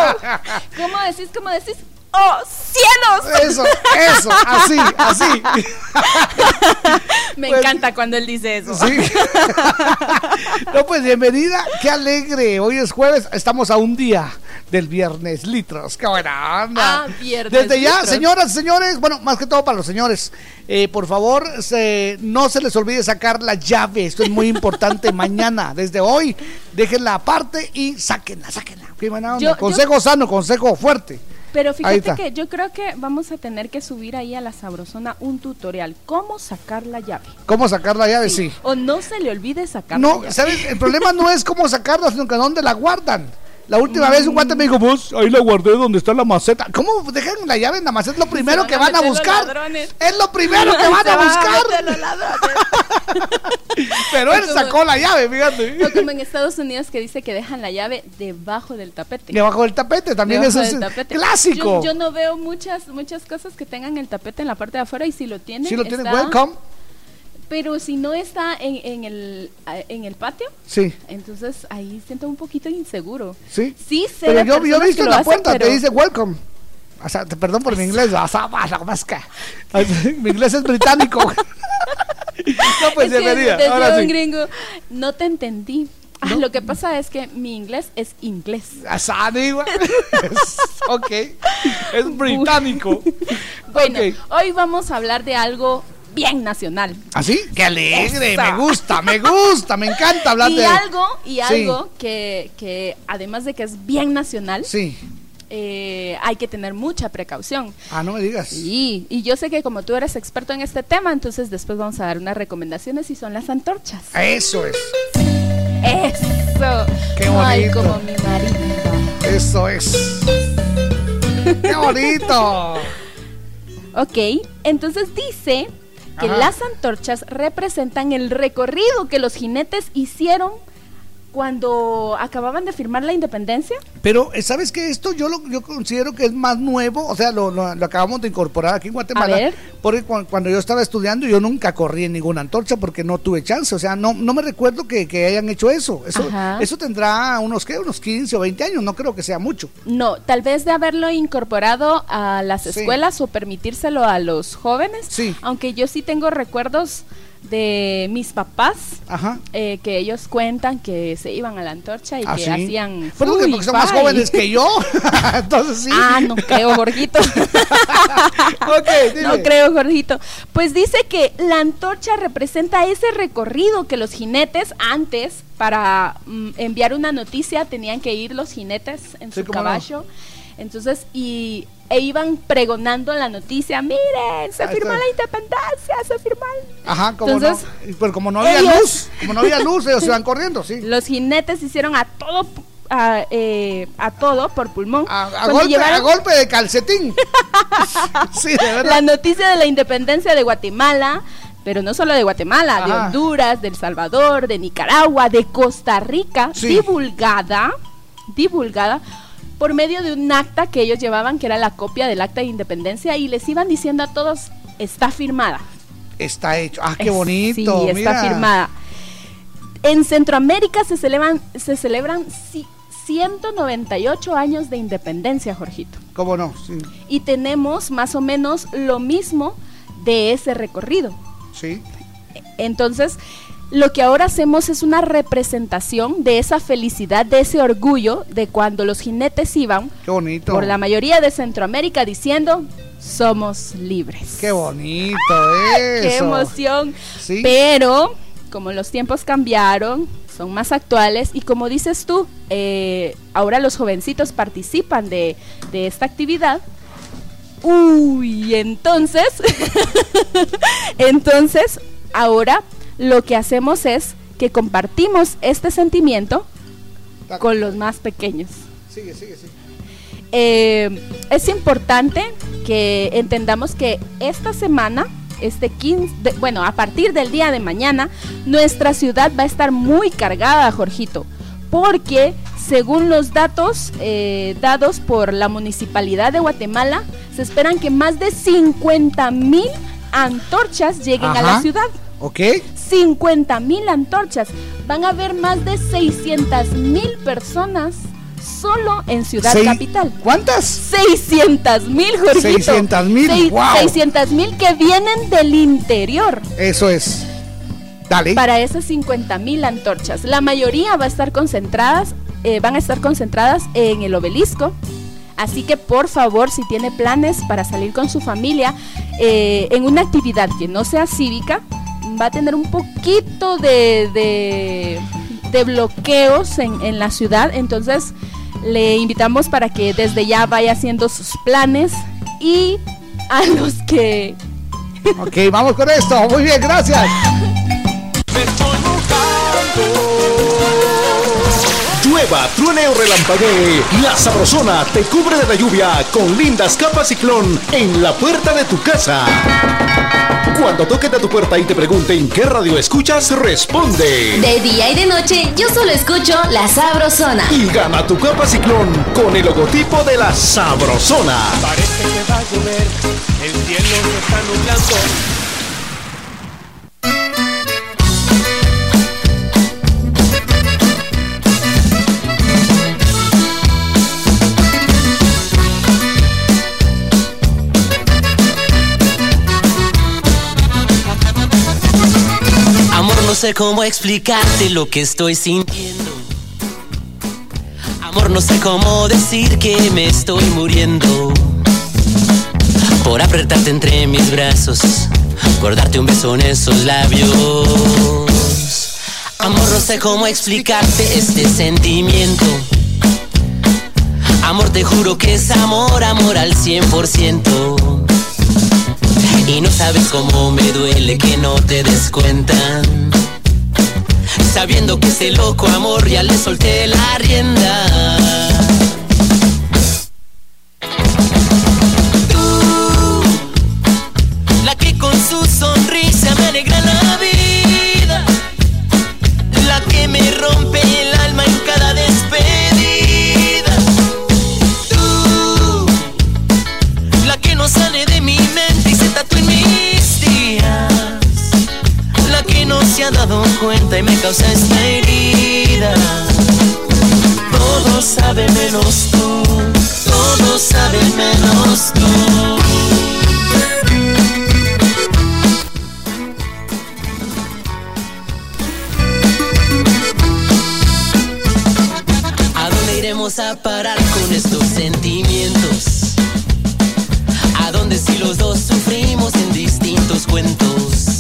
¿Cómo decís? ¿Cómo decís? ¡Oh, cielos! Eso, eso, así, así. Me Pues- encanta cuando él dice eso. Sí. No, pues bienvenida, qué alegre. Hoy es jueves, estamos a un día del viernes litros. Qué buena onda. Ah, viernes Desde ya, señoras señores, bueno, más que todo para los señores, eh, por favor, se- no se les olvide sacar la llave. Esto es muy importante mañana. Desde hoy, déjenla aparte y sáquenla, sáquenla. Qué buena onda. Yo- yo- consejo sano, consejo fuerte. Pero fíjate que yo creo que vamos a tener que subir ahí a la sabrosona un tutorial. ¿Cómo sacar la llave? ¿Cómo sacar la llave? sí. O no se le olvide sacar la No, llave. ¿sabes? El problema no es cómo sacarla, sino que dónde la guardan. La última vez un guante me dijo, pues ahí la guardé donde está la maceta. ¿Cómo dejan la llave en la maceta? Es lo primero van que van a buscar. Es lo primero que van a buscar. Pero él sacó la llave, fíjate. O como en Estados Unidos que dice que dejan la llave debajo del tapete. Debajo del tapete, también Debajo eso es clásico. Yo, yo no veo muchas muchas cosas que tengan el tapete en la parte de afuera y si lo tienen. Si lo tienen, welcome. Pero si no está en, en el, en el patio, Sí, entonces ahí siento un poquito inseguro. sí. Sí, sé Pero yo, yo he visto en la puerta, pero- te dice welcome. O sea, te- perdón por mi inglés. Mi inglés es británico. no, pues Es que Ahora un sí. gringo, no te entendí. Ah, Lo que pasa es que mi inglés es inglés. Güey. Es- ok. Es británico. Bueno, hoy vamos a hablar de algo bien nacional. ¿Así? ¡Qué alegre! Me gusta, me gusta, me encanta hablar y de algo, y Sí. algo que, que además de que es bien nacional, Sí. eh, hay que tener mucha precaución. Ah, no me digas. Sí, y yo sé que como tú eres experto en este tema, entonces después vamos a dar unas recomendaciones y son las antorchas. Eso es. Eso. Qué Ay, bonito. como mi marido. Eso es. ¡Qué bonito! Ok, entonces dice que Ajá. las antorchas representan el recorrido que los jinetes hicieron cuando acababan de firmar la independencia. Pero, eh, ¿sabes qué? Esto yo lo yo considero que es más nuevo, o sea, lo, lo- lo acabamos de incorporar aquí en Guatemala. A ver. Porque cu- cuando yo estaba estudiando, yo nunca corrí en ninguna antorcha porque no tuve chance. O sea, no, no me recuerdo que, que hayan hecho eso. Eso, Ajá. eso tendrá unos, ¿qué? Unos 15 o 20 años, no creo que sea mucho. No, tal vez de haberlo incorporado a las Sí. escuelas o permitírselo a los jóvenes. Sí. Aunque yo sí tengo recuerdos de mis papás Ajá. eh, que ellos cuentan que se iban a la antorcha y ¿Ah, que sí? hacían. Bueno, porque- fuy, porque son más jóvenes que yo. Entonces sí. Ah, no creo, Jorgito. dime. No creo, Jorgito. Pues dice que la antorcha representa ese recorrido que los jinetes antes, para mm, enviar una noticia, tenían que ir los jinetes en Sí, su no. caballo. Entonces, y e iban pregonando la noticia, miren, se firmó la independencia, se firmó. el-". Ajá, como Entonces, no. Pero como no había ellos- luz, como no había luz, ellos iban corriendo, sí. Los jinetes hicieron a todo a, eh, a todo por pulmón. A, golpe, llevaron- a golpe de calcetín. sí, de verdad. la noticia de la independencia de Guatemala, pero no solo de Guatemala, de. Honduras, de El Salvador, de Nicaragua, de Costa Rica, Sí. divulgada, divulgada por medio de un acta que ellos llevaban, que era la copia del acta de independencia, y les iban diciendo a todos, está firmada. Está hecho. Ah, qué Es- bonito. Sí, está firmada. En Centroamérica se celebran, se celebran ci- 198 años de independencia, Jorgito. ¿Cómo no? Sí. Y tenemos más o menos lo mismo de ese recorrido. Sí. Entonces, lo que ahora hacemos es una representación de esa felicidad, de ese orgullo de cuando los jinetes iban por la mayoría de Centroamérica diciendo, somos libres. Qué bonito eso. ¡Qué emoción! Sí. Pero, como los tiempos cambiaron, son más actuales y como dices tú, eh, ahora los jovencitos participan de, de esta actividad. Uy, entonces, entonces, ahora lo que hacemos es que compartimos este sentimiento con los más pequeños. Sigue, sigue, sigue. eh, es importante que entendamos que esta semana, este 15, de- bueno, a partir del día de mañana, nuestra ciudad va a estar muy cargada, Jorgito, porque según los datos eh, dados por la Municipalidad de Guatemala, se esperan que más de 50 mil antorchas lleguen a la ciudad. ¿Ok? 50 mil antorchas. Van a haber más de 600 mil personas solo en Ciudad Sei- Capital. ¿Cuántas? 600 mil, Jorgito. 600,000, Seis- wow. 600 mil que vienen del interior. Eso es. Dale. Para esas 50 mil antorchas. La mayoría va a estar concentradas, eh, van a estar concentradas en el obelisco. Así que por favor, si tiene planes para salir con su familia eh, en una actividad que no sea cívica, va a tener un poquito de, de- de bloqueos en, en la ciudad. Entonces, le invitamos para que desde ya vaya haciendo sus planes y a los que... Ok, vamos con esto. Muy bien, gracias. Llueva, truene o relampaguee, la sabrosona te cubre de la lluvia con lindas capas ciclón en la puerta de tu casa. Cuando toquen a tu puerta y te pregunten qué radio escuchas, responde. De día y de noche, yo solo escucho La Sabrosona. Y gana tu capa ciclón con el logotipo de la sabrosona. Parece que va a llover, el cielo se está nublando. No sé cómo explicarte lo que estoy sintiendo. Amor, no sé cómo decir que me estoy muriendo. Por apretarte entre mis brazos, por darte un beso en esos labios. Amor, no sé cómo explicarte este sentimiento. Amor, te juro que es amor, amor al 100%. Y no sabes cómo me duele que no te des cuenta. Sabiendo que ese loco amor ya le solté la rienda. Se ha dado cuenta y me causa esta herida. Todo sabe menos tú, todo sabe menos tú. ¿A dónde iremos a parar con estos sentimientos? ¿A dónde si los dos sufrimos en distintos cuentos?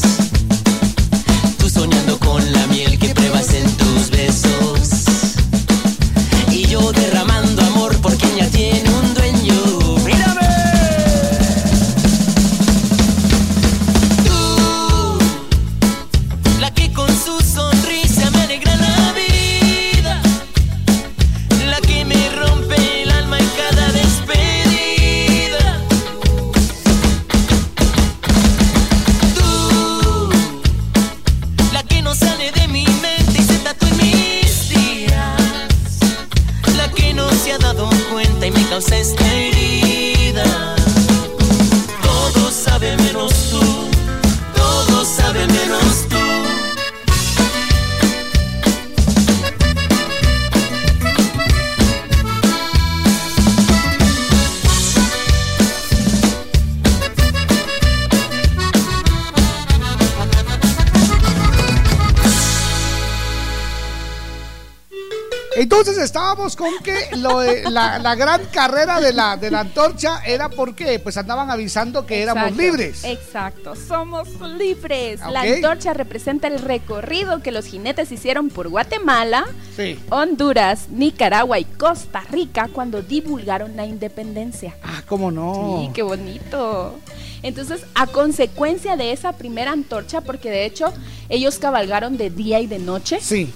Lo de- la, la gran carrera de la, de la antorcha era porque pues andaban avisando que éramos libres. Exacto, somos libres. La antorcha representa el recorrido que los jinetes hicieron por Guatemala, Sí. Honduras, Nicaragua y Costa Rica cuando divulgaron la independencia. Ah, cómo no. Sí, qué bonito. Entonces, a consecuencia de esa primera antorcha, porque de hecho ellos cabalgaron de día y de noche. Sí.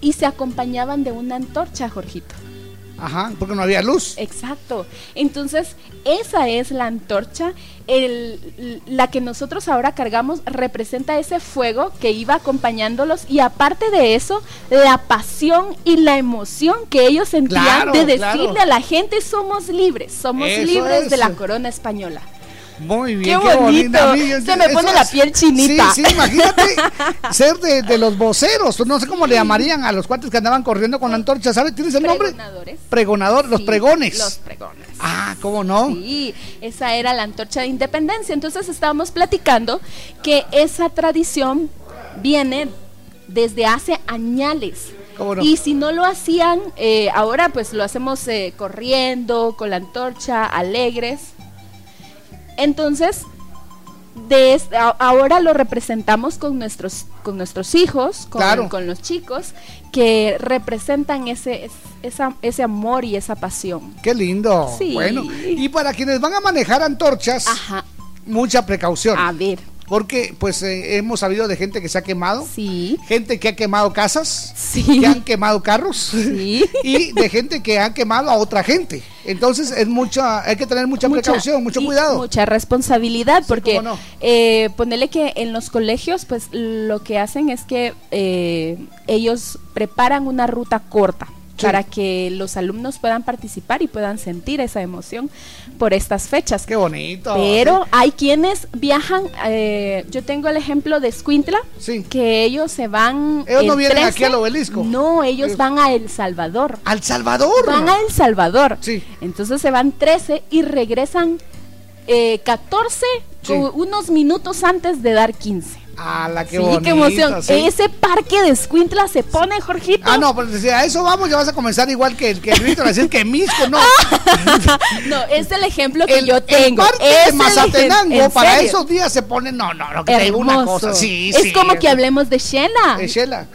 Y se acompañaban de una antorcha, Jorgito. Ajá, porque no había luz. Exacto. Entonces, esa es la antorcha. El, la que nosotros ahora cargamos representa ese fuego que iba acompañándolos y aparte de eso, la pasión y la emoción que ellos sentían Claro, de claro. decirle a la gente somos libres, somos Eso libres de la corona española. Muy bien, Qué bonito. A mí, Se me pone la piel chinita. Sí, sí, imagínate ser de, de los voceros, no sé cómo le llamarían a los cuates que andaban corriendo con la antorcha, ¿sabes? ¿Tienes el nombre? Pregonadores. Pregonador, los pregones. Los pregones. Ah, ¿cómo no? Sí, esa era la antorcha de independencia. Entonces estábamos platicando que esa tradición viene desde hace añales. ¿Cómo no? Y si no lo hacían, eh, ahora pues lo hacemos eh, corriendo, con la antorcha, alegres. Entonces, de ahora lo representamos con nuestros, con nuestros hijos, con, Claro. con los chicos, que representan ese, es- esa- ese amor y esa pasión. Qué lindo. Sí. Bueno, y para quienes van a manejar antorchas, mucha precaución. A ver. Porque pues eh, hemos sabido de gente que se ha quemado. Sí. Gente que ha quemado casas. Sí. Que han quemado carros. y de gente que ha quemado a otra gente. Entonces es mucha, hay que tener mucha, precaución, mucho cuidado. Mucha responsabilidad, porque no. eh, ponele que en los colegios, pues lo que hacen es que eh, ellos preparan una ruta corta. Sí. para que los alumnos puedan participar y puedan sentir esa emoción por estas fechas. Qué bonito. Pero hay quienes viajan, eh, yo tengo el ejemplo de Escuintla, que ellos se van... Ellos no vienen 13. aquí al obelisco. No, ellos van a El Salvador. ¿Al Salvador? Van a El Salvador. Entonces se van 13 y regresan eh, 14, Sí. u- unos minutos antes de dar 15. Ah, la que sí, bonito, qué emoción. sí. Ese parque de Escuintla se pone, Jorgito. Ah, no, si a eso vamos, ya vas a comenzar igual que el que el Víctor, a decir que Misco, no. no, es el ejemplo que yo El tengo. parque Es de el Mazatenango, para serio. esos días se pone, no, no, no, que te digo una cosa. Sí, es sí. como que hablemos de Shela. De Shela.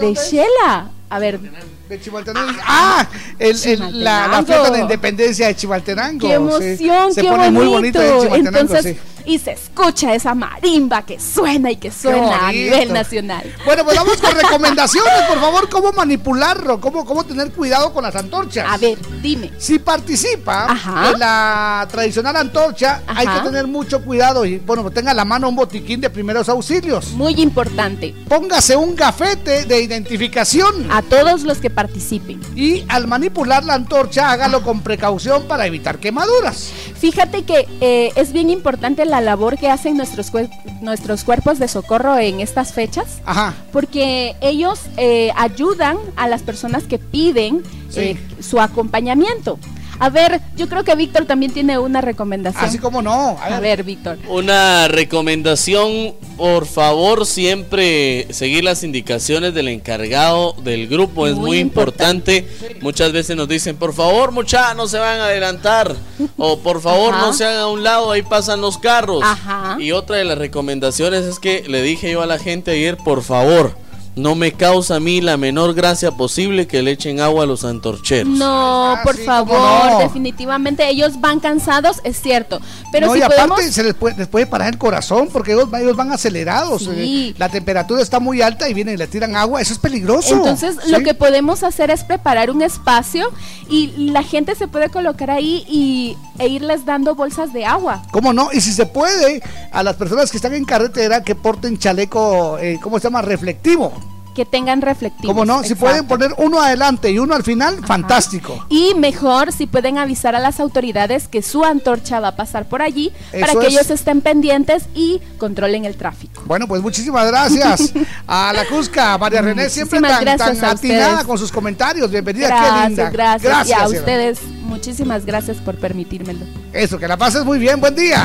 De Shela. A ver. De Chimaltenango. Ah, el, el- la, la fiesta de independencia de Chimaltenango. Qué sí. emoción, Se qué pone bonito. muy bonito en Chimaltenango, Entonces, sí. Y se escucha esa marimba que suena y que suena a nivel nacional. Bueno, pues vamos con recomendaciones, por favor, cómo manipularlo, cómo, cómo tener cuidado con las antorchas. A ver, dime. Si participa Ajá. en la tradicional antorcha, hay que tener mucho cuidado y, bueno, tenga a la mano un botiquín de primeros auxilios. Muy importante. Póngase un gafete de identificación. A todos los que participen. Y al manipular la antorcha, hágalo con precaución para evitar quemaduras. Fíjate que eh, es bien importante la labor que hacen nuestros, cuer- nuestros cuerpos de socorro en estas fechas. Ajá. Porque ellos eh, ayudan a las personas que piden Sí. eh, su acompañamiento. A ver, yo creo que Víctor también tiene una recomendación. Así como no. A ver, Víctor. Una recomendación, por favor, siempre seguir las indicaciones del encargado del grupo, es Muy muy importante. Muchas veces nos dicen, por favor, muchachos, no se van a adelantar. o por favor, Ajá. no se hagan a un lado, ahí pasan los carros. Ajá. Y otra de las recomendaciones es que le dije yo a la gente ayer, por favor, no me causa a mí la menor gracia posible que le echen agua a los antorcheros. No, por sí, favor, no. definitivamente ellos van cansados, es cierto. Pero no, si y aparte se les puede, les puede parar el corazón porque ellos, ellos van acelerados. Sí. eh, La temperatura está muy alta y vienen y le tiran agua. Eso es peligroso. Entonces, lo que podemos hacer es preparar un espacio y la gente se puede colocar ahí y, e irles dando bolsas de agua. ¿Cómo no? Y si se puede, a las personas que están en carretera que porten chaleco, eh, ¿cómo se llama? Reflectivo. Que tengan reflectivos. ¿Cómo no? Si exacto. pueden poner uno adelante y uno al final, fantástico. Y mejor si pueden avisar a las autoridades que su antorcha va a pasar por allí para que es. ellos estén pendientes y controlen el tráfico. Bueno, pues muchísimas gracias a la Cusca, María René, siempre Muchísimas tan, gracias tan a atinada ustedes. con sus comentarios. Bienvenida, qué Gracias, linda. gracias, Y a ustedes, muchísimas gracias por permitírmelo. Eso, que la pases muy bien, buen día.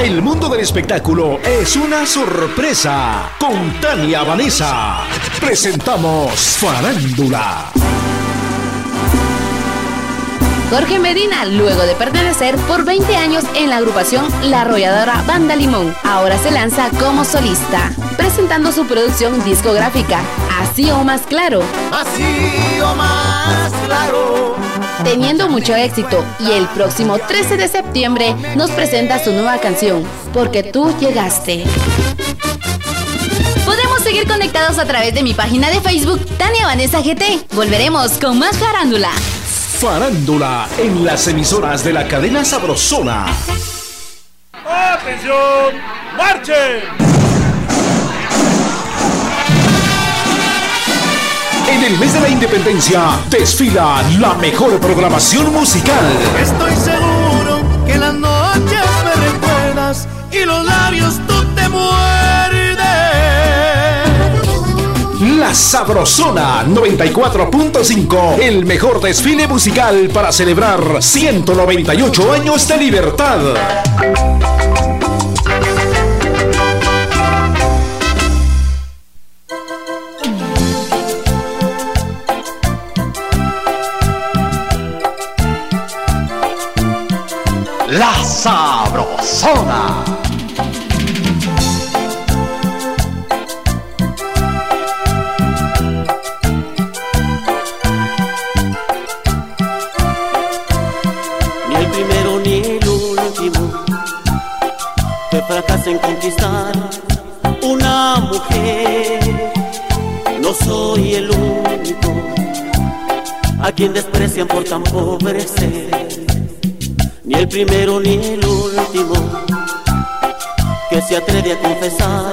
El mundo del espectáculo es una sorpresa. Con Tania Vanessa presentamos Farándula. Jorge Medina, luego de pertenecer por 20 años en la agrupación La Arrolladora Banda Limón, ahora se lanza como solista, presentando su producción discográfica, Así o Más Claro. Así o más claro. Teniendo mucho éxito y el próximo 13 de septiembre nos presenta su nueva canción, Porque tú llegaste. Podemos seguir conectados a través de mi página de Facebook, Tania Vanessa GT. Volveremos con más farándula. Farándula en las emisoras de la cadena Sabrosona. ¡Atención! ¡Marchen! En el mes de la independencia desfila la mejor programación musical. Estoy seguro que las noches me recuerdas y los labios tú te muerdes. La Sabrosona 94.5, el mejor desfile musical para celebrar 198 años de libertad. Sabrosona. Ni el primero ni el último que fracasa en conquistar una mujer. No soy el único a quien desprecian por tan pobre ser. Primero ni el último que se atreve a confesar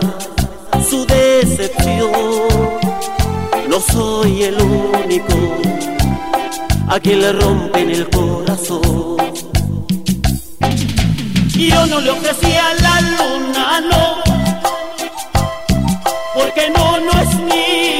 su decepción. No soy el único a quien le rompen el corazón. Yo no le ofrecía la luna, no, porque no, no es mía.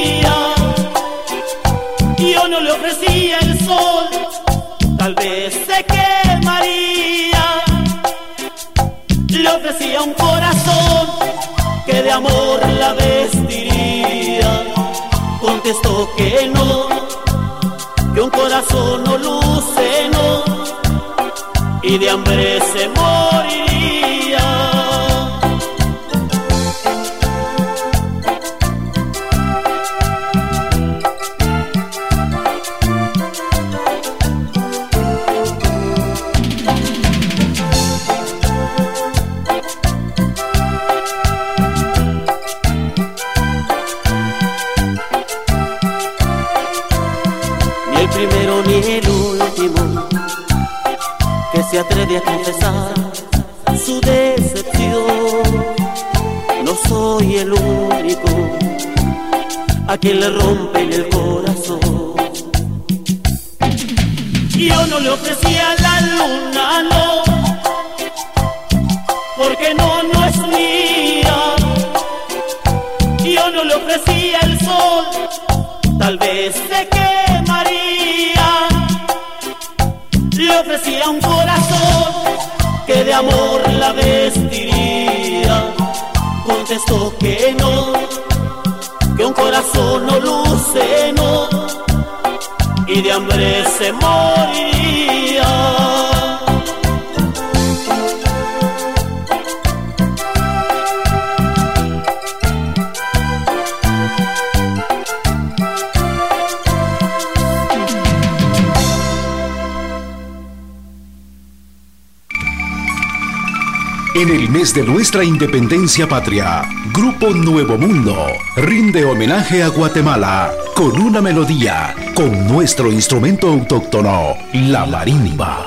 Contestó que no, que un corazón no luce, no, y de hambre se nuestra independencia patria, Grupo Nuevo Mundo rinde homenaje a Guatemala con una melodía, con nuestro instrumento autóctono, la marimba.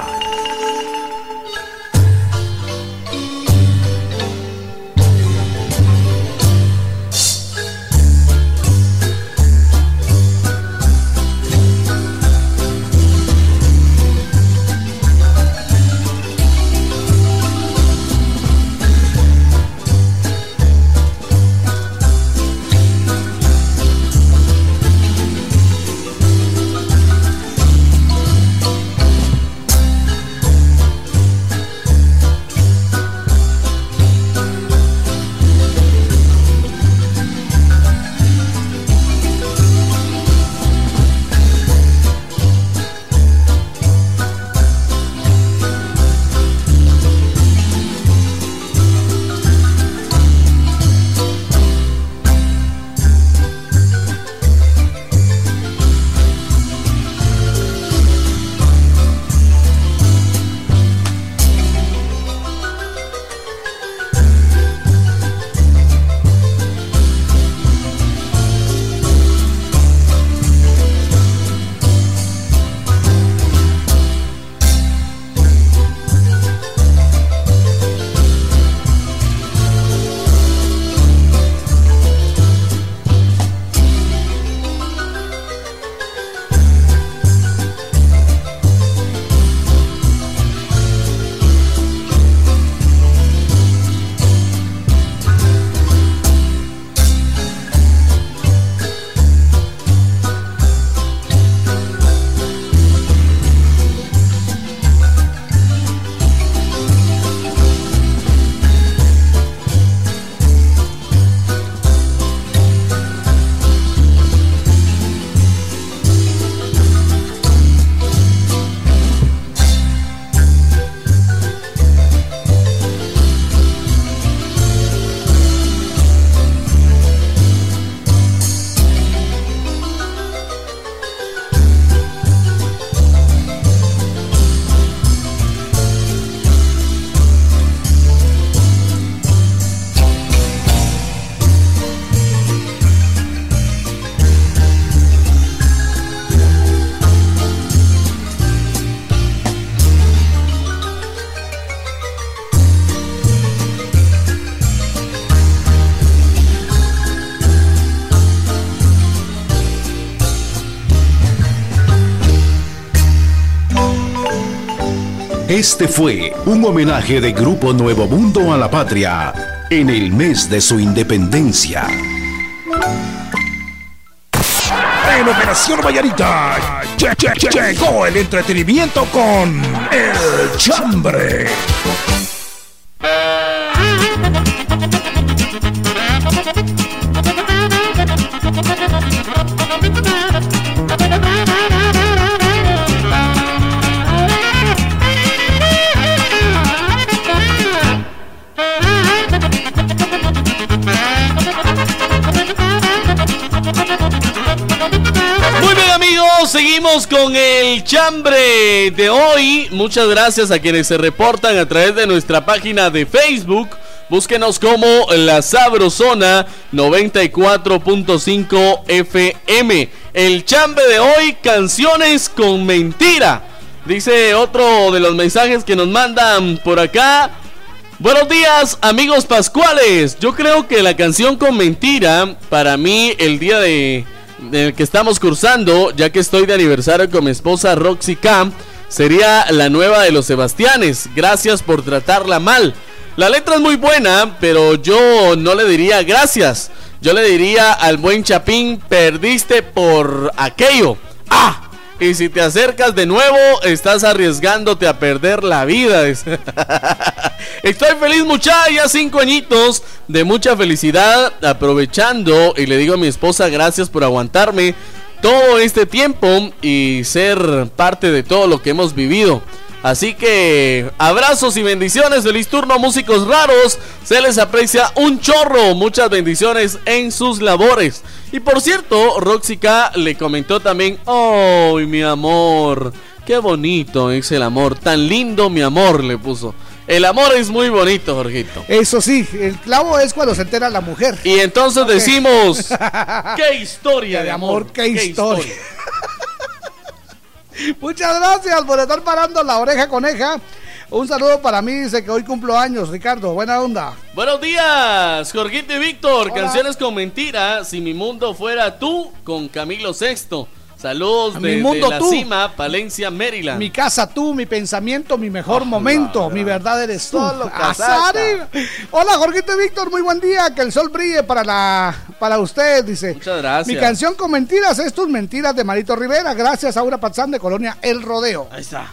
Este fue un homenaje de Grupo Nuevo Mundo a la patria en el mes de su independencia. En Operación Vallarita llegó el entretenimiento con El Chambre. Con el chambre de hoy. Muchas gracias a quienes se reportan a través de nuestra página de Facebook. Búsquenos como La Sabrosona 94.5 FM. El chambre de hoy, canciones con mentira. Dice otro de los mensajes que nos mandan por acá. Buenos días, amigos pascuales. Yo creo que la canción con mentira, para mí, el día de del que estamos cursando, ya que estoy de aniversario con mi esposa Roxy Camp, sería la nueva de los Sebastianes. Gracias por tratarla mal. La letra es muy buena, pero yo no le diría gracias. Yo le diría al buen Chapín, perdiste por aquello. ¡Ah! Y si te acercas de nuevo, estás arriesgándote a perder la vida. Estoy feliz, muchacha, ya cinco añitos de mucha felicidad, aprovechando y le digo a mi esposa gracias por aguantarme todo este tiempo y ser parte de todo lo que hemos vivido. Así que abrazos y bendiciones, feliz turno músicos raros, se les aprecia un chorro, muchas bendiciones en sus labores. Y por cierto, Roxica le comentó también, ¡ay mi amor! ¡Qué bonito es el amor! Tan lindo mi amor le puso. El amor es muy bonito, Jorgito. Eso sí, el clavo es cuando se entera la mujer. Y entonces decimos, ¡qué historia de amor! qué, historia. Muchas gracias por estar parando la oreja coneja. Un saludo para mí, dice que hoy cumplo años, Ricardo. Buena onda. Buenos días, Jorgito y Víctor. Canciones con mentira. Si mi mundo fuera tú, con Camilo Sexto. Saludos A mi mundo la tú. cima, Palencia, Maryland. Mi casa tú, mi pensamiento, mi mejor momento, mi verdad eres tú. Azari. Hola, Jorgito y Víctor, muy buen día. Que el sol brille para la para usted, dice. Muchas gracias. Mi canción con mentiras es tus mentiras de Marito Rivera. Gracias, Aura Pazán de Colonia El Rodeo. Ahí está.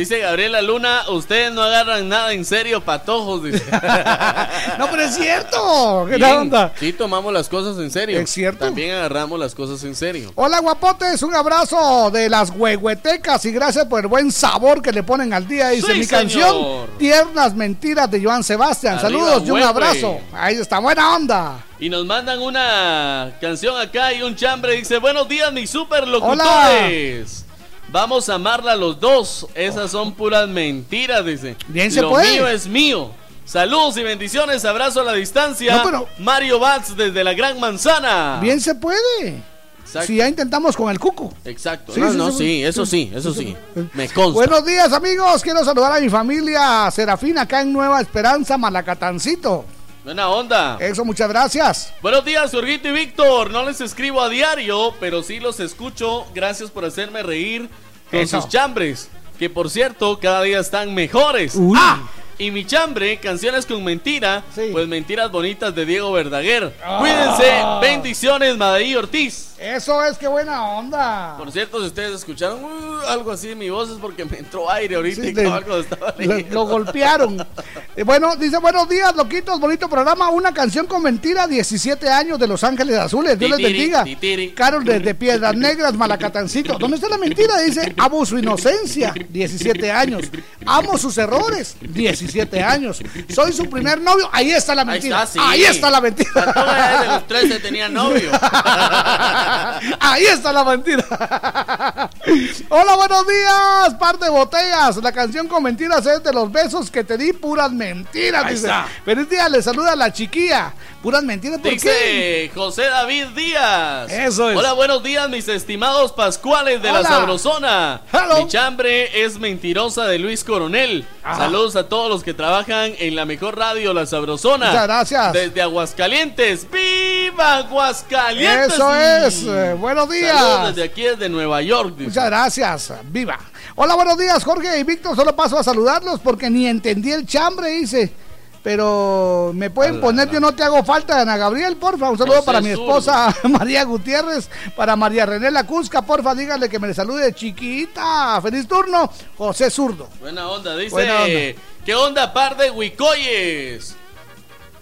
Dice Gabriela Luna, ustedes no agarran nada en serio, patojos. Dice. no, pero es cierto. ¿Qué Bien, onda? Sí, tomamos las cosas en serio. Es cierto. También agarramos las cosas en serio. Hola guapotes, un abrazo de las huehuetecas y gracias por el buen sabor que le ponen al día. Dice Sí, mi señor. canción, Tiernas Mentiras de Joan Sebastián. Arriba, Saludos y un abrazo. Ahí está, buena onda. Y nos mandan una canción acá y un chambre. Dice, buenos días, mis super locutores. Vamos a amarla los dos. Esas son puras mentiras, dice. Bien se Lo puede. mío es mío. Saludos y bendiciones, abrazo a la distancia. No, pero- Mario Bats desde la Gran Manzana. Bien se puede. Exacto. Si ya intentamos con el cuco. Exacto. Sí, no, sí, no, sí, eso sí, eso sí. Me consta. Buenos días amigos, quiero saludar a mi familia Serafina acá en Nueva Esperanza, Malacatancito. Buena onda. Eso, muchas gracias. Buenos días, Jorgito y Víctor. No les escribo a diario, pero sí los escucho. Gracias por hacerme reír con Eso. sus chambres. Que por cierto, cada día están mejores. Uy. ¡Ah! Y mi chambre, canciones con mentira, pues mentiras bonitas de Diego Verdaguer. Cuídense, bendiciones, Madaí Ortiz. Eso es, qué buena onda. Por cierto, si ustedes escucharon uh, algo así en mi voz es porque me entró aire ahorita Sí, y le- todo algo estaba Lo, leyendo. lo golpearon. Eh, bueno, dice buenos días, loquitos, bonito programa. Una canción con mentira, 17 años de Los Ángeles Azules. Dios les bendiga. titiri. Carol desde Piedras Negras, Malacatancito. ¿Dónde está la mentira? Dice, amo su inocencia, 17 años. Amo sus errores, 17 años. Soy su primer novio. Ahí está la Ahí mentira. está, sí. Ahí está la mentira. Desde los 13 tenía novio. Ahí está la mentira. Hola, buenos días. Par de botellas. La canción con mentiras es de los besos que te di, puras mentiras. Dice. Feliz día, le saluda la chiquilla. Puras mentiras, ¿por qué? Dice José David Díaz. Eso es. Hola, buenos días, mis estimados pascuales de la Hola. Sabrosona. Hello. Mi chambre es mentirosa de Luis Coronel. Ah. Saludos a todos los que trabajan en la mejor radio, la Sabrosona. Muchas gracias. Desde Aguascalientes. ¡Viva Aguascalientes! Eso es. eh, buenos días. Saludos desde aquí, desde Nueva York. dice. Muchas gracias. Viva. Hola, buenos días, Jorge y Víctor. Solo paso a saludarlos porque ni entendí el chambre, dice. Pero me pueden poner, yo no te hago falta, Ana Gabriel, porfa. Un saludo para mi esposa María Gutiérrez, para María René Lacusca, porfa, dígale que me le salude chiquita. Feliz turno, José Zurdo. Buena onda, dice. Buena onda. ¿Qué onda, par de huicoyes?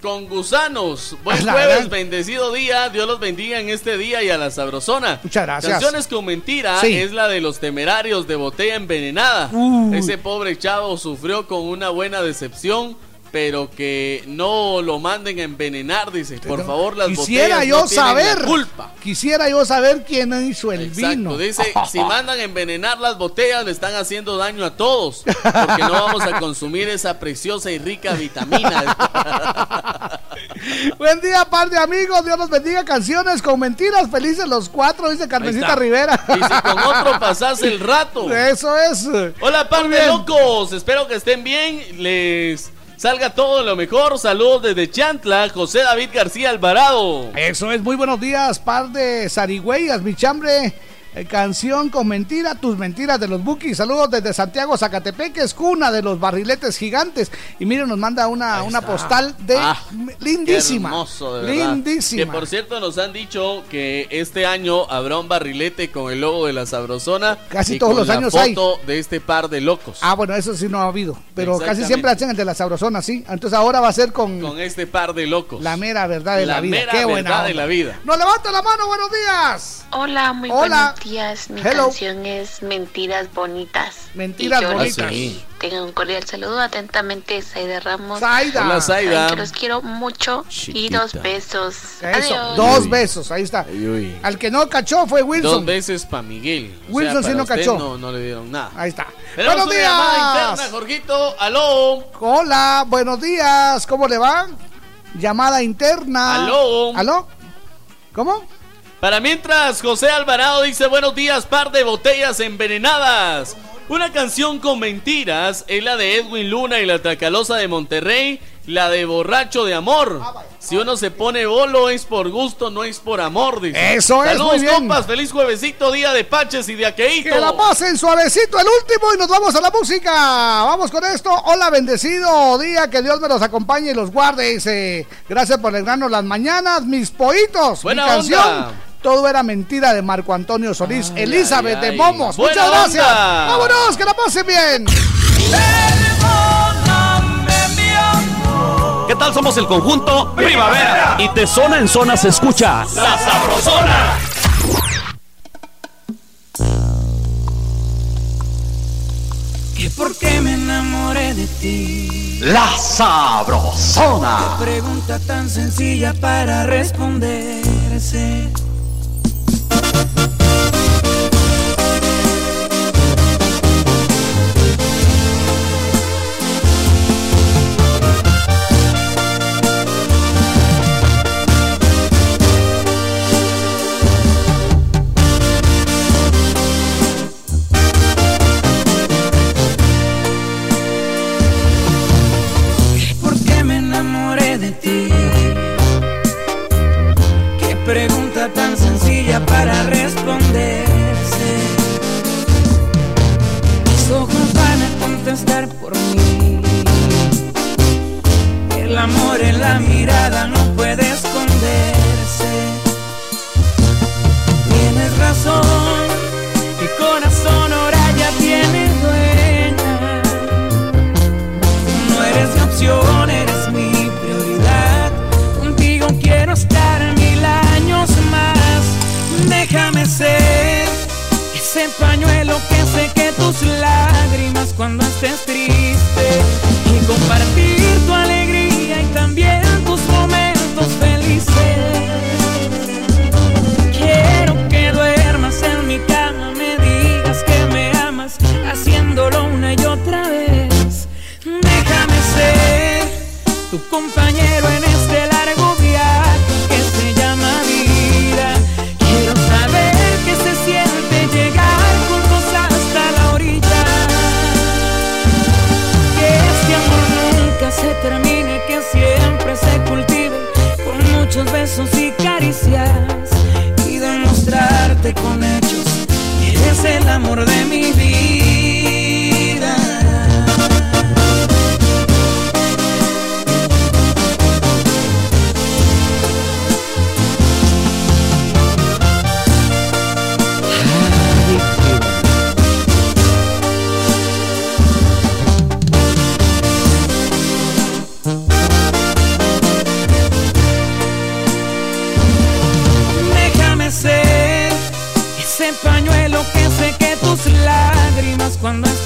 Con gusanos. Buen La jueves, bendecido día. Dios los bendiga en este día y a la sabrosona. Muchas gracias. Canciones con mentira Sí. es la de los temerarios de botella envenenada. Ese pobre chavo sufrió con una buena decepción. Pero que no lo manden a envenenar, dice. Por favor, las Quisiera botellas yo no tienen la saber, culpa. quisiera yo saber quién hizo el vino. Dice, si mandan a envenenar las botellas le están haciendo daño a todos, porque no vamos a consumir esa preciosa y rica vitamina. Buen día, par de amigos. Dios los bendiga. Canciones con mentiras. Felices los cuatro, dice Carmencita. Rivera. Y si con otro pasás el rato. Eso es. Hola, par de locos, espero que estén bien, les salga todo lo mejor. Saludos desde Chantla, José David García Alvarado. Eso es. Muy buenos días, par de zarigüeyas, mi chambre. Eh, canción con mentira, tus mentiras de los Bukis. Saludos desde Santiago, Zacatepeque, es cuna de los barriletes gigantes. Y miren, nos manda una, una postal de Ah, lindísima. Qué hermoso, de verdad. lindísima. Que por cierto nos han dicho que este año habrá un barrilete con el logo de la Sabrosona. Casi y todos con los la años foto de este par de locos. Ah, bueno, eso sí no ha habido. Pero casi siempre hacen el de la sabrosona, sí. Entonces ahora va a ser con, Con este par de locos. la mera verdad de la, La vida. mera Qué buena verdad de onda. la vida. Nos levanta la mano, buenos días. Hola, muy Hola. Buenos días. Mi Hello. canción es Mentiras Bonitas. Mentiras Y yo bonitas. les- Sí. Tengan un cordial saludo atentamente, Saida Ramos. Zaida. Hola, que los quiero mucho y dos besos. Eso, Adiós. dos besos, ahí está. Uy. Al que no cachó fue Wilson. Dos veces para Miguel. O Wilson sí para no cachó. No, no le dieron nada. Ahí está. Buenos días. interna, Jorgito. Aló. Hola, buenos días. ¿Cómo le va? Llamada interna. Aló. ¿Aló? ¿Cómo? Para mientras, José Alvarado dice buenos días, par de botellas envenenadas. Una canción con mentiras es la de Edwin Luna y la Tracalosa de Monterrey, la de Borracho de Amor. Si uno se pone bolo es por gusto, no es por amor, dice. Eso es, Saludos, muy bien. compas, feliz juevesito, día de Paches y de Aqueíto. Que la pasen suavecito el último y nos vamos a la música. Vamos con esto. Hola, bendecido día. Que Dios me los acompañe y los guarde. Dice, gracias por alegrarnos las mañanas, mis pollitos. Buena Mi canción. onda. Todo era mentira de Marco Antonio Solís. Elizabeth ay, de. Momos. Buena Muchas gracias. onda. Vámonos, que la pasen bien. ¿Qué tal? Somos el conjunto Primavera. Y de zona en zona se escucha La Sabrosona. Que por qué me enamoré de ti. La Sabrosona. Qué pregunta tan sencilla para responderse. La mirada no puede esconderse. Tienes razón, mi corazón ahora ya tiene dueña. No eres mi opción, eres mi prioridad. Contigo quiero estar mil años más. Déjame ser ese pañuelo que seque tus lágrimas cuando estés triste. Y compartir haciéndolo una y otra vez. Déjame ser tu compañero en este largo viaje que se llama vida. Quiero saber qué se siente llegar juntos hasta la orilla. Que este amor nunca se termine, que siempre se cultive con muchos besos y caricias y demostrarte con hechos que eres el amor de mi vida.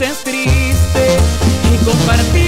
es triste y compartir.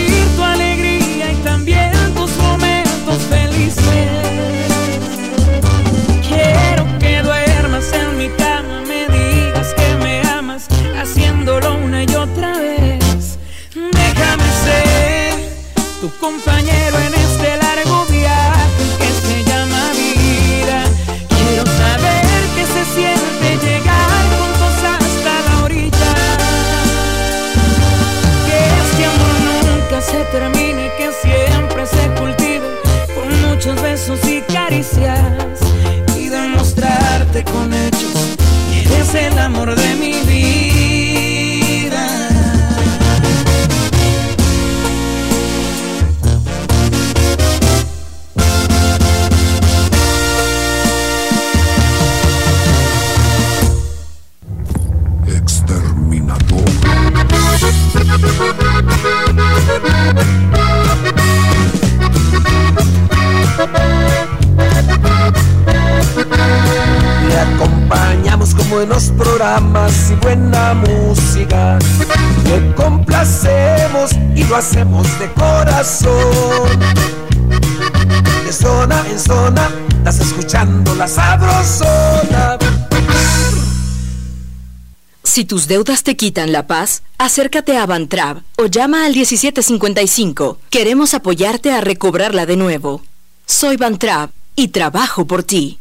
Si tus deudas te quitan la paz, acércate a Bantrab o llama al 1755. Queremos apoyarte a recobrarla de nuevo. Soy Bantrab y trabajo por ti.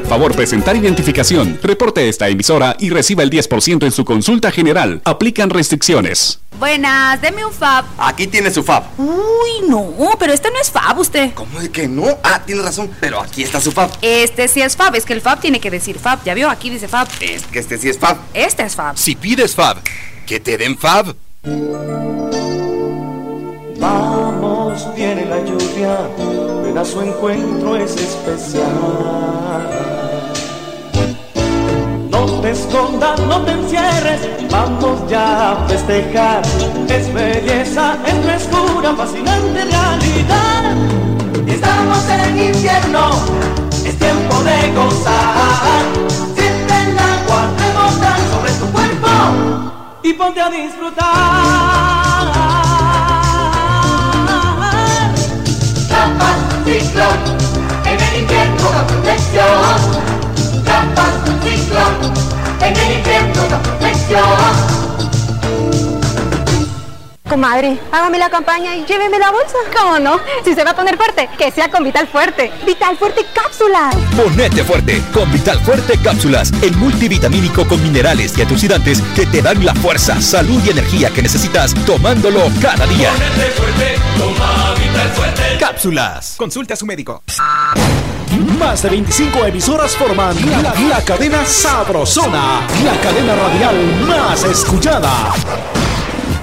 Favor presentar identificación. Reporte esta emisora y reciba el 10% en su consulta general. Aplican restricciones. Buenas, deme un fab. Aquí tiene su fab. Uy, no, pero este no es fab usted. ¿Cómo de que no? Ah, tiene razón, pero aquí está su fab. Este sí es fab, es que el fab tiene que decir fab. Ya vio, aquí dice fab. Es que este sí es fab. Este es fab. Si pides fab, que te den fab. Vamos, viene la lluvia, ven a su encuentro es especial. No te escondas, no te encierres, vamos ya a festejar. Es belleza, es frescura, fascinante realidad. Estamos en invierno, es tiempo de gozar. Siente el agua rebotar sobre tu cuerpo y ponte a disfrutar. Ciclón, en el invierno da protección. Trampas, ciclón, en el invierno da protección. Comadre, hágame la campaña y lléveme la bolsa. ¿Cómo no? Si se va a poner fuerte, que sea con Vital Fuerte. Vital Fuerte Cápsulas. Ponete fuerte con Vital Fuerte Cápsulas, el multivitamínico con minerales y antioxidantes que te dan la fuerza, salud y energía que necesitas tomándolo cada día. Ponete fuerte, toma Vital Fuerte. Cápsulas. Consulte a su médico. Más de 25 emisoras forman la, la cadena Sabrosona, la cadena radial más escuchada.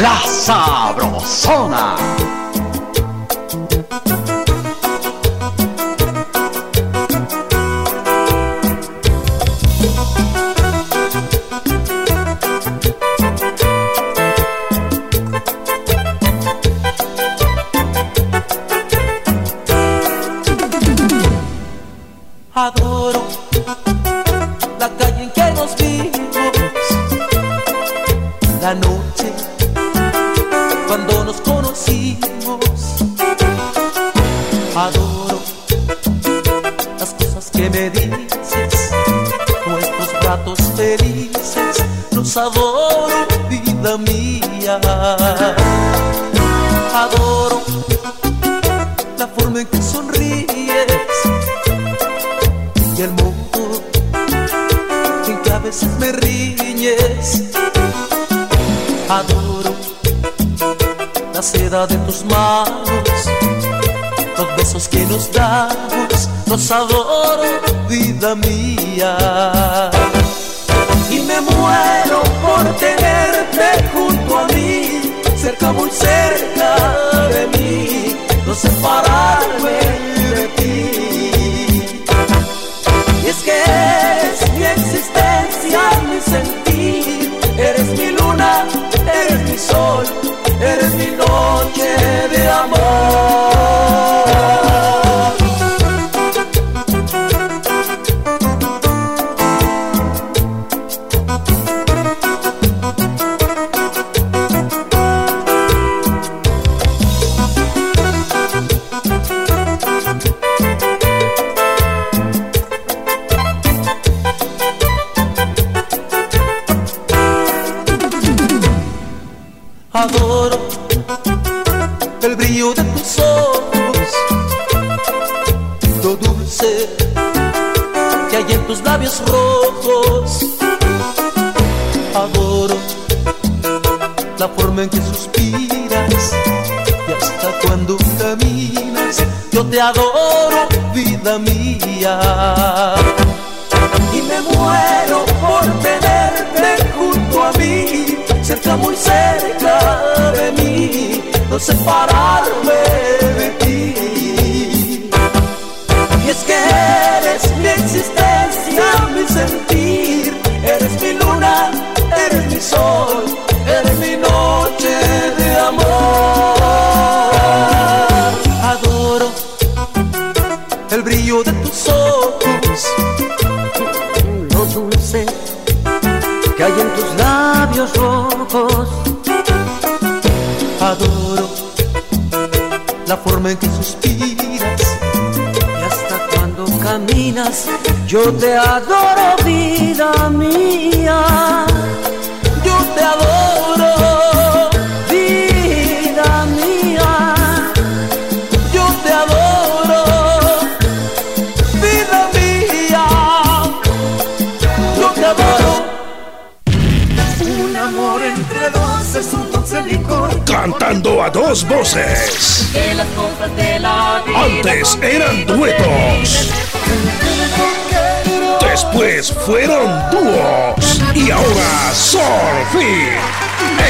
La Sabrosona. Adoro la calle en que nos vimos, la noche cuando nos conocimos. Adoro las cosas que me dices, nuestros ratos felices, los adoro, vida mía. Adoro seda de tus manos, los besos que nos damos, los adoro, vida mía. Y me muero por tenerte junto a mí, cerca, muy cerca de mí, no separarme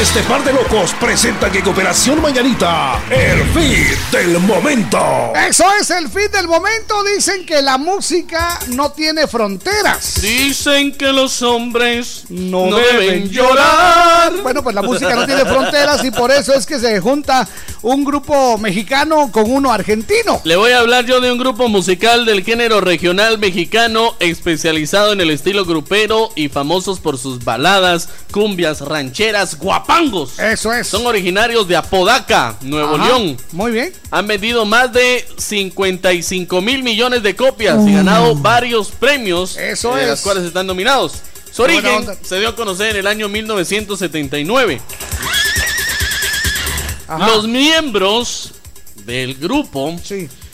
Este par de locos presentan en Operación Mañanita el fin del momento. Eso es el fin del momento. Dicen que la música no tiene fronteras. Dicen que los hombres no, no deben llorar. Bueno, pues la música no tiene fronteras y por eso es que se junta un grupo mexicano con uno argentino. Le voy a hablar yo de un grupo musical del género regional mexicano especializado en el estilo grupero y famosos por sus baladas, cumbias, rancheras, guapangos. Eso es. Son originarios de Apodaca, Nuevo Ajá, León. Muy bien. Han vendido más de 55 mil millones de copias y ganado varios premios, Eso de es. los cuales están nominados. Su origen se dio a conocer en el año 1979. Ajá. Los miembros del grupo,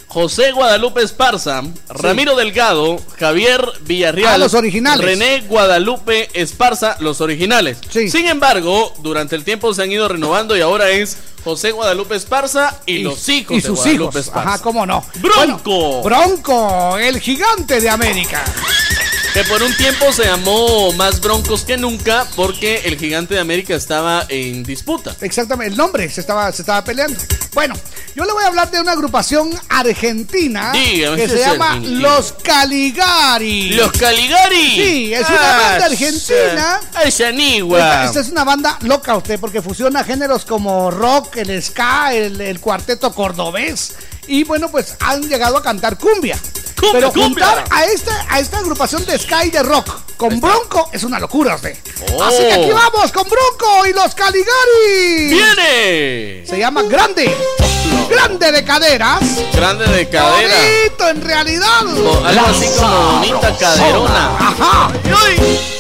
José Guadalupe Esparza, Ramiro Delgado, Javier Villarreal, Ah, los originales. René Guadalupe Esparza, los originales. Sin embargo, durante el tiempo se han ido renovando y ahora es José Guadalupe Esparza y, los hijos y de sus Guadalupe hijos. Esparza. Ajá, cómo no. Bronco. Bueno, Bronco, el gigante de América. Que por un tiempo se llamó más Broncos que nunca porque el gigante de América estaba en disputa. Exactamente, el nombre se estaba, se estaba peleando. Bueno, yo le voy a hablar de una agrupación argentina Dígame, que ¿qué se es llama? Los Caligari. ¡Los Caligari! Sí, es una Ah, banda argentina. Esa anigua. Esta, esta es una banda loca usted porque fusiona géneros como rock, el ska, el, el cuarteto cordobés y bueno pues han llegado a cantar cumbia. Pero cumbia. juntar a esta, a esta agrupación de ska y de rock con Bronco es una locura usted. Oh. Así que aquí vamos con Bronco y los Caligari. ¡Viene! Se llama Grande. Grande de caderas. Grande de cadera. Bonito en realidad. O algo así como bonita caderona. Ajá. grande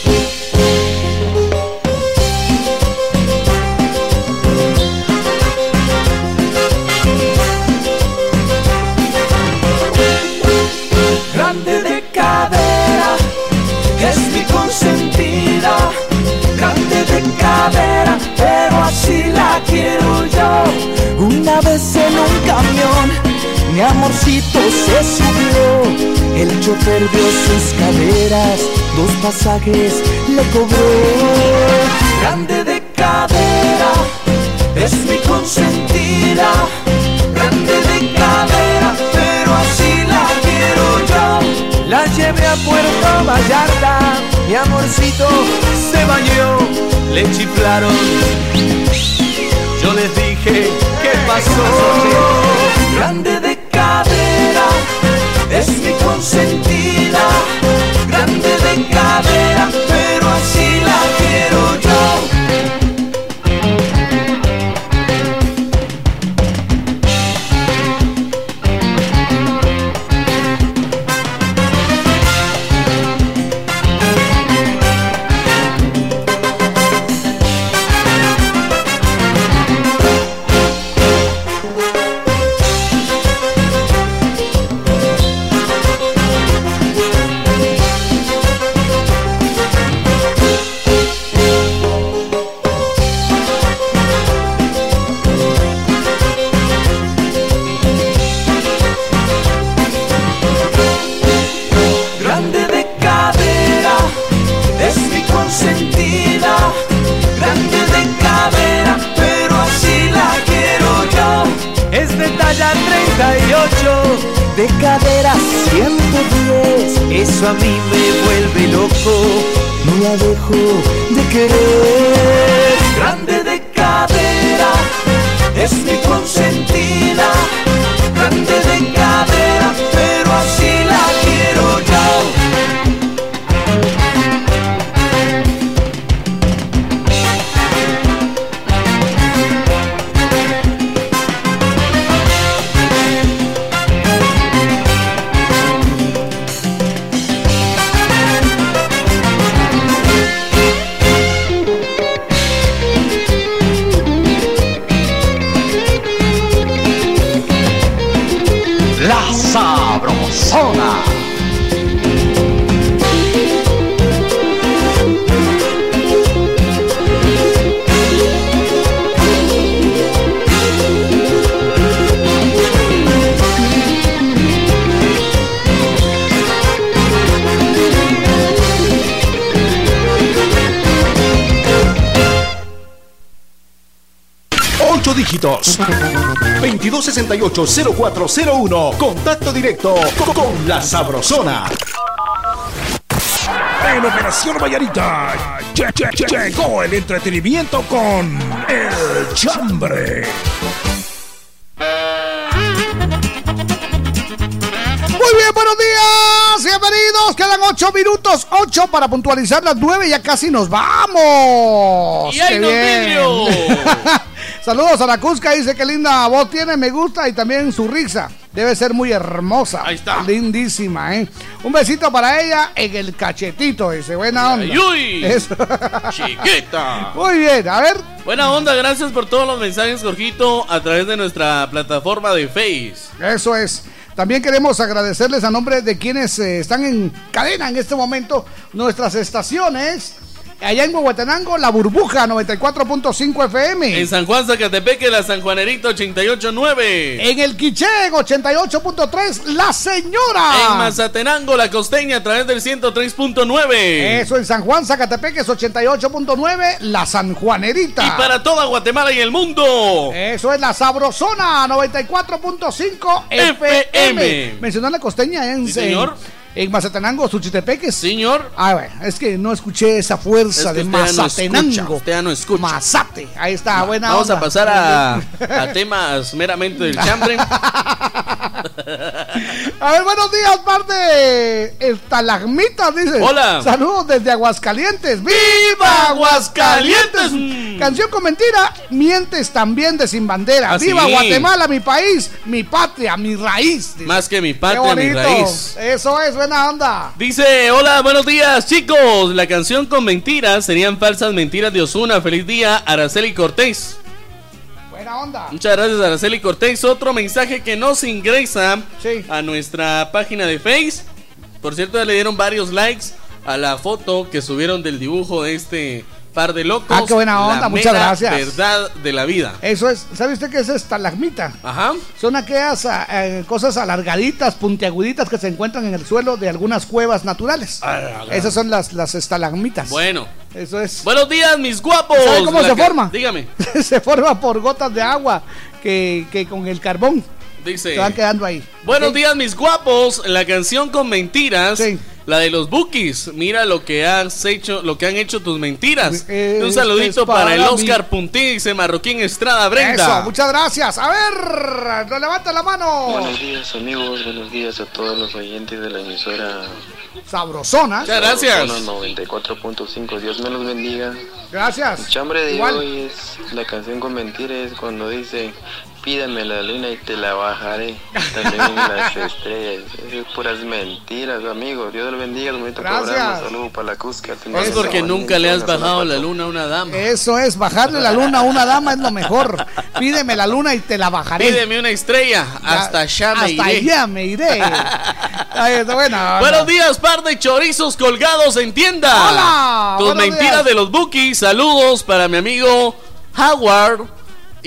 cadera, pero así la quiero yo, un Una vez en un camión, mi amorcito se subió. El chofer vio sus caderas, dos pasajes le cobró. Grande de cadera, es mi consentida. Grande de cadera, pero así la quiero yo. La llevé a Puerto Vallarta, mi amorcito se bañó, le chiflaron. Yo les dije, ¿qué pasó? Grande de cadera, es mi consentida. Grande de cadera, pero así la quiero 2268-0401. Contacto directo co- con la Sabrosona. En Operación Vallarita. che- che- che- Llegó el entretenimiento con El Chambre. Muy bien, buenos días, bienvenidos. Quedan ocho minutos, ocho para puntualizar las nueve. Ya casi nos vamos. ¡Y hay ¡Qué dos bien! vidrios! Saludos a la Cusca, dice que linda voz tiene, me gusta y también su risa. Debe ser muy hermosa. Ahí está. Lindísima, ¿eh? Un besito para ella en el cachetito ese. Buena onda. Uy. Eso. Chiquita. Muy bien, a ver. Buena onda, gracias por todos los mensajes, Jorgito, a través de nuestra plataforma de Face. Eso es. También queremos agradecerles a nombre de quienes eh, están en cadena en este momento nuestras estaciones. Allá en Huehuetenango, La Burbuja 94.5 FM. En San Juan Zacatepeque, la San Juanerita 88.9. En el Quichén 88.3, La Señora. En Mazatenango, la costeña, a través del 103.9. Eso en San Juan, Zacatepeque es 88.9, La San Juanerita. Y para toda Guatemala y el mundo. Eso es la Sabrosona 94.5 FM. FM. Mencionó la costeña en, Sí, señor. en, en Mazatenango, Suchitepeques. Señor. Ah, bueno, es que no escuché esa fuerza Es que de ya no Mazatenango. escucha, usted ya no escucha. Mazate, ahí está, buena Vamos a pasar a, a temas meramente del chambre. A ver, buenos días, parte estalagmitas, dice. Hola. Saludos desde Aguascalientes. ¡Viva Aguascalientes! Mm. Canción con mentira, mientes también de Sin Bandera. Ah, ¡Viva sí. Guatemala, mi país, mi patria, mi raíz! dice. Más que mi ¡Qué patria, mi raíz. Eso es, buena onda. Dice, hola, buenos días, chicos. La canción con mentiras serían falsas mentiras de Osuna. Feliz día, Araceli Cortés. Buena onda. Muchas gracias, Araceli Cortés. Otro mensaje que nos ingresa a nuestra página de Face. Por cierto, ya le dieron varios likes a la foto que subieron del dibujo de este par de locos. Ah, qué buena onda, la muchas mera gracias. verdad de la vida. Eso es, ¿sabe usted qué es estalagmita? Ajá. Son aquellas eh, cosas alargaditas, puntiaguditas que se encuentran en el suelo de algunas cuevas naturales. Esas son las, las estalagmitas. Bueno. Eso es. Buenos días, mis guapos. ¿Sabe cómo La se que- forma? Dígame. se forma por gotas de agua que, que con el carbón Dice. se van quedando ahí. Buenos días, mis guapos. La canción con mentiras. La de los bookies. Mira lo que has hecho, lo que han hecho tus mentiras. Eh, Un saludito para para el mí. Oscar Puntín, dice Marroquín Estrada Brenda. Eso, muchas gracias. A ver, no levanta la mano. Buenos días amigos, buenos días a todos los oyentes de la emisora Sabrosona. Muchas gracias. Sabrosona 94.5, Dios me los bendiga. Gracias. El chambre de Igual. hoy es la canción con mentiras es cuando dice pídame la luna y te la bajaré, también las estrellas, es puras mentiras amigos, Dios los bendiga, un bonito Gracias. programa, saludos para la Cusca. Es porque nunca le has bajado la luna a una dama. Eso es, bajarle la luna a una dama es lo mejor. Pídeme la luna y te la bajaré. Pídeme una estrella, hasta allá me Hasta iré. allá me iré. Ay, está buena. Buenos días, par de chorizos colgados en tienda. Hola, Tus mentiras días. de los bookies. Saludos para mi amigo Howard.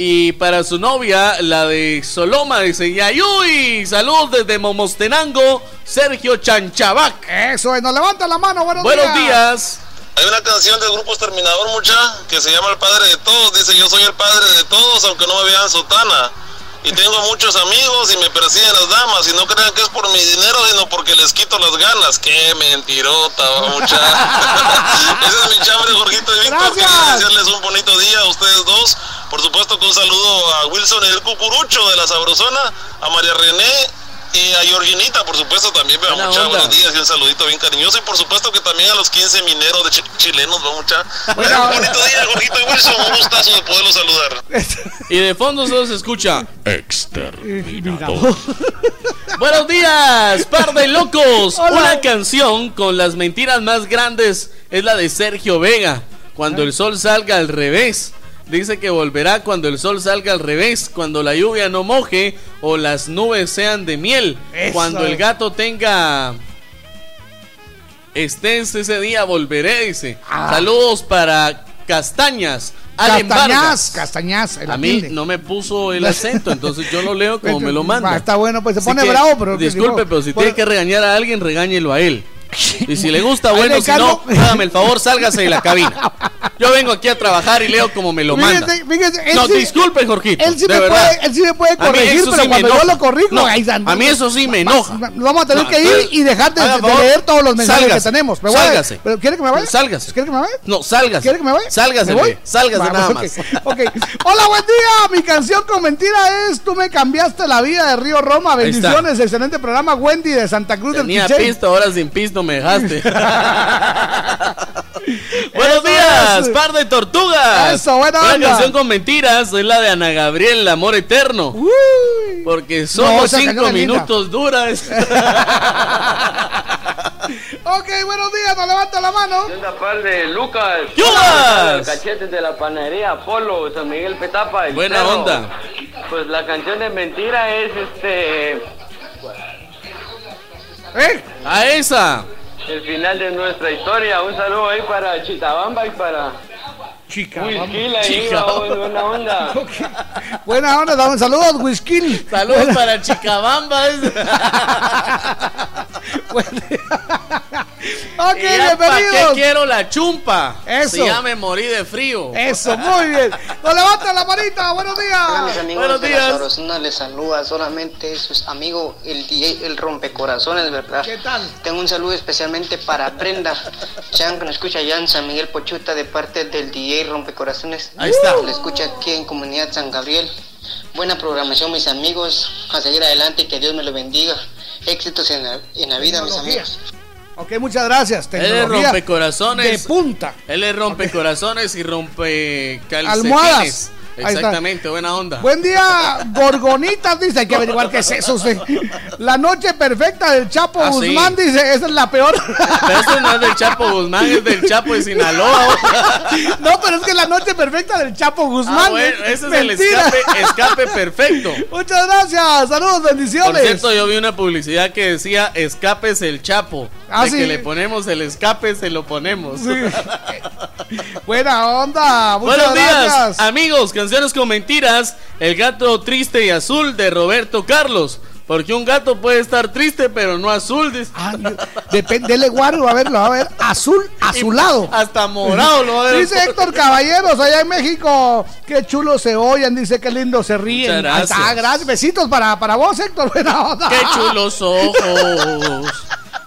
Y para su novia, la de Soloma, dice Yayuy. Saludos desde Momostenango, Sergio Chanchabac. Eso es, nos levanta la mano. Buenos, Buenos días. Hay una canción del grupo Exterminador, mucha, que se llama El Padre de Todos. Dice, yo soy el Padre de Todos, aunque no me vean sotana. Y tengo muchos amigos y me persiguen las damas. Y no crean que es por mi dinero, sino porque les quito las ganas. Qué mentirota, mucha. Ese es mi chambre, Jorgito y Víctor. Quería desearles un bonito día a ustedes dos. Por supuesto que un saludo a Wilson el Cucurucho de la Sabrosona, a María René y a Georginita, por supuesto, también. Vea, mucha onda. buenos días y un saludito bien cariñoso. Y por supuesto que también a los 15 mineros de chi- chilenos, va mucha. Buena un bonito día, Jorgito y Wilson. Un gustazo de poderlos saludar. Y de fondo solo se escucha. Exterminador. Buenos días, par de locos. Hola. Una canción con las mentiras más grandes es la de Sergio Vega. Cuando el sol salga al revés. Dice que volverá cuando el sol salga al revés, cuando la lluvia no moje o las nubes sean de miel, Eso. cuando el gato tenga estés ese día volveré, dice. Ah. Saludos para Castañas. Allen Castañaz, Vargas. Castañaz. el A mí no me puso el acento, entonces yo lo leo como me lo manda. Ah, Está bueno, pues se Así pone que, bravo, pero. Disculpe, pero si tiene que regañar a alguien, regáñelo a él. Y si le gusta, bueno, le si no, hágame el favor, sálgase de la cabina. Yo vengo aquí a trabajar y leo como me lo manda. Fíjese, fíjese, No, sí- disculpe, Jorgito. Él sí, de me verdad. puede, él sí me puede corregir, pero sí me cuando yo lo corrijo, No, ahí a mí eso sí me enoja. Vamos a tener No, que ir y dejar de, leer todos los mensajes sálgase, que tenemos. Me voy a- sálgase. ¿Pero quiere que me vaya? Sálgase. ¿Quiere que me vaya? No, sálgase. ¿Quiere que me vaya? Sálgase, ¿Me voy? sálgase Vamos, nada más. ok. Hola, buen día. Mi canción con mentira es Tú me cambiaste la vida de Río Roma. Bendiciones. Excelente programa. Wendy de Santa Cruz Tenía del Quiché. pisto, ahora sin pisto me dejaste. Buenos Eso días, es. par de tortugas. Eso, buena Una onda. canción con mentiras es la de Ana Gabriel, El amor eterno. Porque No, solo esa cinco minutos duras. Ok, buenos días. Nos levanta la mano. Segunda par de Lucas. Los cachetes de la panadería Polo, San Miguel Petapa. el Buena Cerro. onda. Pues la canción de mentira es este. ¿Eh? A esa. El final de nuestra historia. Un saludo ahí para Chitabamba y para. Chica. Ahí, Chica. va, buena onda. Buena onda. Damos saludos, Whisky. Saludos para Chicabamba. Ok, Y ya, ¿pa' qué bienvenidos. quiero la chumpa? Eso. Si ya me morí de frío. Eso, muy bien. Nos levanta la manita. Buenos Hola mis días. amigos Buenos de la días. Sabrosona, les saluda solamente su amigo el DJ El Rompecorazones, ¿verdad? ¿Qué tal? Tengo un saludo especialmente para Brenda Chan, que nos escucha allá en San Miguel Pochuta de parte del DJ Rompecorazones. Ahí está. Le escucha aquí en Comunidad San Gabriel. Buena programación, mis amigos. A seguir adelante y que Dios me lo bendiga. Éxitos en la, en la vida, mis Tecnología. amigos. Ok, muchas gracias. Él es Tecnología rompecorazones. De punta. Él es rompecorazones y rompe calcetines. Almohadas. Exactamente, buena onda. Buen día, Gorgonitas, dice. Hay que averiguar qué es eso. usted. La noche perfecta del Chapo Ah, sí. Guzmán, dice. Esa es la peor. Pero eso no es del Chapo Guzmán, es del Chapo de Sinaloa. No, pero es que la noche perfecta del Chapo Guzmán. Ah, bueno, ese es el escape, escape perfecto. Muchas gracias. Saludos, Por bendiciones. cierto, yo vi una publicidad que decía escapes el Chapo. Ah, de sí. que le ponemos el escape, se lo ponemos. Sí. Buena onda. Muchas Buenos días, gracias. amigos. Con mentiras. El gato triste y azul de Roberto Carlos. Porque un gato puede estar triste, pero no azul. dice. Depende, dele guardo, a ver, lo va a ver azul, azulado. Hasta morado lo va a ver. Dice Héctor Caballeros, allá en México. Qué chulo se oyen, dice qué lindo se ríen. Muchas gracias. Gracias. Besitos para, para vos, Héctor. Buena onda. ¡Qué chulos ojos!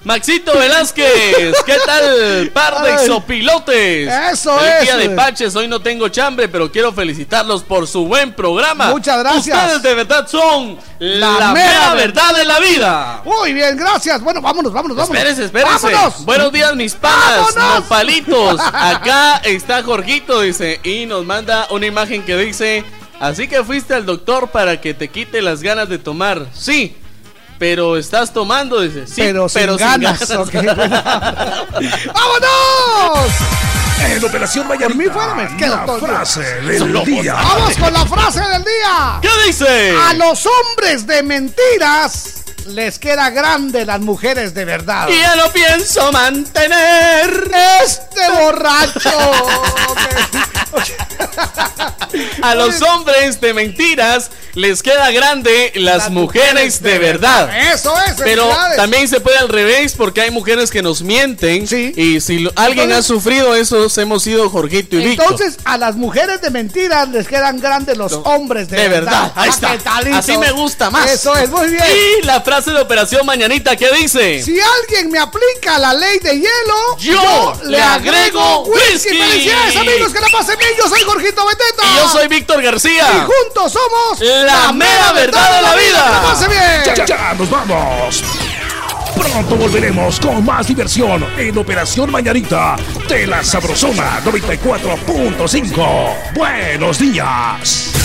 Maxito Velázquez, ¿qué tal? Par de Ay. exopilotes. Eso Feliz es. día de Paches, hoy no tengo chambre, pero quiero felicitarlos por su buen programa. Muchas gracias. Ustedes de verdad son la, La mera verdad de la vida. Muy bien, gracias. Bueno, vámonos, vámonos, vámonos. Espérese, espérese. ¡Vámonos! Buenos días, mis panas, nopalitos. Acá está Jorgito, dice, y nos manda una imagen que dice: Así que fuiste al doctor para que te quite las ganas de tomar. Sí, pero estás tomando, dice. Sí, pero, sin ganas. ok, ¡Vámonos! En Operación Por mí Mañanita, fuera, me quedo la frase del día. Vamos con la frase del día. ¿Qué dice? A los hombres de mentiras les queda grande las mujeres de verdad. Y ya lo pienso mantener. Este borracho. A los hombres de mentiras les queda grande las, mujeres, de verdad. Eso es. Pero también se puede al revés porque hay mujeres que nos mienten. Y si lo- alguien Entonces- ha sufrido eso, hemos sido Jorgito y Víctor. Entonces, a las mujeres de mentiras les quedan grandes los hombres de, De verdad, ahí Ah, está. Así me gusta más. Eso es, muy bien. Y la frase de Operación Mañanita, ¿qué dice? Si alguien me aplica la ley de hielo, Yo le agrego whisky. ¡Felicidades, amigos! ¡Que la pasen bien! Yo soy Jorgito Beteta. Y yo soy Víctor García. Y juntos somos La mera verdad de la vida. ¡Que la pasen bien! Ya, ya, ya, nos vamos. Pronto volveremos con más diversión en Operación Mañanita de la Sabrosona 94.5. Buenos días.